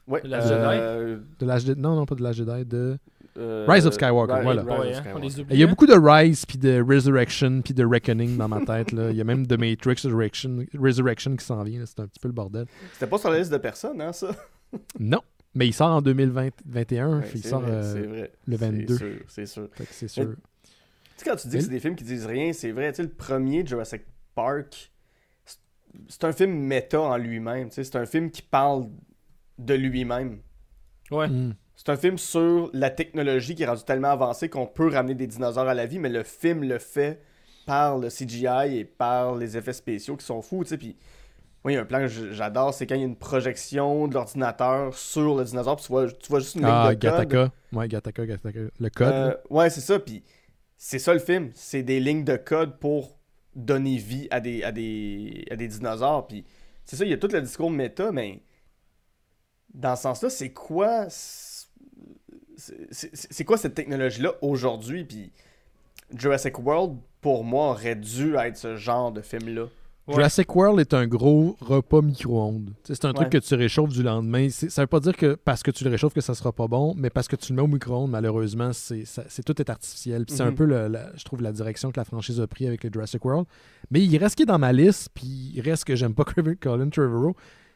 Ouais, La euh, De Last Jedi- non, non, pas de Last Jedi, de... euh, Rise of Skywalker, voilà. Rise Ouais, of hein, Skywalker. les. Il y a hein. beaucoup de Rise, puis de Resurrection, puis de Reckoning dans ma tête. Là. Il y a même de Matrix Resurrection, Resurrection qui s'en vient. C'est un petit peu le bordel. C'était pas sur la liste de personnes, hein, ça? [LAUGHS] Non, mais il sort en 2021. Ouais, il c'est sort vrai, euh, vrai. le C'est 22. sûr, C'est sûr. c'est sûr. Tu sais, quand tu dis que c'est des films qui disent rien, c'est vrai. Tu sais, le premier Jurassic Park, c'est- c'est un film méta en lui-même. tu sais, C'est un film qui parle de lui-même. Ouais. Mm. C'est un film sur la technologie qui est rendue tellement avancée qu'on peut ramener des dinosaures à la vie, mais le film le fait par le CGI et par les effets spéciaux qui sont fous, tu sais. Puis, moi, il y a un plan que j'adore, c'est quand il y a une projection de l'ordinateur sur le dinosaure, puis tu vois, tu vois juste une Ah, ligne de code. Gattaca. Ouais, Gattaca, Gattaca. Le code. Euh, ouais, c'est ça. Puis c'est ça le film. C'est des lignes de code pour donner vie à des, à des, à des dinosaures. Puis c'est ça, il y a tout le discours méta, mais dans ce sens-là, c'est quoi c'est- quoi cette technologie-là aujourd'hui? Puis Jurassic World, pour moi, aurait dû être ce genre de film-là. Ouais. Jurassic World est un gros repas micro-ondes. C'est un truc que tu réchauffes du lendemain. Ça veut pas dire que parce que tu le réchauffes que ça sera pas bon, mais parce que tu le mets au micro-ondes, malheureusement, c'est tout est artificiel. C'est un Mhm. peu, le- la- je trouve, la direction que la franchise a pris avec le Jurassic World. Mais il reste qui est dans ma liste, puis il reste que j'aime pas [LAUGHS] Colin Trevorrow.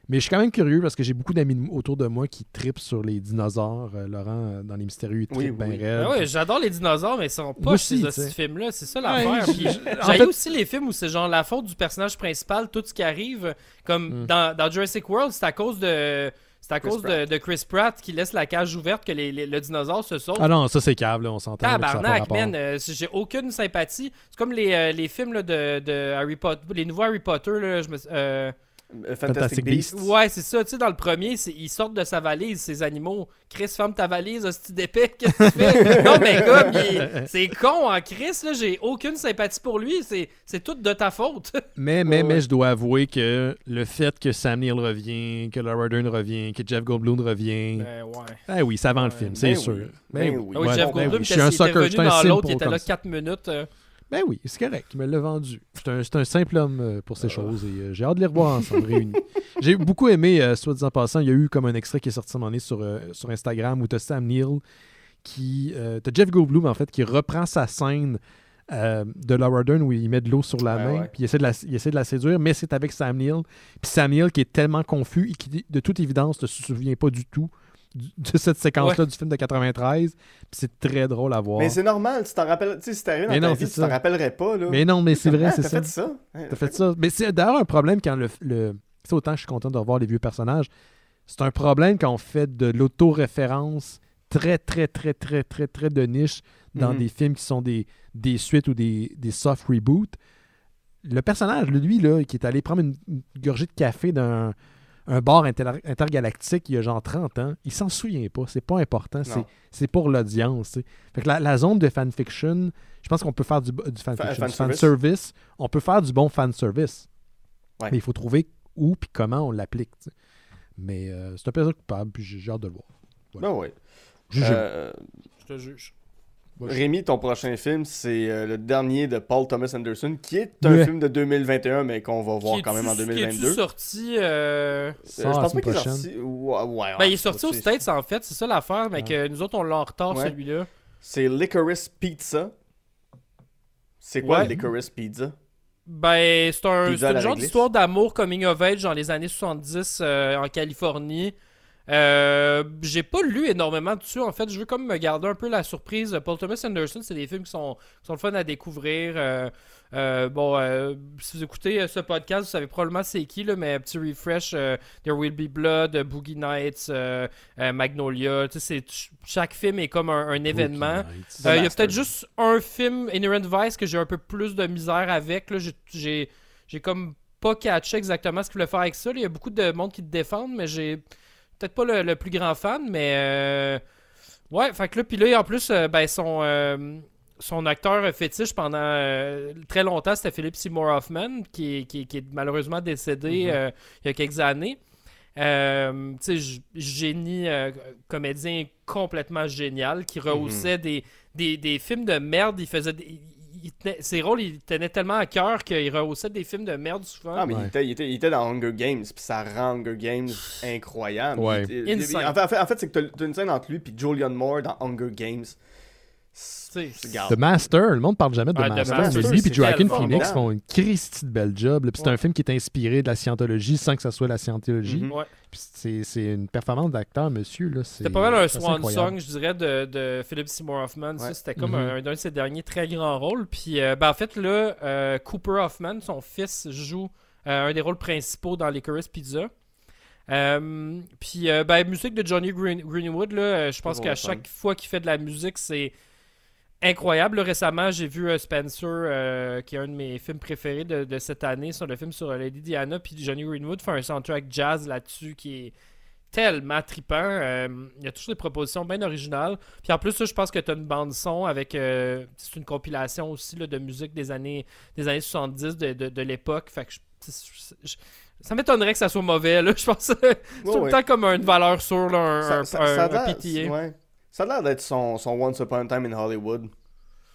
Mais je suis quand même curieux parce que j'ai beaucoup d'amis autour de moi qui tripent sur les dinosaures. Euh, Laurent, euh, dans les mystérieux, il Oui, oui. raide. Ah ouais, j'adore les dinosaures, mais ils sont pas aussi, ces films-là. C'est ça Ouais, l'affaire. [LAUGHS] en J'ai fait- aussi les films où c'est genre la faute du personnage principal, tout ce qui arrive. Comme Mm. dans, dans Jurassic World, c'est à cause de. C'est à Chris cause de, de Chris Pratt qui laisse la cage ouverte que les- les- le dinosaure se sauve. Ah non, ça c'est câble, là, on s'entend. Tabarnak, man, euh, j'ai aucune sympathie. C'est comme les, euh, les films là, de, de Harry Potter, les nouveaux Harry Potter, là, je me, Euh, Fantastic Fantastic Beasts. Beasts. Ouais, c'est ça. Tu sais, dans le premier, c'est- ils sortent de sa valise, ces animaux. Chris, ferme ta valise, hostie d'épée. Qu'est-ce que tu fais? [LAUGHS] non, mais comme, il- c'est con en Chris, là. J'ai aucune sympathie pour lui. C'est c'est tout de ta faute. [LAUGHS] Mais, mais, Ouais, mais je dois avouer que le fait que Sam Neill revient, que Laura Dern revient, que Jeff Goldblum revient. Ben, ouais. Ah oui, ça vend le film, c'est Ben sûr. oui. Ben Ben oui. oui. Oui, Ouais, Jeff ben Goldblum, oui. Je suis un sucker, je suis un dans l'autre, il était là comme ça. 4 minutes. euh. Ben oui, c'est correct, il me l'a vendu. C'est un, un simple homme euh, pour ces choses et euh, j'ai hâte de les revoir ensemble réunis. [LAUGHS] J'ai beaucoup aimé, euh, soit disant passant, il y a eu comme un extrait qui est sorti à un moment donné sur, euh, sur Instagram où tu as Sam Neill qui. t'as Jeff Goldblum en fait qui reprend sa scène de Laura Dern où il met de l'eau sur la Ouais, main, puis il essaie, de la, il essaie de la séduire, mais c'est avec Sam Neill. Puis Sam Neill qui est tellement confus et qui, de toute évidence, ne se souvient pas du tout de cette séquence-là du film de 93. Puis c'est très drôle à voir. Mais c'est normal, tu t'en rappelles. Tu sais, si t'arrives dans Mais ta non, vie, tu t'en rappellerais pas, là. Mais non, mais c'est vrai, Ah, c'est T'as ça. fait ça? T'as fait ça. Mais c'est d'ailleurs un problème quand le. le... tu sais, autant je suis content de revoir les vieux personnages. C'est un problème quand on fait de l'autoréférence très, très, très, très, très, très de niche dans Mhm. des films qui sont des, des suites ou des, des soft reboots. Le personnage, lui, là, qui est allé prendre une, une gorgée de café d'un un bar inter- intergalactique il y a genre 30 ans, il s'en souvient pas. C'est pas important. C'est pour l'audience. Fait que la, la zone de fanfiction, je pense qu'on peut faire du, du fanfiction, Fa- du fanservice. fanservice. On peut faire du bon fanservice. Ouais. Mais il faut trouver où puis comment on l'applique. Mais euh, c'est un plaisir coupable, puis j'ai j'ai hâte de le voir. Ben. Euh, Je te juge. Moi, je- Rémi, ton prochain film, c'est euh, le dernier de Paul Thomas Anderson, qui est un Ouais. film de 2021, mais qu'on va voir quand même en est-tu- Qui 2022. est-tu sorti euh, Euh, je pense pas qu'il est sorti. Ouais, ouais, Ben, il est sorti aux States en fait, c'est ça l'affaire, mais que nous autres on l'a en retard Ouais. celui-là. C'est Licorice Pizza. C'est quoi Licorice Pizza? Ben, c'est un, une genre d'histoire d'amour coming of age dans les années 70 euh, en Californie. Euh, j'ai pas lu énormément dessus en fait. Je veux comme me garder un peu la surprise. Paul Thomas Anderson, c'est des films qui sont, qui sont le fun à découvrir. Euh, euh, bon, euh, si vous écoutez ce podcast, vous savez probablement c'est qui, là, mais petit refresh There Will Be Blood, Boogie Nights, Magnolia. C'est- chaque film est comme un, un événement. Il y a peut-être juste un film, Inherent Vice, que j'ai un peu plus de misère avec. là. J'ai- J'ai comme pas catché exactement ce qu'il voulait faire avec ça. Il y a beaucoup de monde qui te défendent, mais j'ai peut-être pas le, le plus grand fan, mais euh, ouais, fait que là, puis là, en plus, euh, ben, son, euh, son acteur fétiche pendant très longtemps, c'était Philip Seymour Hoffman, qui, est- qui, est- qui est malheureusement décédé Mhm. euh, il y a quelques années. Euh, tu sais, g- génie, euh, comédien complètement génial, qui rehaussait des, des, des films de merde. Il faisait des- il- il tenait- ses rôles, il tenait tellement à cœur qu'il rehaussait des films de merde souvent. Ah, mais Ouais. il, était, il, était, il était dans Hunger Games, puis ça rend Hunger Games incroyable. Ouais. Il- en fait, en fait, en fait, c'est que t'as t'as une scène entre lui et Julian Moore dans Hunger Games. The Master, le monde parle jamais de Ah, The The Master, mais lui et Joaquin Phoenix bon. font une Christie de belle job. Puis C'est Ouais. un film qui est inspiré de la scientologie sans que ça soit la scientologie. Mhm. Ouais. Puis C'est c'est une performance d'acteur, monsieur. là. C'était pas mal un swan incroyable. song, je dirais, de, de Philip Seymour Hoffman. Ouais. C'était comme Mhm. un, un de ses derniers très grands rôles. Puis, euh, ben, en fait, là, euh, Cooper Hoffman, son fils, joue euh, un des rôles principaux dans Licorice Pizza. Euh, puis, euh, ben, musique de Johnny Green- Greenwood, là, euh, je pense qu'à chaque fois qu'il fait de la musique, c'est incroyable. Récemment, j'ai vu euh, Spencer, euh, qui est un de mes films préférés de, de cette année, sur le film sur Lady Diana. Puis Johnny Greenwood fait un soundtrack jazz là-dessus qui est tellement trippant. Euh, il y a toujours des propositions bien originales. Puis en plus, je pense que tu as une bande son avec. euh, c'est une compilation aussi là, de musique des années, des années 70 de, de, de l'époque. Fait que je- je- je- ça m'étonnerait que ça soit mauvais. Là. [LAUGHS] Je pense que c'est Ouais, tout le temps comme une valeur sûre, là, un, Ça, un- ça- un- ça a un l'air- PTA. ouais. Ça a l'air d'être son, son Once Upon a Time in Hollywood.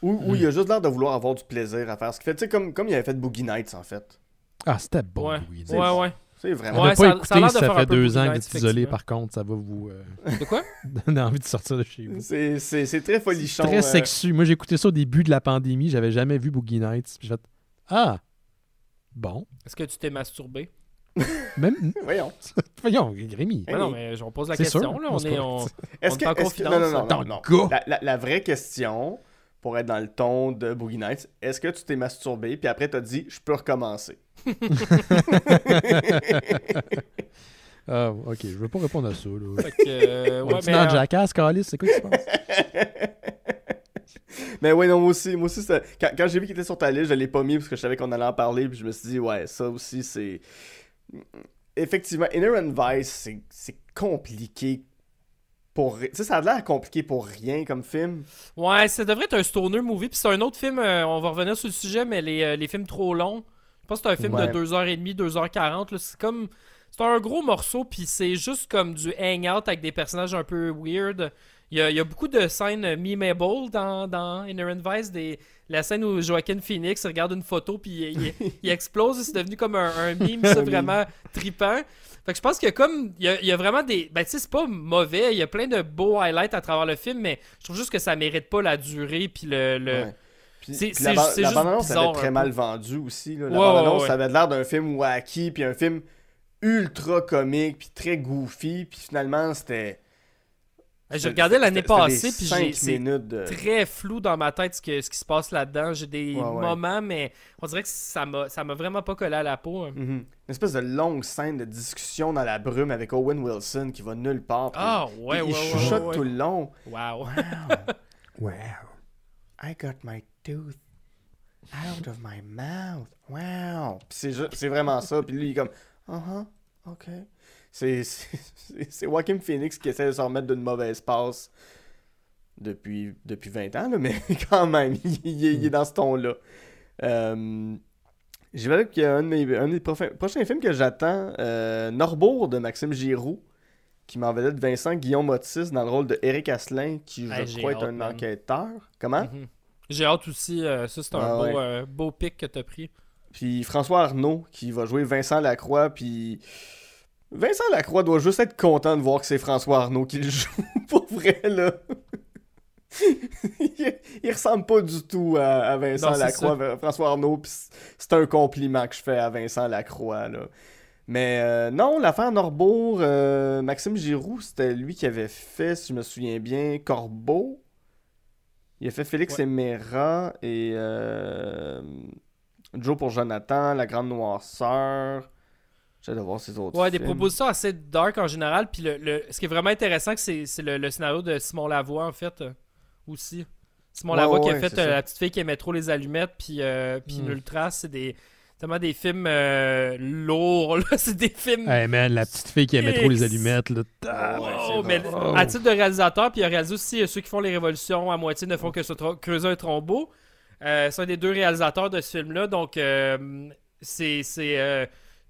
Où, où Mm. il a juste l'air de vouloir avoir du plaisir à faire ce qu'il fait. Tu sais, comme, comme il avait fait Boogie Nights, en fait. Ah, c'était bon, Ouais. Louis. C'est- Ouais, ouais. C'est vraiment. On Ouais, n'a ça- pas ça a écouté, ça, faire un fait peu deux Boogie ans que Nights, vous êtes isolé, par contre. Ça va vous euh, [LAUGHS] De quoi? [LAUGHS] donner envie de sortir de chez vous. C'est c'est- c'est très folichon. Très euh, sexu. Moi, j'ai écouté ça au début de la pandémie. J'avais jamais vu Boogie Nights. Puis j'ai fait Ah, bon. Est-ce que tu t'es masturbé? Même. [LAUGHS] Voyons. Voyons. Ben Non, mais on pose la question. sûr. Là, on est, on, Est-ce On que, est en est-ce que- confidence, non, non, non, dans non. La, la- la vraie question, pour être dans le ton de Boogie Nights, est-ce que tu t'es masturbé, puis après t'as dit, je peux recommencer? [LAUGHS] Ah, ok, je veux pas répondre à ça. Là. Fait que, euh, ouais, mais, dans euh, Jackass, Calis, c'est quoi que tu penses? [LAUGHS] Mais ouais, non, moi aussi, moi aussi ça- quand, quand j'ai vu qu'il était sur ta liste, je l'ai pas mis parce que je savais qu'on allait en parler, puis je me suis dit, ouais, ça aussi, c'est. Effectivement, Inherent Vice, c'est- c'est compliqué pour. ri- Tu sais, ça a l'air compliqué pour rien comme film. Ouais, ça devrait être un stoner movie. Puis c'est un autre film, euh, on va revenir sur le sujet, mais les, euh, les films trop longs. Je pense que c'est un film Ouais. de 2h30, 2h40. là. C'est comme. C'est un gros morceau, puis c'est juste comme du hang-out avec des personnages un peu weird. Il y a, il y a beaucoup de scènes memeable dans, dans Inherent Vice. Des, la scène où Joaquin Phoenix regarde une photo, puis il, il- il explose. C'est devenu comme un, un meme, ça, [LAUGHS] vraiment trippant. Fait que je pense a comme. Il y a, il y a vraiment des. Ben, tu sais, c'est pas mauvais. Il y a plein de beaux highlights à travers le film, mais je trouve juste que ça mérite pas la durée, puis le. le- Ouais. Puis, C'est- puis c'est la, ba- bande-annonce avait très mal vendu aussi. Là. La Ouais, bande-annonce, ouais. ça avait l'air d'un film wacky, puis un film ultra comique, puis très goofy, puis finalement, c'était... J'ai regardé l'année passée, puis c'est de... très flou dans ma tête ce, que- ce qui se passe là-dedans. J'ai des Ouais, ouais. moments, mais on dirait que ça m'a vraiment pas collé à la peau. hein. Mhm. Une espèce de longue scène de discussion dans la brume avec Owen Wilson qui va nulle part. Ah, ouais, il ouais, ouais. chuchote ouais, tout le long. Wow. [LAUGHS] Wow. I got my tooth out of my mouth. Wow. C'est vraiment ça. Puis lui, il est comme, uh-huh, ok. C'est- Joaquin Phoenix qui essaie de se remettre d'une mauvaise passe depuis, depuis 20 ans, là, mais [LAUGHS] quand même, il, il est, il est dans ce ton-là. Euh, J'y vais avec un de mes, un des prochains, prochains films que j'attends, euh, Norbourg de Maxime Giroux, qui m'en vedette Vincent Guillaume Otis dans le rôle de Eric Asselin, qui je Hey, crois est un enquêteur. Comment? Mhm. J'ai hâte aussi. euh, ça, c'est un Ah, beau, ouais. euh, beau pic que t'as pris. Puis François Arnaud qui va jouer Vincent Lacroix. Puis Vincent Lacroix doit juste être content de voir que c'est François Arnaud qui le joue. [LAUGHS] Pour vrai, là. il, il ressemble pas du tout à, à Vincent Non, Lacroix, François Arnaud. C'est un compliment que je fais à Vincent Lacroix, là. Mais euh, non, l'affaire Norbourg, euh, Maxime Giroux, c'était lui qui avait fait, si je me souviens bien, Corbeau. Il a fait Félix Ouais. et Mera et euh, Joe pour Jonathan, La Grande Noirceur. J'ai de voir ses autres Ouais, des propositions assez dark en général. Puis le, le- ce qui est vraiment intéressant, c'est c'est le, le scénario de Simon Lavoie, en fait, euh, aussi. Simon Ouais, Lavoie qui a fait euh. La petite fille qui aimait trop les allumettes, puis, euh, puis. Ultra, c'est des. Tellement des films euh, lourds, là. [LAUGHS] C'est des films. Hey man, la petite fille qui aimait trop les allumettes, là. Ah ouais, Oh, mais. Oh. à titre de réalisateur, puis il a réalisé aussi euh, ceux qui font les révolutions à moitié ne font que se creuser un trombeau. Euh, c'est un des deux réalisateurs de ce film-là, donc euh, c'est.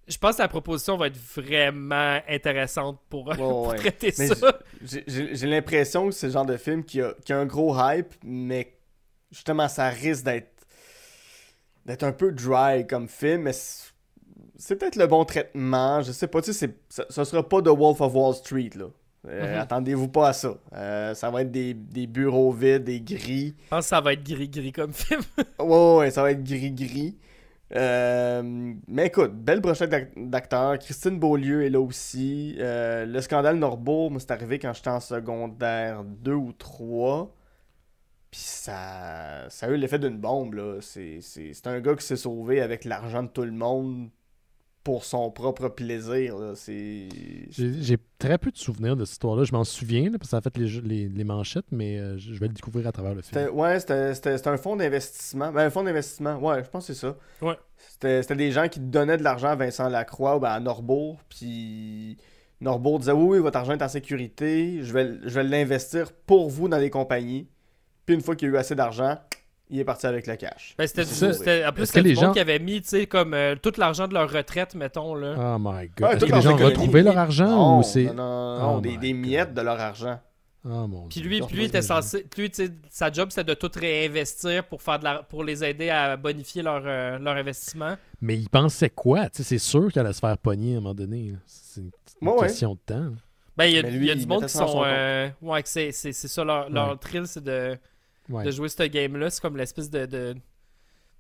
Je pense que la proposition va être vraiment intéressante pour, [LAUGHS] pour ouais. traiter Mais ça. J'ai- l'impression que c'est le genre de film qui a, qui a un gros hype, mais justement, ça risque d'être d'être un peu dry comme film, mais c'est peut-être le bon traitement. Je sais pas, tu sais, c'est- ça, ça sera pas The Wolf of Wall Street, là. Euh, Mhm. Attendez-vous pas à ça. Euh, ça va être des, des bureaux vides, des gris. Je pense que ça va être gris-gris comme film. [LAUGHS] Ouais, ouais, ouais, ça va être gris-gris. Euh, mais écoute, belle brochette d'ac- d'acteurs. Christine Beaulieu est là aussi. Euh, le scandale Norbourg, c'est arrivé quand j'étais en secondaire 2 ou 3. Puis ça, ça a eu l'effet d'une bombe, là. C'est un gars qui s'est sauvé avec l'argent de tout le monde pour son propre plaisir, là. C'est... J'ai très peu de souvenirs de cette histoire-là. Je m'en souviens, là, parce que ça a fait les, les, les manchettes, mais euh, je vais le découvrir à travers le film. Ouais, c'était c'était- c'était un fonds d'investissement. Ben, un fonds d'investissement, ouais, je pense que c'est ça. Ouais. C'était c'était des gens qui donnaient de l'argent à Vincent Lacroix ou ben, à Norbourg. Puis Norbourg disait Oui, oui, votre argent est en sécurité. Je vais, je vais l'investir pour vous dans les compagnies. Puis une fois qu'il y a eu assez d'argent, il est parti avec le cash. Ben, c'était, en plus, Est-ce c'était les monde gens- qui avait mis, tu sais, comme euh, tout l'argent de leur retraite, mettons, là. Oh my Ouais, god. Est-ce toutes que les gens ont retrouvé leur argent Non, ou c'est. non, non, non, Oh des, des miettes de leur argent. Oh mon Puis Dieu. lui, lui était censé, lui, tu sais, sa job c'était de tout réinvestir pour faire de la, pour les aider à bonifier leur, euh, leur investissement. Mais il pensait quoi? Tu sais, c'est sûr qu'elle allait se faire pogner à un moment donné. C'est une, une Ouais, ouais. question de temps. Ben, il y a, lui, y a du il monde qui sont. son euh, ouais, que c'est, c'est, c'est ça leur, leur Ouais. thrill, c'est de, Ouais. de jouer ce game-là. C'est comme l'espèce de, de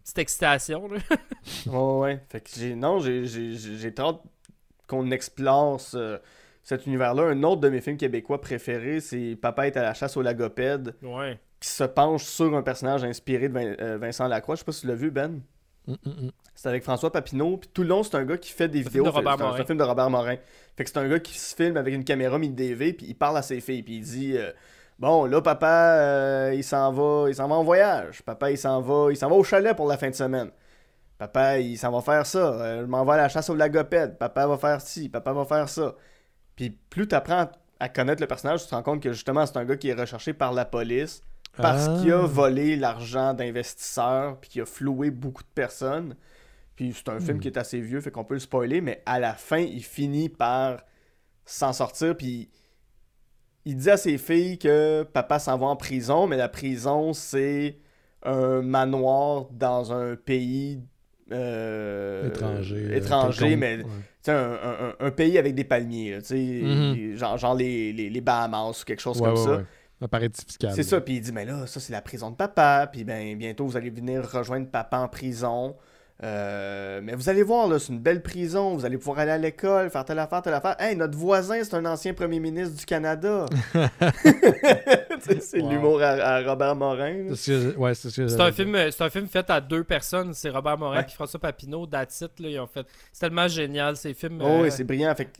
petite excitation, là. [LAUGHS] Ouais, ouais. Fait que j'ai. Non, j'ai- j'ai j'ai- j'ai très hâte qu'on explore ce- cet univers-là. Un autre de mes films québécois préférés, c'est Papa est à la chasse aux lagopèdes, Ouais. qui se penche sur un personnage inspiré de Vin- euh, Vincent Lacroix. Je sais pas si tu l'as vu, Ben. Hum, hum, hum. C'est avec François Papineau. Puis tout le long, c'est un gars qui fait des C'est vidéos. film de Robert c'est un- c'est un, Morin. film de Robert Morin. Fait que c'est un gars qui se filme avec une caméra mini-DV, puis il parle à ses filles, puis il dit euh, Bon, là, papa, euh, il s'en va, il s'en va en voyage. Papa, il s'en va, il s'en va au chalet pour la fin de semaine. Papa, il s'en va faire ça. Euh, je m'en vais à la chasse aux lagopèdes. Papa va faire ci, papa va faire ça. Puis plus tu apprends à connaître le personnage, tu te rends compte que justement, c'est un gars qui est recherché par la police parce Ah. qu'il a volé l'argent d'investisseurs puis qu'il a floué beaucoup de personnes. Puis c'est un film Hmm. qui est assez vieux, fait qu'on peut le spoiler, mais à la fin, il finit par s'en sortir. Puis il dit à ses filles que papa s'en va en prison, mais la prison, c'est un manoir dans un pays euh, étranger. euh, étranger, mais Ouais. un, un- un pays avec des palmiers, là, tu sais, Mhm. genre, genre les, les, les Bahamas ou quelque chose Ouais, comme ouais, ça. Un paradis fiscal. C'est ça, puis il dit, mais là, ça c'est la prison de papa, puis ben bientôt vous allez venir rejoindre papa en prison. Euh, mais vous allez voir, là, c'est une belle prison, vous allez pouvoir aller à l'école, faire telle affaire, telle affaire. Hey, notre voisin, c'est un ancien premier ministre du Canada. [LAUGHS] C'est Wow. l'humour à, à Robert Morin. C'est ouais, ce un, film, c'est un film fait à deux personnes. C'est Robert Morin Ouais. et François Papineau. That's it, là, ils ont fait. C'est tellement génial, ces films. Oh, euh, oui, c'est brillant. Fait que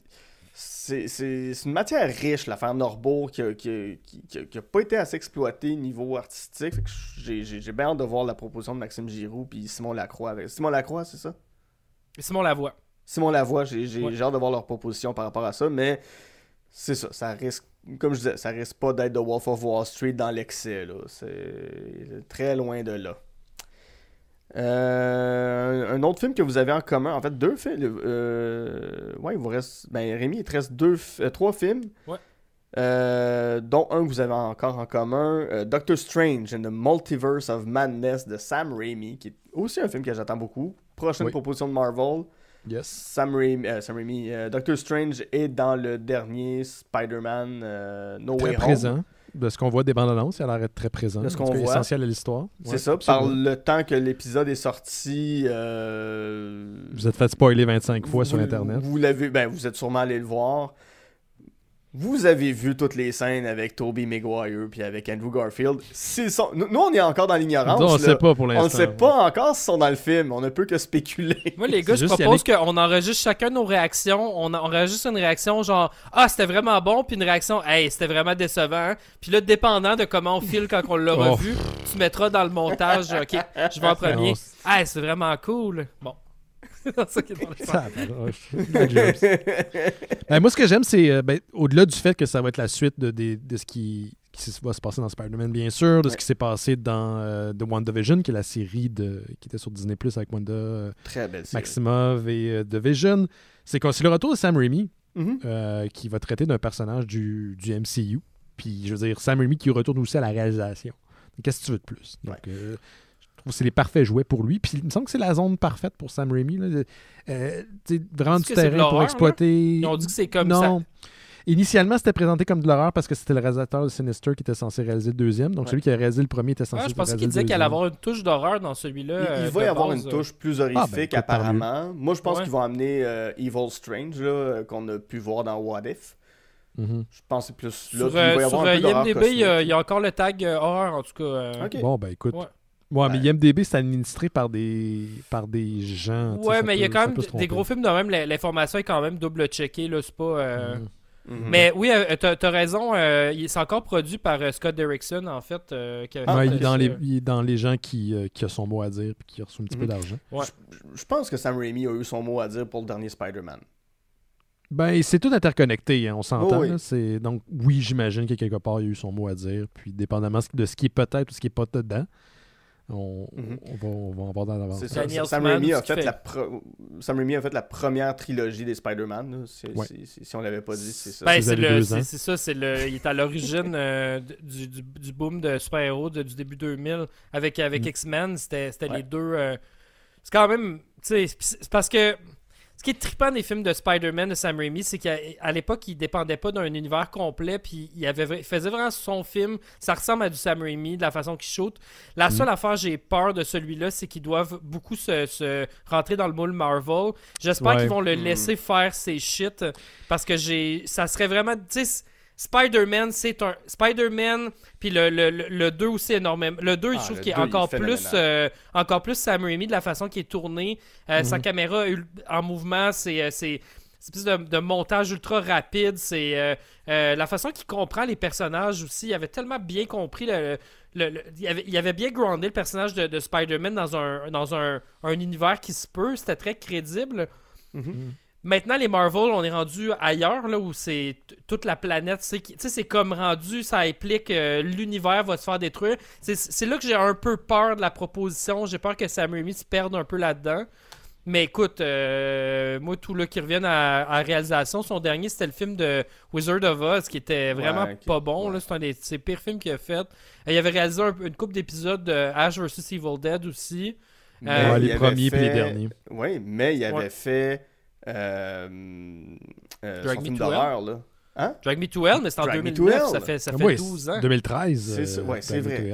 c'est une matière riche, l'affaire Norbourg, qui a, qui, qui- qui a- pas été assez exploitée niveau artistique. J'ai bien hâte de voir la proposition de Maxime Giroux puis Simon Lacroix. avec- Simon Lacroix, c'est ça? Simon Lavoie. Simon Lavoie, j'ai Ouais. hâte de voir leur proposition par rapport à ça, mais c'est ça, ça risque, comme je disais, ça risque pas d'être The Wolf of Wall Street dans l'excès, là. C'est très loin de là. Euh, un autre film que vous avez en commun, en fait, deux films. Euh, ouais, il vous reste. Ben, Rémi, il te reste deux, euh, trois films. Ouais. Euh, dont un que vous avez encore en commun, euh, Doctor Strange and the Multiverse of Madness de Sam Raimi, qui est aussi un film que j'attends beaucoup. Prochaine Oui. proposition de Marvel. Yes. Sam Raimi, euh, Sam Raimi, euh, Doctor Strange est dans le dernier Spider-Man euh, No Très Way Home. De ce qu'on voit des bandes annonces, il a l'air d'être très présent. De ce qu'on voit. essentiel à l'histoire. C'est Ouais, ça, par absolument. le temps que l'épisode est sorti. euh, Vous êtes fait spoiler 25 fois sur Internet. Vous l'avez, ben vous êtes sûrement allé le voir. Vous avez vu toutes les scènes avec Tobey Maguire puis avec Andrew Garfield. Sont... nous, on est encore dans l'ignorance. on ne sait pas pour On ne sait pas encore s'ils sont dans le film. On ne peut que spéculer. Moi, les [LAUGHS] gars, je propose qu'on enregistre chacun nos réactions. On, enregistre une réaction genre Ah, c'était vraiment bon, puis une réaction Hey, c'était vraiment décevant. Puis là, dépendant de comment on file quand on l'a Oh. revu, tu mettras dans le montage Ok, je vais en [LAUGHS] premier. Hey, c'est vraiment cool. Bon. [LAUGHS] C'est ça qui est dans le Ça. Ben, moi, ce que j'aime, c'est euh, ben, au-delà du fait que ça va être la suite de, ce qui, va se passer dans Spider-Man, bien sûr, de ce qui s'est passé dans euh, The WandaVision, qui est la série de, qui était sur Disney Plus avec Wanda euh, Très belle série. Maximov et euh, The Vision. C'est le retour de Sam Raimi Mhm. euh, qui va traiter d'un personnage du, du MCU. Puis, je veux dire, Sam Raimi qui retourne aussi à la réalisation. Qu'est-ce que tu veux de plus? Donc, euh, trouve que c'est les parfaits jouets pour lui. Puis, il me semble que c'est la zone parfaite pour Sam Raimi. là. Euh, tu sais, vraiment du terrain pour exploiter. Ils ont dit que c'est comme non. ça. Initialement, c'était présenté comme de l'horreur parce que c'était le réalisateur de Sinister qui était censé réaliser le deuxième. Donc, Ouais. celui qui a réalisé le premier était censé Ah, je pensais réaliser qu'il le disait qu'il allait avoir une touche d'horreur dans celui-là. Il, il euh, va y avoir base, une euh. touche plus horrifique Ah, ben, tant apparemment. Moi, je pense Ouais. qu'ils vont amener euh, Evil Strange là, qu'on a pu voir dans What If. Mhm. Je pense que c'est plus là Sur, qu'il va y avoir sur un peu IMDb, il y, a- il y a encore le tag euh, horreur, en tout cas. euh. Bon, ben écoute. Ouais. Mais Ouais. IMDB, c'est administré par des, par des gens. Ouais, mais il y a quand même des gros films de même. L'information est quand même double-checkée, là. C'est pas. euh, Mhm. Mhm. Mais oui, euh, t'as as raison. euh, il- c'est encore produit par euh, Scott Derrickson, en fait. euh, qui avait Ah, fait, il, est dans les, il est dans les gens qui, euh, qui a son mot à dire et qui a reçu un petit peu Mhm. d'argent. Ouais. Je, je pense que Sam Raimi a eu son mot à dire pour le dernier Spider-Man. Ben, c'est tout interconnecté, hein, on s'entend. Oh oui. Donc, oui, j'imagine que quelque part, il a eu son mot à dire. Puis, dépendamment de ce qui est peut-être ou ce qui est pas dedans, on, Mhm. on, va, on va en voir dans l'avance. C'est ça. Sam Raimi, a fait fait. la pro- Sam Raimi a fait la première trilogie des Spider-Man. Ouais. si on l'avait pas dit, c'est ça. Ben, c'est le- ça, c'est le, il est à l'origine euh, du, du, du boom de super-héros de- du début 2000 avec, avec Mm. X-Men. C'était Ouais. les deux. euh, c'est quand même. Tu sais, c'est c'est parce que. Ce qui est trippant des films de Spider-Man de Sam Raimi, c'est qu'à à l'époque, il dépendait pas d'un univers complet, puis il, avait, vra- il faisait vraiment son film. Ça ressemble à du Sam Raimi, de la façon qu'il shoot. La seule affaire j'ai peur de celui-là, c'est qu'ils doivent beaucoup se, se rentrer dans le moule Marvel. J'espère Ouais. qu'ils vont le Mm. laisser faire ses shit, parce que j'ai, ça serait vraiment, Spider-Man, c'est un Spider-Man, puis le, le, le, le 2 aussi énormément. Le 2, je Ah, trouve qu'il est 2, il est encore plus, euh, encore plus Sam Raimi de la façon qu'il est tourné. Euh, Sa Mhm. caméra ul- en mouvement, c'est euh, c'est espèce de, de montage ultra rapide. C'est euh, euh, la façon qu'il comprend les personnages aussi. Il avait tellement bien compris le. le- le- il, avait, il avait bien groundé le personnage de, de Spider-Man dans, un, dans un, un univers qui se peut. C'était très crédible. Mhm. Maintenant, les Marvel, on est rendu ailleurs, là, où c'est toute la planète. c'est qui- Tu sais, c'est comme rendu, ça implique euh, l'univers va se faire détruire. C'est- là que j'ai un peu peur de la proposition. J'ai peur que Sam Raimi se perde un peu là-dedans. Mais écoute, euh, moi, tout là qui reviennent à, réalisation, son dernier, c'était le film de Wizard of Oz, qui était vraiment Ouais, pas bon. ouais. C'est un des ses pires films qu'il a fait. Il avait réalisé un- une couple d'épisodes de Ash vs Evil Dead aussi. Euh, Ouais, les premiers puis les derniers. Oui, mais il avait Ouais. fait euh, euh, Drag son Me film d'horreur, là. Hein? Drag Me to Hell, mais c'est en Drag Me to 2009, Hell. ça fait, ça Ah fait oui, 12 ans. 2013. C'est ouais, Me vrai.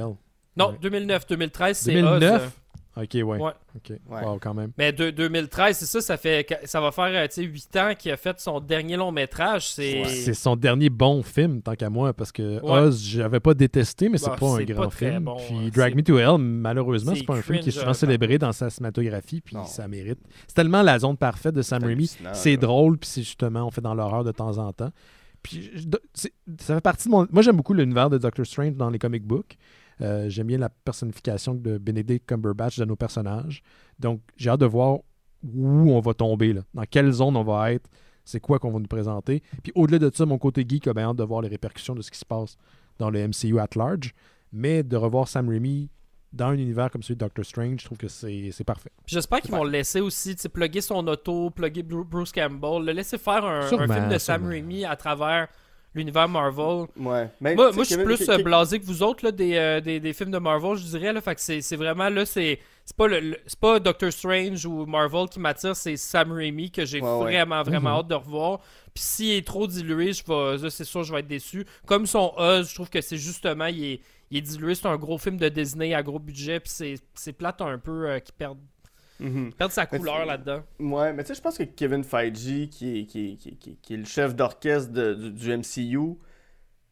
Non, Ouais. 2009, 2013, c'est 2009? Oz. Ok, ouais. Ouais. Ok. Ouais. Wow, quand même. Mais de- 2013, c'est ça, ça fait ça va faire euh, tu sais, 8 ans qu'il a fait son dernier long métrage. C'est C'est son dernier bon film, tant qu'à moi, parce que Ouais. Oz, j'avais pas détesté, mais c'est Bah, pas un grand pas film. bon, puis hein. Drag Me to Hell, malheureusement, c'est pas un film qui est souvent euh, célébré dans sa cinématographie, puis Non. ça mérite. C'est tellement la zone parfaite de Sam Raimi. C'est drôle, puis c'est justement, on fait dans l'horreur de temps en temps. Puis ça fait partie de mon. Moi, j'aime beaucoup l'univers de Doctor Strange dans les comic books. Euh, j'aime bien la personnification de Benedict Cumberbatch de nos personnages. Donc, j'ai hâte de voir où on va tomber, là. dans quelle zone on va être, c'est quoi qu'on va nous présenter. Puis au-delà de ça, mon côté geek a bien hâte de voir les répercussions de ce qui se passe dans le MCU at large. Mais de revoir Sam Raimi dans un univers comme celui de Doctor Strange, je trouve que c'est c'est parfait. J'espère qu'ils vont le laisser aussi, tu sais, plugger son auto, plugger Bru- Bruce Campbell, le laisser faire un, un film de Sam. Raimi à travers l'univers Marvel. Ouais. Mais, Moi, moi je suis plus euh, blasé que vous autres là, des, euh, des, des films de Marvel, je dirais. Là, fait que c'est c'est vraiment là, c'est c'est pas, le, le- c'est pas Doctor Strange ou Marvel qui m'attire, c'est Sam Raimi que j'ai Ouais, ouais. vraiment, vraiment Mhm. hâte de revoir. Puis s'il est trop dilué, je vais, c'est sûr, je vais être déçu. Comme son Oz, je trouve que c'est justement, il est, il est dilué. C'est un gros film de Disney à gros budget, puis c'est c'est plate un peu euh, qu'il perde, Mhm. perde sa couleur là-dedans. Ouais, mais tu sais, je pense que Kevin Feige, qui est, qui est, qui est- qui est- qui est le chef d'orchestre de- du, du MCU,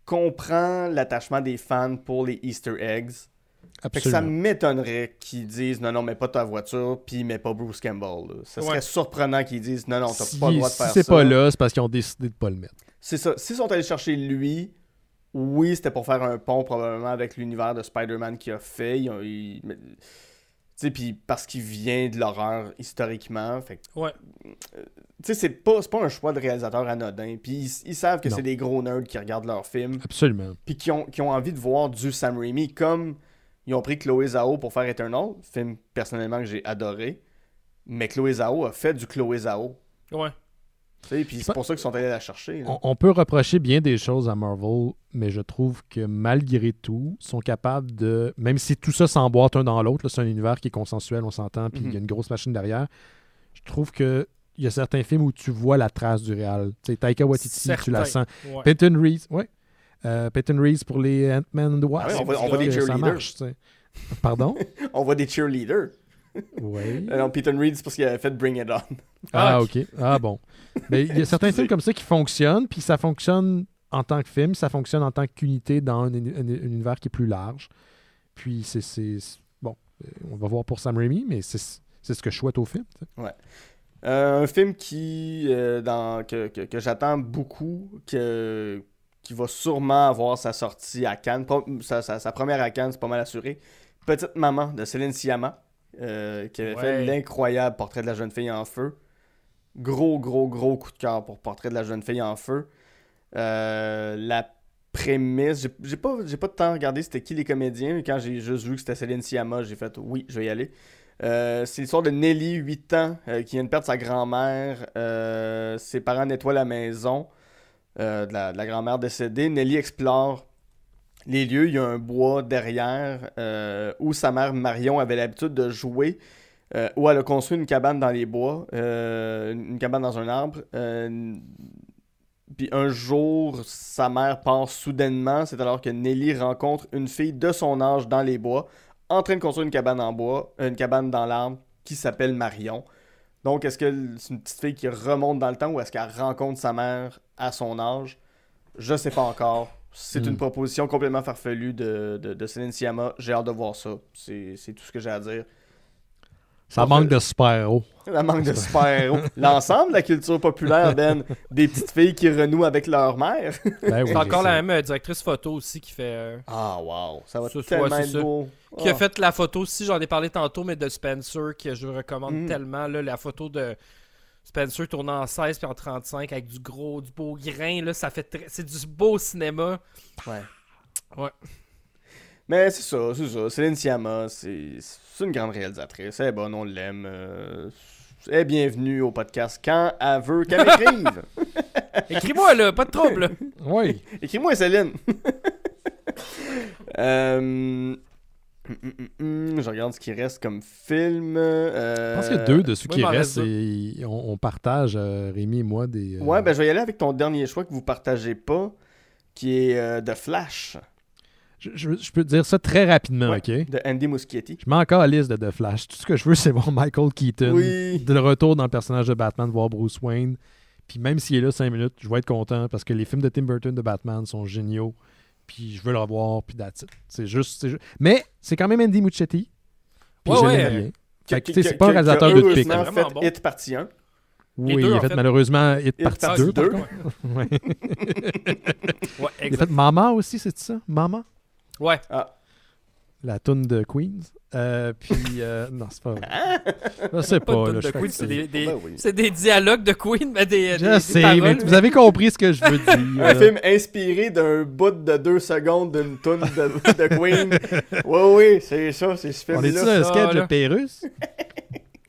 comprend l'attachement des fans pour les Easter eggs. Fait que ça m'étonnerait qu'ils disent non, non, mais pas ta voiture, puis mais pas Bruce Campbell. là. Ça serait Ouais. surprenant qu'ils disent non, non, t'as Si, pas le droit de si faire c'est ça. pas là, c'est parce qu'ils ont décidé de pas le mettre. C'est ça. S'ils sont allés chercher lui, oui, c'était pour faire un pont probablement avec l'univers de Spider-Man qu'il a fait. Ils ont- ils- sais, puis parce qu'il vient de l'horreur historiquement. Fait que, Ouais. tu sais, c'est pas, c'est pas un choix de réalisateur anodin. Puis ils, ils savent que c'est des gros nerds qui regardent leurs films, Absolument. puis qui ont, qui ont envie de voir du Sam Raimi, comme ils ont pris Chloé Zhao pour faire Eternal, film personnellement que j'ai adoré. Mais Chloé Zhao a fait du Chloé Zhao. Ouais. Puis c'est pour ça qu'ils sont allés la chercher. On, on peut reprocher bien des choses à Marvel, mais je trouve que malgré tout, ils sont capables de. Même si tout ça s'emboîte un dans l'autre, là, c'est un univers qui est consensuel, on s'entend, puis il y a une grosse machine derrière. Je trouve que il y a certains films où tu vois la trace du réel. Tu sais, Taika Waititi, tu la sens. Ouais. Peyton Reed, ouais. Euh, Peyton Reed pour les Ant-Man and the Wasp. Ah oui, on voit- on Ça, voit des ça cheerleaders. marche. Pardon? [LAUGHS] On voit des cheerleaders. Oui. Non, Peter Reed, c'est parce qu'il avait fait Bring It On. Ah, Ah, ok. Ah, bon. Mais il y a certains films comme ça qui fonctionnent, puis ça fonctionne en tant que film, ça fonctionne en tant qu'unité dans un, un- un univers qui est plus large. Puis c'est. Bon, euh, on va voir pour Sam Raimi, mais c'est ce que je souhaite au film. tu sais. Euh, un film qui, euh, dans, que, que, que j'attends beaucoup, que, qui va sûrement avoir sa sortie à Cannes. Sa, sa- sa première à Cannes, c'est pas mal assuré. Petite Maman de Céline Sciamma, euh, qui avait fait l'incroyable Portrait de la jeune fille en feu. Gros, gros, gros coup de cœur pour Portrait de la jeune fille en feu. Euh, la prémisse, j'ai- pas, j'ai pas de temps à regarder c'était qui les comédiens, mais quand j'ai juste vu que c'était Céline Sciamma, j'ai fait oui, je vais y aller. Euh, c'est l'histoire de Nelly, 8 ans, euh, qui vient de perdre sa grand-mère. Euh, ses parents nettoient la maison de la, de la grand-mère décédée. Nelly explore les lieux. Il y a un bois derrière euh, où sa mère Marion avait l'habitude de jouer. euh, où elle a construit une cabane dans les bois, euh, une cabane dans un arbre. Euh, puis un jour, sa mère part soudainement. C'est alors que Nelly rencontre une fille de son âge dans les bois, en train de construire une cabane en bois, une cabane dans l'arbre, qui s'appelle Marion. Donc, est-ce que c'est une petite fille qui remonte dans le temps ou est-ce qu'elle rencontre sa mère à son âge? Je sais pas encore. C'est Hmm. une proposition complètement farfelue de, de, de Céline Sciamma. J'ai hâte de voir ça. C'est c'est tout ce que j'ai à dire. Ça manque de super-héros. La manque de super-héros. L'ensemble de la culture populaire, Ben, des petites filles qui renouent avec leur mère. Ben oui, C'est encore la même euh, directrice photo aussi qui fait. euh, Ah, wow. Ça va Ça, tellement être ça. beau. qui a Ah. fait la photo aussi, j'en ai parlé tantôt, mais de Spencer, que je recommande Mhm. tellement. Là, la photo de Spencer tournant en 16 puis en 35 avec du gros, du beau grain. Là, ça fait très- C'est du beau cinéma. Ouais. Ouais. Mais c'est ça, c'est ça. Céline Sciamma, c'est c'est une grande réalisatrice. Elle est bonne, on l'aime. euh, Elle est bienvenue au podcast quand elle veut qu'elle m'écrive. [LAUGHS] Écris-moi là, pas de trouble. Oui. Écris-moi, Céline. [LAUGHS] Euh, Hum, hum, hum, je regarde ce qui reste comme film. euh, Je pense qu'il y a deux de ceux qui restent. reste et on, on partage, euh, Rémi et moi, des. euh, Ouais, ben je vais y aller avec ton dernier choix que vous partagez pas, qui est euh, The Flash, je, je- je peux te dire ça très rapidement, Ouais. OK? de Andy Muschietti. Je mets encore à la liste de The Flash. Tout ce que je veux, c'est voir Michael Keaton. Oui. De le retour dans le personnage de Batman, voir Bruce Wayne. Puis même s'il est là 5 minutes, je vais être content parce que les films de Tim Burton de Batman sont géniaux. Puis je veux le revoir, puis that's it. C'est juste, c'est ju- Mais c'est quand même Andy Muschietti. Puis Ouais, je ouais. l'aime bien. Fait que, c'est pas un réalisateur de heureusement C'est fait bon. Hit partie 1. Oui, deux, il a en fait, fait. malheureusement Hit Hit partie partie 2. par. [LAUGHS] Ouais. Ouais, Il a fait Mama aussi, c'est ça? Mama? Ouais. La toune de Queens. Euh, puis, euh, [LAUGHS] non, c'est pas vrai. Je sais Pas pas. de là, je Queen, que c'est des, des- Ben oui. c'est des dialogues de Queen, mais des, Je des sais, paroles. mais vous avez compris ce que je veux dire. Un film inspiré d'un bout de deux secondes d'une tune de, de Queen. Oui, oui, c'est ça, c'est ce On est film-là. ça, un sketch de. Pérus?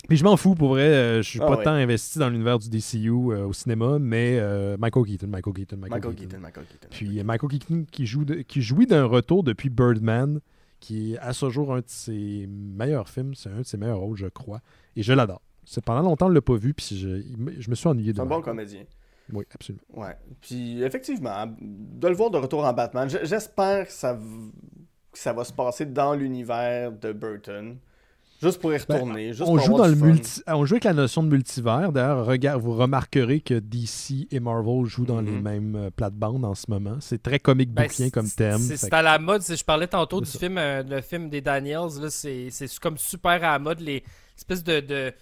Puis je m'en fous, pour vrai. euh, je suis Ah pas ouais. tant investi dans l'univers du DCU euh, au cinéma, mais euh, Michael Keaton, Michael Keaton, Michael, Michael Keaton. Keaton, Michael Keaton. Puis Michael Keaton qui, joue de- qui jouit d'un retour depuis Birdman, qui est à ce jour un de ses meilleurs films. C'est un de ses meilleurs rôles, je crois. Et je l'adore. C'est pendant longtemps, on l'a pas vu, puis je, je me suis ennuyé de C'est un bon comédien. Oui, absolument. Ouais. Puis effectivement, de le voir de retour en Batman, j'espère que ça, que ça va se passer dans l'univers de Burton. Juste pour y retourner. juste Ben, on pour joue avoir dans le du fun. multi... On joue avec la notion de multivers. D'ailleurs, regard- vous remarquerez que DC et Marvel jouent dans les Mhm. mêmes euh, plates-bandes en ce moment. C'est très comique Ben, comme thème. C'est à la mode. Je parlais tantôt du ça. film, euh, le film des Daniels. là, C'est comme super à la mode, les espèces de de-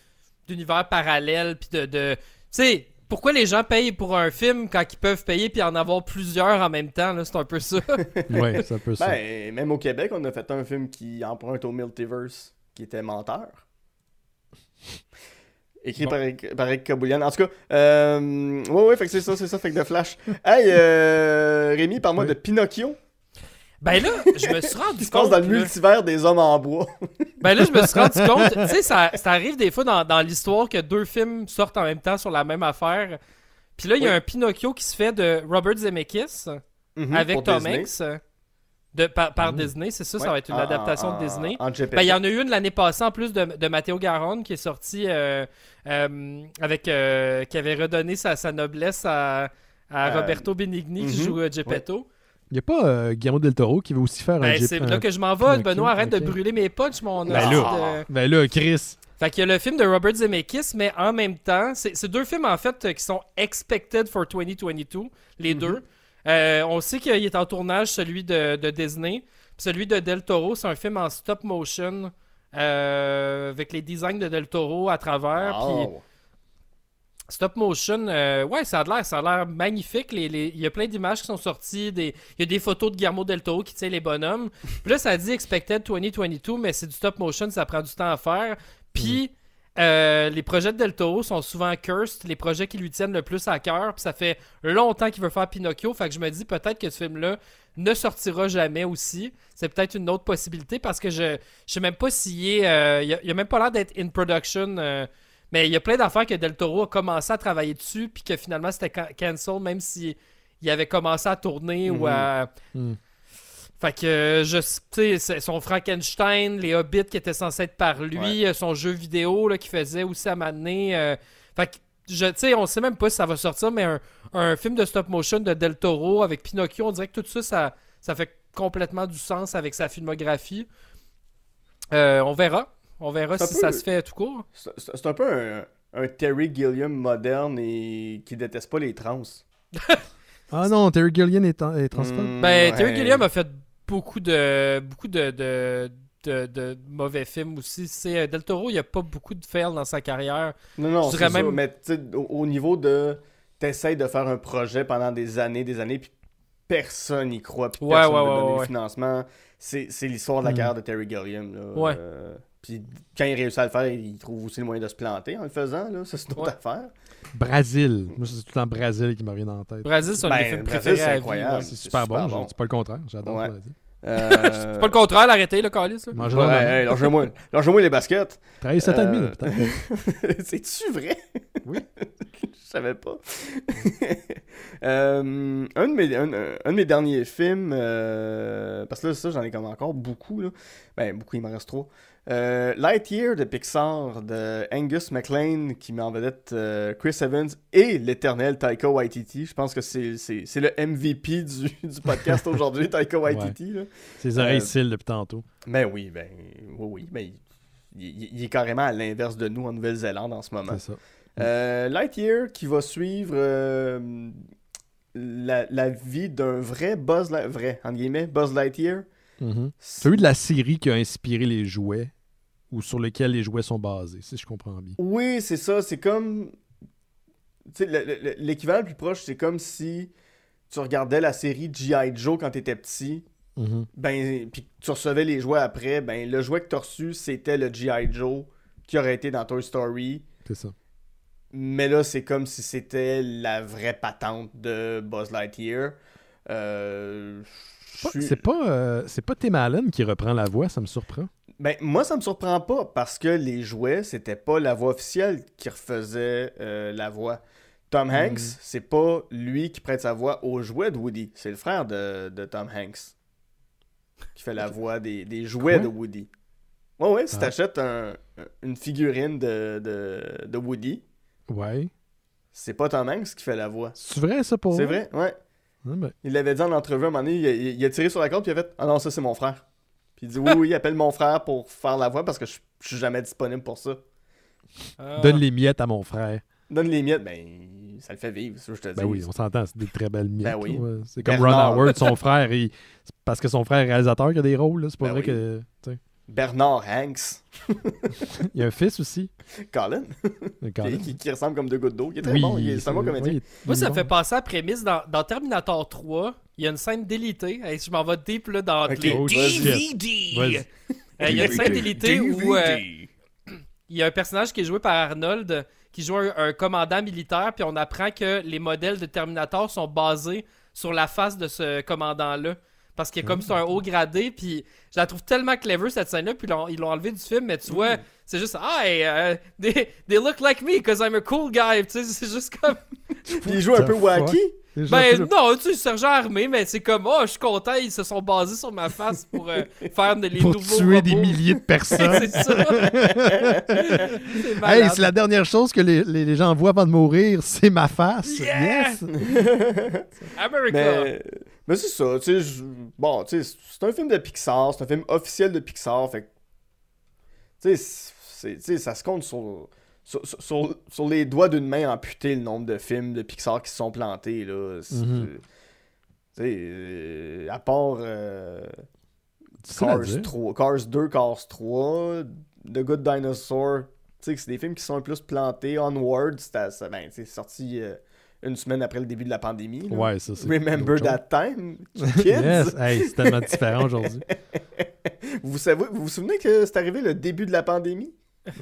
d'univers parallèles. Puis de. de... Tu sais, pourquoi les gens payent pour un film quand ils peuvent payer puis en avoir plusieurs en même temps? là? C'est un peu ça. [LAUGHS] Ouais, c'est un peu ça. Ben, même au Québec, on a fait un film qui emprunte au multiverse, qui était Menteur. [LAUGHS] Écrit Bon. par, Eric- par Eric Kaboulian. En tout cas, euh, ouais, ouais, fait que c'est ça, c'est ça, fait que de Flash. Hey, euh, Rémi, parle-moi Oui. de Pinocchio, ben là, je me suis rendu [LAUGHS] qui se compte. passe dans le là- multivers des hommes en bois. [LAUGHS] Ben là, je me suis rendu compte. Tu sais, ça, ça arrive des fois dans, dans l'histoire que deux films sortent en même temps sur la même affaire. Puis là, il y a Oui. un Pinocchio qui se fait de Robert Zemeckis Mhm, avec Tom Disney. Hanks. De, par par Mhm. Disney, c'est ça, ça Ouais, va être une en- adaptation de Disney. Ben, il y en a eu une l'année passée en plus de, de Matteo Garonne qui est sorti euh, euh, avec euh, qui avait redonné sa, sa noblesse à, à Euh, Roberto Benigni qui mhm, joue Geppetto. Il n'y a pas euh, Guillermo del Toro qui veut aussi faire un Ben, Jeep- c'est un- là que je m'en vais. Benoît, arrête de brûler mes punchs, mon Ben là. de- Ben là, Chris. Fait qu'il y a le film de Robert Zemeckis, mais en même temps, c'est c'est deux films en fait qui sont expected for 2022, les Mhm. deux. Euh, on sait qu'il est en tournage celui de, de Disney, puis celui de Del Toro, c'est un film en stop motion euh, avec les designs de Del Toro à travers. Puis stop motion, euh, ouais, ça a l'air, ça a l'air magnifique. Les, les- il y a plein d'images qui sont sorties, des, il y a des photos de Guillermo del Toro qui tient les bonhommes. Puis là, ça dit expected 2022, mais c'est du stop motion, ça prend du temps à faire. Puis euh, les projets de del Toro sont souvent cursed, les projets qui lui tiennent le plus à cœur. Puis ça fait longtemps qu'il veut faire Pinocchio, fait que je me dis peut-être que ce film-là ne sortira jamais aussi. C'est peut-être une autre possibilité parce que je, je sais même pas s'il est, euh, il, a, il a même pas l'air d'être in production. euh, mais il y a plein d'affaires que Del Toro a commencé à travailler dessus, puis que finalement c'était can- cancel, même si il avait commencé à tourner ou Mhm. à. Mhm. Fait que, euh, je, tu sais, c'est son Frankenstein, les Hobbits qui étaient censés être par lui, euh, son jeu vidéo là, qu'il faisait aussi à m'amener. fait que, je, tu sais, on sait même pas si ça va sortir, mais un, un film de stop motion de Del Toro avec Pinocchio, on dirait que tout ça, ça, ça fait complètement du sens avec sa filmographie. Euh, on verra. On verra si ça se fait tout court. C'est un peu un, un Terry Gilliam moderne et qui déteste pas les trans. [LAUGHS] Ah non, Terry Gilliam est, est transphobe. Mm, Ben, Terry. Gilliam a fait beaucoup de beaucoup de, de, de- de mauvais films aussi. C'est euh, Del Toro, il n'y a pas beaucoup de fails dans sa carrière. Non, non, c'est même- mais au, au niveau de... T'essayes de faire un projet pendant des années, des années, puis personne n'y croit, puis Ouais, personne ouais, ne ouais, donner ouais. le financement. C'est c'est l'histoire de la Mm. carrière de Terry Gilliam, là. Ouais. Euh, puis quand il réussit à le faire, il trouve aussi le moyen de se planter en le faisant, là. Ça, c'est une autre Ouais. affaire. Brésil. Moi, c'est tout le temps Brésil qui me revient dans la tête. Brésil, c'est un Ben, préférés c'est incroyable. C'est c'est super, super bon, dis pas le contraire. J'adore Ouais. Brésil. Euh... C'est pas le contraire, arrêtez le calice. là? Manger Ouais, lâchez-moi les baskets. Travailler 7 ans et demi, Euh. [LAUGHS] C'est-tu vrai? Oui. [LAUGHS] Je savais pas. Euh, un, de mes, un, un de mes derniers films, euh, parce que là, ça, j'en ai comme encore beaucoup. Là. Ben, beaucoup, il m'en reste trop. Euh, Lightyear de Pixar, de Angus MacLean, qui met en vedette euh, Chris Evans et l'éternel Taika Waititi. Je pense que c'est le MVP du, [LAUGHS] du podcast aujourd'hui, [LAUGHS] Taika Waititi. là. Ses oreilles Euh, cils depuis tantôt. Ben oui, ben oui, oui. Ben, il, il- il est carrément à l'inverse de nous en Nouvelle-Zélande en ce moment. C'est ça. Euh, Lightyear qui va suivre euh, la, la vie d'un vrai Buzz Lightyear, vrai, entre guillemets, Buzz Lightyear. Mhm. Celui de la série qui a inspiré les jouets ou sur lequel les jouets sont basés, si je comprends bien. Oui, c'est ça, c'est comme... tu L'équivalent le plus proche, c'est comme si tu regardais la série G.I. Joe quand t'étais petit, Mhm. ben, puis tu recevais les jouets après, ben, le jouet que t'as reçu, c'était le G.I. Joe qui aurait été dans Toy Story. C'est ça. Mais là, c'est comme si c'était la vraie patente de Buzz Lightyear. Euh, C'est pas, euh, c'est pas Tim Allen qui reprend la voix, ça me surprend. Ben, moi, ça me surprend pas parce que les jouets, c'était pas la voix officielle qui refaisait euh, la voix. Tom Hanks, c'est pas lui qui prête sa voix aux jouets de Woody. C'est le frère de, de Tom Hanks qui fait la voix des, des jouets de Woody. Ouais, ouais, si Ah. t'achètes un- une figurine de, de, de Woody, Ouais. c'est pas Tom Hanks qui fait la voix. C'est vrai ça pour C'est vrai? ouais. Ah, ben, Il l'avait dit en entrevue à un moment donné, il a, il a tiré sur la corde puis il a fait Ah non, ça c'est mon frère. Puis il dit Oui, oui, appelle mon frère pour faire la voix parce que je, je suis jamais disponible pour ça. Ah. Donne les miettes à mon frère. Donne les miettes, ben ça le fait vivre, que je te dis. Ben oui, on s'entend, c'est des très belles miettes. Ben oui. C'est comme Bernard. Ron Howard, son frère, il- c'est parce que son frère est réalisateur qui a des rôles. là. C'est pas Ben vrai oui. que. Bernard Hanks, [LAUGHS] Il y a un fils aussi. Colin, Colin. qui, qui- qui ressemble comme deux gouttes d'eau. Il est très Oui, bon, il est- c'est un bon comédien. oui, Moi, ça me fait penser à la prémisse dans, dans Terminator 3. Il y a une scène délitée. Hey, je m'en vais deep là, dans les Oh. DVD. Euh, Il y a une scène délitée où euh, il y a un personnage qui est joué par Arnold qui joue un, un commandant militaire, puis on apprend que les modèles de Terminator sont basés sur la face de ce commandant-là. Parce que comme c'est un haut gradé, puis je la trouve tellement clever cette scène-là, puis ils l'ont- ils enlevé du film, mais tu vois, c'est juste, ah, hey, euh, they, they look like me, because I'm a cool guy, tu sais, [LAUGHS] c'est juste comme, Puis il joue un peu wacky? Ben non, tu sais, sergent armé, mais c'est comme, oh, je suis content, ils se sont basés sur ma face pour euh, [LAUGHS] faire de- les pour nouveaux tuer des milliers de personnes. [LAUGHS] c'est ça. c'est Hey, c'est la dernière chose que les, les- les gens voient avant de mourir, c'est ma face. Yeah! Yes! America. Mais, mais c'est ça, tu sais, bon, tu sais, c'est un film de Pixar, c'est un film officiel de Pixar, fait tu sais, c'est- tu sais, ça se compte sur, sur, sur- sur- les doigts d'une main amputé le nombre de films de Pixar qui se sont plantés, là. C'est-. Tu sais, euh, à part euh, Cars dire. 3, Cars 2, Cars 3, The Good Dinosaur, tu sais, que c'est des films qui sont un peu plus plantés. Onward, ça- ben, c'est sorti euh, une semaine après le début de la pandémie. là. Ouais, ça, c'est. Remember autre chose. that time, [LAUGHS] kids? Yes, hey, c'est tellement différent aujourd'hui. [LAUGHS] vous, savez, vous vous souvenez que c'est arrivé le début de la pandémie?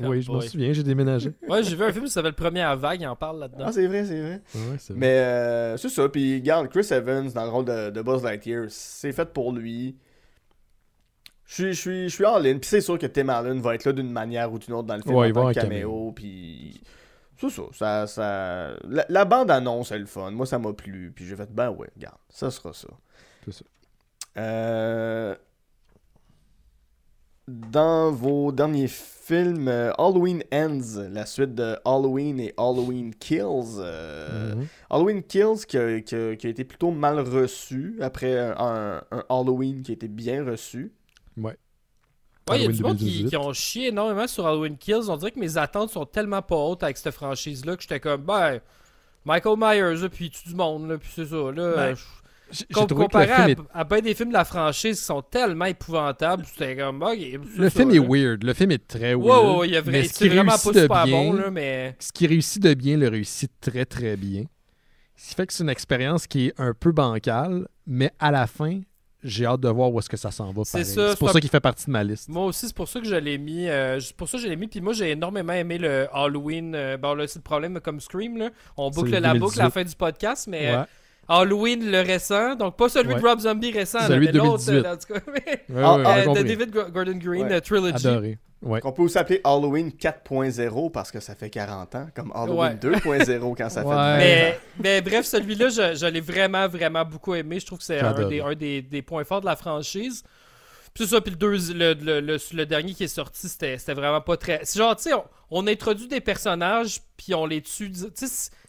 Oui, je m'en boy. souviens, j'ai déménagé. [LAUGHS] Ouais, j'ai vu un film qui s'appelle Première Vague, il en parle là-dedans. Ah, c'est vrai, c'est vrai. Ouais, c'est vrai. Mais euh, c'est ça, puis regarde, Chris Evans dans le rôle de, de Buzz Lightyear, c'est fait pour lui. Je suis, je suis, je suis all-in, puis c'est sûr que Tim Allen va être là d'une manière ou d'une autre dans le film Ouais, en il va tant que un caméo, puis c'est ça, ça, ça... La, la bande-annonce est le fun, moi ça m'a plu, puis j'ai fait, ben ouais, regarde, ça sera ça. C'est ça. Euh, Dans vos derniers films, euh, Halloween Ends, la suite de Halloween et Halloween Kills. euh, Mhm. Halloween Kills qui a, qui a- qui a été plutôt mal reçu après un, un Halloween qui a été bien reçu. Ouais, il y a du monde qui, 2018. qui ont chié énormément sur Halloween Kills. On dirait que mes attentes sont tellement pas hautes avec cette franchise-là que j'étais comme, ben, Michael Myers, là, puis tue du monde, là, puis c'est ça. Là, Ben, le comparé à, est, à ben des films de la franchise qui sont tellement épouvantables, c'était comme, le ça, film est weird. Le film est très Ouais, weird. ouais, ouais, il y a vrai, mais ce c'est qui vraiment pas réussit de super bien, bon, là, mais. ce qui réussit de bien le réussit très très bien. Ce qui fait que c'est une expérience qui est un peu bancale, mais à la fin, j'ai hâte de voir où est-ce que ça s'en va. C'est pour ça qu'il fait partie de ma liste. Moi aussi, c'est pour ça que je l'ai mis. euh, c'est pour ça que je l'ai mis. Puis moi, j'ai énormément aimé le Halloween. euh, bon, là, c'est le problème comme Scream. Là. On boucle la boucle à la 2018. fin du podcast, mais euh, Ouais. Halloween le récent, donc pas celui Ouais. de Rob Zombie récent, Celui mais de l'autre, 2018. euh, en tout cas, [LAUGHS] mais- Ouais, Ah, ouais, ah, euh, de. David Go- Gordon Green, Ouais. euh, Trilogy. Adoré. Ouais. Qu'on peut aussi appeler Halloween 4.0 parce que ça fait 40 ans, comme Halloween Ouais. 2.0 quand ça [LAUGHS] fait Ouais. 20 ans. Mais, mais bref, celui-là, je, je l'ai vraiment, vraiment beaucoup aimé. Je trouve que c'est un, des, un des, des points forts de la franchise. Puis c'est ça, puis le, deux- le, le, le, le dernier qui est sorti, c'était vraiment pas très... C'est genre, tu sais, on, on introduit des personnages, puis on les tue.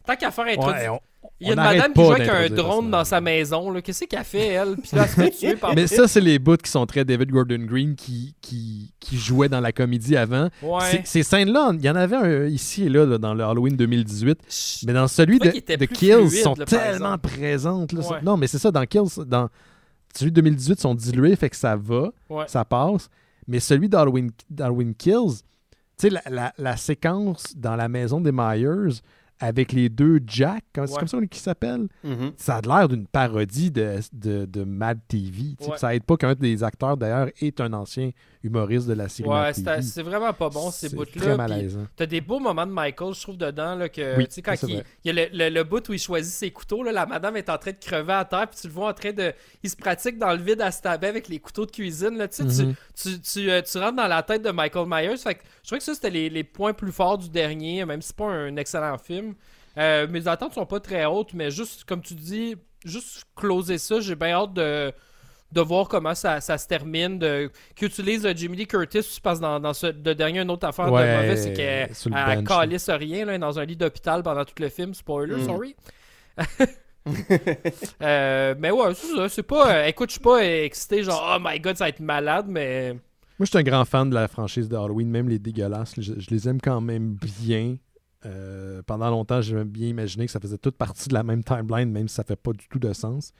Tant qu'à faire introduire... Ouais, on- Il y a une madame qui joue avec un drone dans sa maison. Qu'est-ce qu'elle fait, elle? Puis là, elle se fait tuer par... [LAUGHS] Mais ça, c'est les bouts qui sont très David Gordon Green qui, qui, qui jouait dans la comédie avant. Ouais. Ces- scènes-là, il y en avait un ici et là, là, dans le Halloween 2018. Chut. Mais dans celui de, Kills, fluide, sont là, tellement présentes. là. Ouais. Non, mais c'est ça, dans Kills, dans celui de 2018, sont dilués, fait que ça va, Ouais. ça passe. Mais celui d'Halloween d'Halloween Kills, tu sais, la, la- la séquence dans la maison des Myers avec les deux Jack, comme- c'est Ouais. comme ça qu'ils s'appellent, Mhm. ça a l'air d'une parodie de, de, de Mad TV. Ouais. Ça aide pas qu'un des acteurs, d'ailleurs, est un ancien humoriste de la série Ouais, c'est vraiment pas bon, ces C'est bouts-là. très malaisant. T'as des beaux moments de Michael, je trouve, dedans, là, que, Oui, quand il, y a le, le, le bout où il choisit ses couteaux, là, la madame est en train de crever à terre, puis tu le vois en train de... Il se pratique dans le vide à se taber avec les couteaux de cuisine, là, tu Mhm. tu, tu, tu, euh, tu rentres dans la tête de Michael Myers, fait que je trouvais que ça, c'était les, les points plus forts du dernier, même si c'est pas un excellent film. Euh, mes attentes sont pas très hautes, mais juste, comme tu dis, juste closer ça, j'ai bien hâte de de voir comment ça, ça se termine, de, qu'ils utilisent euh, Jimmy Lee Curtis, parce que dans, dans ce le dernier, une autre affaire Ouais, de mauvais, c'est qu'elle elle calisse rien là, dans un lit d'hôpital pendant tout le film. Spoiler, Mm. sorry. [LAUGHS] Euh, mais ouais, c'est ça. C'est pas. euh, écoute, je suis pas excité, genre, oh my god, ça va être malade, mais. Moi, je suis un grand fan de la franchise de Halloween, même les dégueulasses. Je, je les aime quand même bien. Euh, pendant longtemps, j'ai bien imaginé que ça faisait toute partie de la même timeline, même si ça fait pas du tout de sens.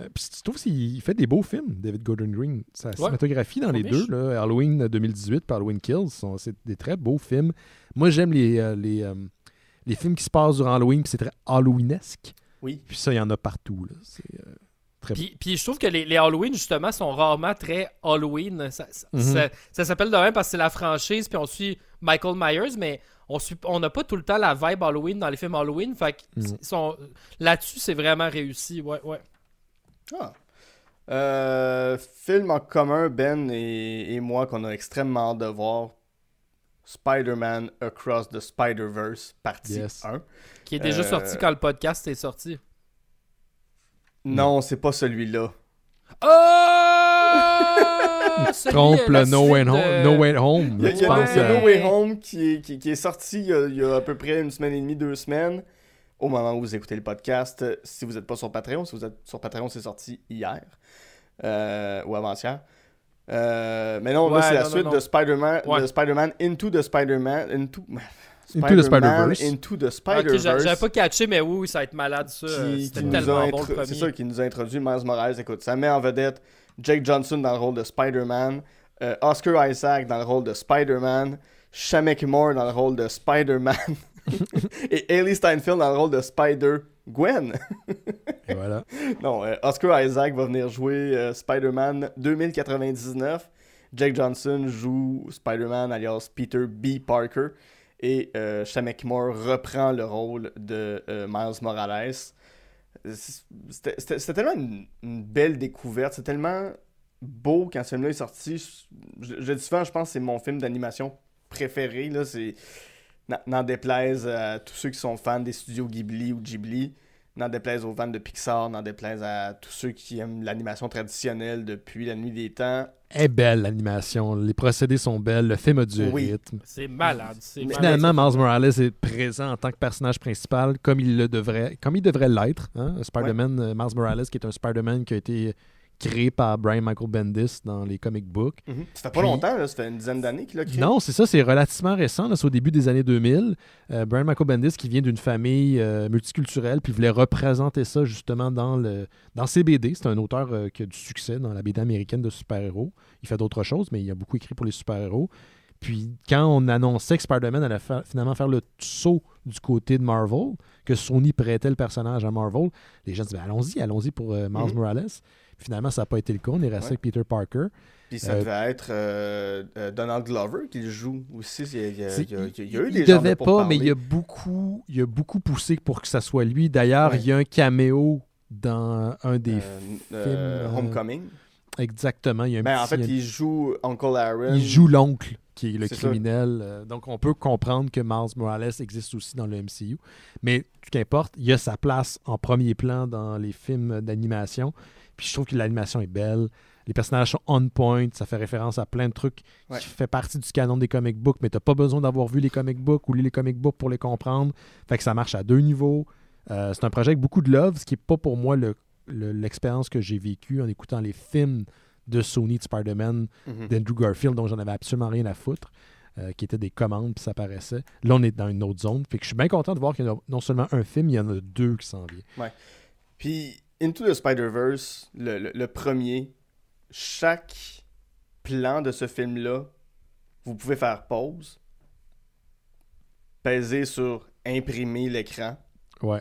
Euh, puis je trouve qu'il fait des beaux films, David Gordon Green. Sa cinématographie dans les deux, là, Halloween 2018 et Halloween Kills, c'est des très beaux films. Moi, j'aime les, euh, les, euh, les films qui se passent durant Halloween, puis c'est très Halloweenesque. Oui. Puis ça, il y en a partout. Là. Euh, très Puis, puis je trouve que les, les Halloween, justement, sont rarement très Halloween. Ça, ça- Mhm. ça- ça s'appelle de même parce que c'est la franchise, puis on suit Michael Myers, mais on suit, on n'a pas tout le temps la vibe Halloween dans les films Halloween. Fait que Mhm. là-dessus, c'est vraiment réussi. Ouais, ouais. Ah. Euh, film en commun, Ben et, et moi, qu'on a extrêmement hâte de voir. Spider-Man Across the Spider-Verse, partie Yes. 1. Qui est déjà Euh, sorti quand le podcast est sorti. Non, c'est pas celui-là. Oh! [LAUGHS] Celui, Trompe le no, Way Home, de- no Way Home. Il y a, il y à- No Way Home qui est, qui, qui est sorti il y, a, il y a à peu près une semaine et demie, deux semaines, au moment où vous écoutez le podcast. Si vous n'êtes pas sur Patreon, si vous êtes sur Patreon, c'est sorti hier euh, ou avant-hier. Euh, mais non, Ouais, là, c'est la non, suite non. de Spider-Man, Ouais. Spider-Man Into the Spider-Man, Into, [LAUGHS] Into the Spider-Verse. Into the Ok, Spider-Verse. j'a- j'avais pas catché, mais oui, oui, ça va être malade, ça. C'était tellement bon le premier. C'est ça qui nous a introduit Miles Morales. Écoute, ça met en vedette Jake Johnson dans le rôle de Spider-Man, euh, Oscar Isaac dans le rôle de Spider-Man, Shamek Moore dans le rôle de Spider-Man [LAUGHS] et Haley Steinfeld dans le rôle de Spider-Gwen. Et voilà. [LAUGHS] non, euh, Oscar Isaac va venir jouer euh, Spider-Man 2099. Jake Johnson joue Spider-Man alias Peter B. Parker. Et euh, Shamek Moore reprend le rôle de euh, Miles Morales. C'était tellement une, belle découverte. C'est tellement beau quand ce film-là est sorti. Je, je dis souvent, je pense que c'est mon film d'animation préféré. N'en déplaise à tous ceux qui sont fans des studios Ghibli ou Ghibli. N'en déplaise aux fans de Pixar. N'en déplaise à tous ceux qui aiment l'animation traditionnelle depuis la nuit des temps. est belle l'animation, les procédés sont belles, le film a du Oui. rythme. C'est malade. C'est Mais- malade. Finalement, Miles Morales est présent en tant que personnage principal comme il le devrait, comme il devrait l'être. hein. Spider-Man, euh, Miles Morales, qui est un Spider-Man qui a été créé par Brian Michael Bendis dans les comic books. Ça fait pas Puis- longtemps, là, ça fait une dizaine d'années qu'il a créé. Non, c'est ça, c'est relativement récent. C'est au début des années 2000. Euh, Brian Michael Bendis, qui vient d'une famille euh, multiculturelle, puis voulait représenter ça justement dans, le, dans ses BD. C'est un auteur euh, qui a du succès dans la BD américaine de super-héros. Il fait d'autres choses, mais il a beaucoup écrit pour les super-héros. Puis quand on annonçait que Spider-Man allait finalement faire le saut du côté de Marvel, que Sony prêtait le personnage à Marvel, les gens disaient ben, allons-y, allons-y pour euh, Miles Mhm. Morales. Finalement, ça n'a pas été le cas. On est resté Ouais. avec Peter Parker. Puis ça Euh, devait être euh, euh, Donald Glover qui le joue aussi. Il y a, il y a- il il y eu il des de devait pas, mais il a beaucoup, il a beaucoup poussé pour que ça soit lui. D'ailleurs, Ouais. il y a un caméo dans un des. Euh, films, Homecoming. Exactement. Il, y a un Ben, en fait, il il joue Uncle Aaron. il joue l'oncle qui est le criminel. donc, on peut comprendre que Miles Morales existe aussi dans le MCU. Mais qu'importe, il a sa place en premier plan dans les films d'animation. Puis je trouve que l'animation est belle. Les personnages sont on point. Ça fait référence à plein de trucs Ouais. qui fait partie du canon des comic books. Mais t'as pas besoin d'avoir vu les comic books ou lu les comic books pour les comprendre. Fait que ça marche à deux niveaux. Euh, c'est un projet avec beaucoup de love, ce qui n'est pas pour moi le- le- l'expérience que j'ai vécue en écoutant les films de Sony de Spider-Man Mhm. d'Andrew Garfield, dont j'en avais absolument rien à foutre, euh, qui étaient des commandes, puis ça apparaissait. Là, on est dans une autre zone. Fait que je suis bien content de voir qu'il y en a non seulement un film, il y en a deux qui s'en viennent. Puis, Into the Spider-Verse, le, le- le premier, chaque plan de ce film-là, vous pouvez faire pause, peser sur imprimer l'écran, Ouais.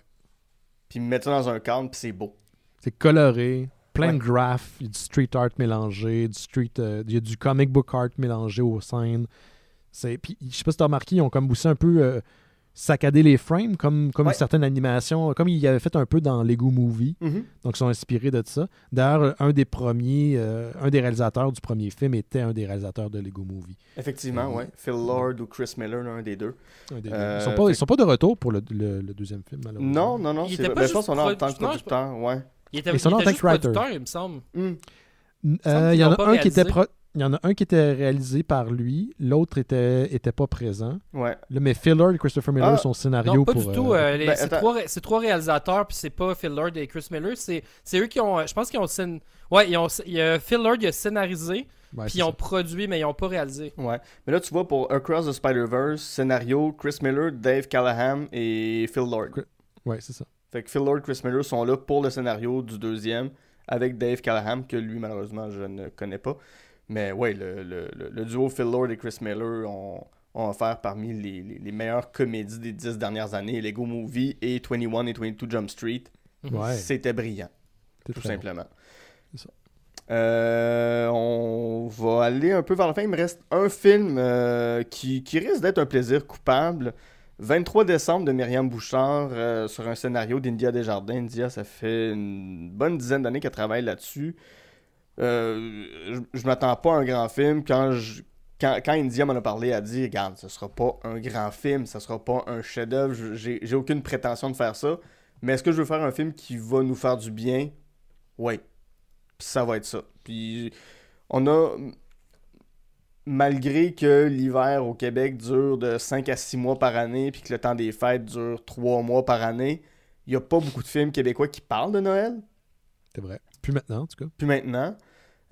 puis mettre ça dans un cadre, puis c'est beau. C'est coloré, plein Ouais. de graphes, il y a du street art mélangé, du street, euh, il y a du comic book art mélangé aux scènes. C'est, puis, je sais pas si t'as remarqué, ils ont comme aussi un peu euh, saccadé les frames, comme, comme Ouais. certaines animations, comme ils avaient fait un peu dans Lego Movie. Donc, ils sont inspirés de ça. D'ailleurs, un des premiers, euh, un des réalisateurs du premier film était un des réalisateurs de Lego Movie. Effectivement, Mhm. ouais. Phil Lord ou Chris Miller, l'un des deux. Un des deux. Euh, ils, sont pas, fait- ils sont pas de retour pour le, le- le deuxième film, malheureusement. Non, non, non, Il c'est était pas Ben, je pense juste qu'on est en tant que producteur, ouais. Il était, Ils sont il en était tant juste que writer. producteur, il me semble. Euh, qu'ils Il y en a un qui était pro- il y en a un qui était réalisé par lui, l'autre était, était pas présent. Ouais. Là, mais Phil Lord et Christopher Miller, Ah, son scénario Non, pas pour. du tout. euh, euh, ben, c'est trois, ré- c'est trois réalisateurs, puis c'est pas Phil Lord et Chris Miller. C'est c'est eux qui ont. euh, Je pense qu'ils ont. scén- Ouais, ils ont, il y a Phil Lord il a scénarisé, ouais, puis ils ont ça. produit, mais ils ont pas réalisé. Ouais. Mais là, tu vois, pour Across the Spider-Verse, scénario, Chris Miller, Dave Callahan et Phil Lord. Ouais, c'est ça. Fait que Phil Lord, Chris Miller sont là pour le scénario du deuxième, avec Dave Callahan, que lui, malheureusement, je ne connais pas. Mais ouais, le, le- le- duo Phil Lord et Chris Miller ont, ont offert parmi les, les- les meilleures comédies des dix dernières années, Lego Movie et 21 et 22 Jump Street. Mhm. Ouais. C'était brillant, tout bon. simplement. Ça. Euh, on va aller un peu vers la fin. Il me reste un film euh, qui, qui risque d'être un plaisir coupable. 23 décembre de Myriam Bouchard euh, sur un scénario d'India Desjardins. India, ça fait une bonne dizaine d'années qu'elle travaille là-dessus. Euh, je je m'attends pas à un grand film. Quand, je, quand, quand India m'en a parlé, elle a dit Regarde, ce sera pas un grand film, ce sera pas un chef-d'œuvre. J'ai aucune prétention de faire ça. Mais est-ce que je veux faire un film qui va nous faire du bien? Oui. Ça va être ça. Puis on a, malgré que l'hiver au Québec dure de 5 à 6 mois par année, puis que le temps des fêtes dure 3 mois par année, il n'y a pas beaucoup de films québécois qui parlent de Noël. C'est vrai. Plus maintenant, en tout cas. Puis maintenant,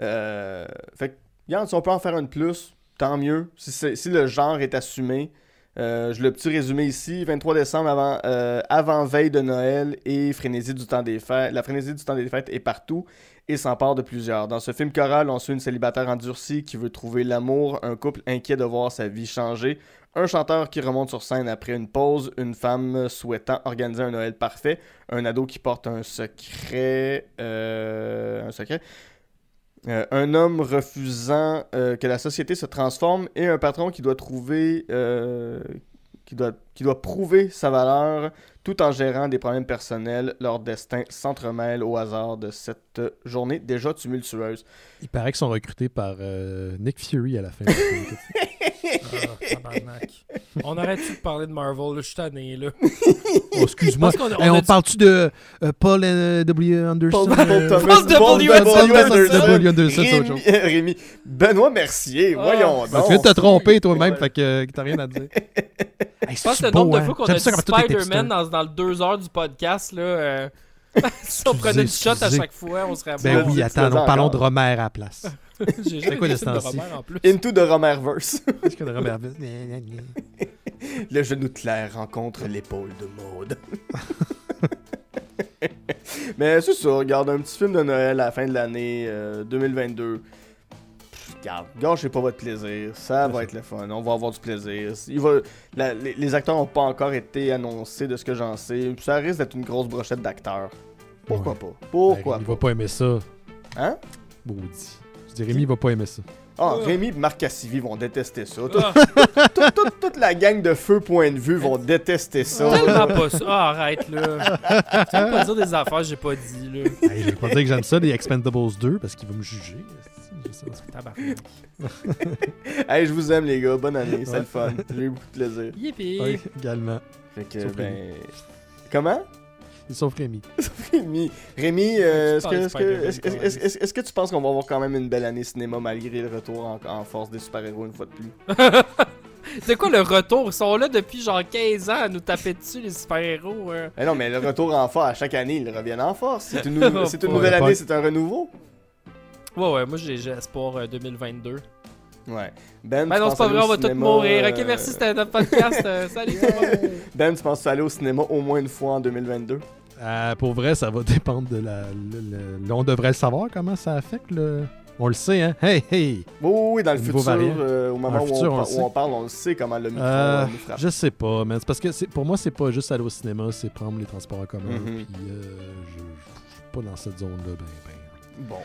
euh, fait que, si on peut en faire une plus, tant mieux. Si, si le genre est assumé. Euh, je le petit résumé ici. 23 décembre avant, euh, avant veille de Noël et frénésie du temps des fêtes. La frénésie du temps des fêtes est partout et s'empare de plusieurs. Dans ce film choral, on suit une célibataire endurcie qui veut trouver l'amour, un couple inquiet de voir sa vie changer, un chanteur qui remonte sur scène après une pause, une femme souhaitant organiser un Noël parfait, un ado qui porte un secret, euh, un secret, euh, un homme refusant euh, que la société se transforme et un patron qui doit trouver, qui doit, qui doit prouver sa valeur tout en gérant des problèmes personnels. Leur destin s'entremêle au hasard de cette journée déjà tumultueuse. Il paraît qu'ils sont recrutés par Nick Fury à la fin. [LAUGHS] du. Ah, tabarnak. on arrête-tu de parler de Marvel, là, je suis tanné, là. [LAUGHS] oh, excuse-moi. Hey, on parle-tu de euh, Paul euh, W. Anderson? Paul, Paul Thomas, Paul Paul W. Anderson. Rémi, Rémi, Benoît Mercier, Ah. voyons donc. tu viens de te tromper toi-même, fait que euh, t'as rien à dire. [LAUGHS] Hey, Je pense que le nombre de hein? fois qu'on a dit Spider-Man dans, dans le deux heures du podcast, là. euh, [LAUGHS] si on prenait une shot à chaque fois, on serait Ben oui, attends, parlons de Romer à la place. [LAUGHS] J'ai quoi de le film de ce temps-ci? Robert en plus. Into the Romerverse. [LAUGHS] Que de Romer [LAUGHS] Le genou de Claire rencontre l'épaule de Maude. Mais c'est ça, regarde un petit film de Noël à la fin de l'année euh, 2022. Pff, Regarde, gâchez pas votre plaisir, ça va être le fun, on va avoir du plaisir. Il va, la- les, les acteurs n'ont pas encore été annoncés de ce que j'en sais. Ça risque d'être une grosse brochette d'acteurs. Pourquoi Ouais. pas? Pourquoi Il pas? va pas aimer ça. Hein? Maudit. Je dis, Rémi, il va pas aimer ça. Ah, Ah. Rémi et Marc Cassivi vont détester ça. Tout- Ah, toute, toute- toute la gang de feu point de vue vont détester ça. tellement pas ça. Ah, arrête, là. Tu vas pas dire des affaires j'ai pas dit, là. Hey, je vais pas dire que j'aime ça, les Expendables 2, parce qu'il va me juger. Je sais pas. Tabarnak. Hey, je vous aime, les gars. Bonne année. C'est le fun. J'ai eu beaucoup de plaisir. Yippee. Également. Fait que, ben. Comment? Sauf [LAUGHS] Rémi. Rémi, Rémi euh, est-ce que, tu penses qu'on va avoir quand même une belle année cinéma malgré le retour en, en force des super-héros une fois de plus? [LAUGHS] C'est quoi le retour? Ils sont là depuis genre 15 ans à nous taper dessus, les super-héros. hein. Eh non, mais le retour en force, à chaque année, ils reviennent en force. C'est une, [LAUGHS] nou- c'est une Ouais, nouvelle année, c'est un renouveau. Ouais, ouais, moi j'ai espoir euh, 2022. Ouais. Ben, Ben tu non, penses c'est pas vrai, on va tous mourir. euh, Ok, merci, c'était notre podcast. euh, salut. Ben, tu penses aller au cinéma au moins une fois en 2022? Euh, pour vrai, ça va [LAUGHS] dépendre de la. le- le- là, on devrait le savoir comment ça affecte le. On le sait, hein? Hey, hey! Oui, oui, oui, dans le futur, euh, au moment où, futur, on, où parle, on le sait comment le micro Euh, nous frappe. je sais pas, man. C'est parce que c'est- pour moi, c'est pas juste aller au cinéma, c'est prendre les transports en commun. Puis euh, je, suis pas dans cette zone-là, ben, ben. Bon.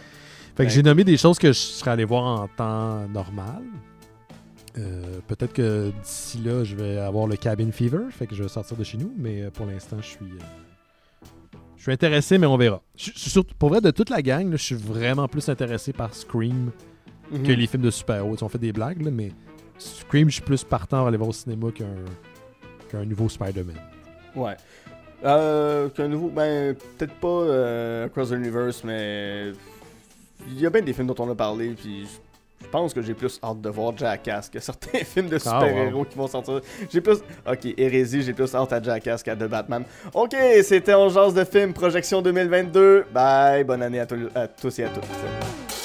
Fait que Ben, j'ai nommé des choses que je serais allé voir en temps normal. Euh, Peut-être que d'ici là, je vais avoir le cabin fever, fait que je vais sortir de chez nous, mais pour l'instant, je suis. euh, suis intéressé, mais on verra. Je, je suis surtout- pour vrai, de toute la gang, là, je suis vraiment plus intéressé par Scream Mhm. que les films de super-héros. Ils ont fait des blagues, là, mais Scream, je suis plus partant à aller voir au cinéma qu'un qu'un nouveau Spider-Man. Ouais. Euh, qu'un nouveau, ben, peut-être pas euh, Across the Universe, mais il y a bien des films dont on a parlé, puis je- pense que j'ai plus hâte de voir Jackass que certains [LAUGHS] films de Ah, super-héros qui vont sortir. J'ai plus, ok, Hérésie, j'ai plus hâte à Jackass qu'à The Batman. Ok, c'était On Jase de film, projection 2022. Bye, bonne année à, à tous et à toutes.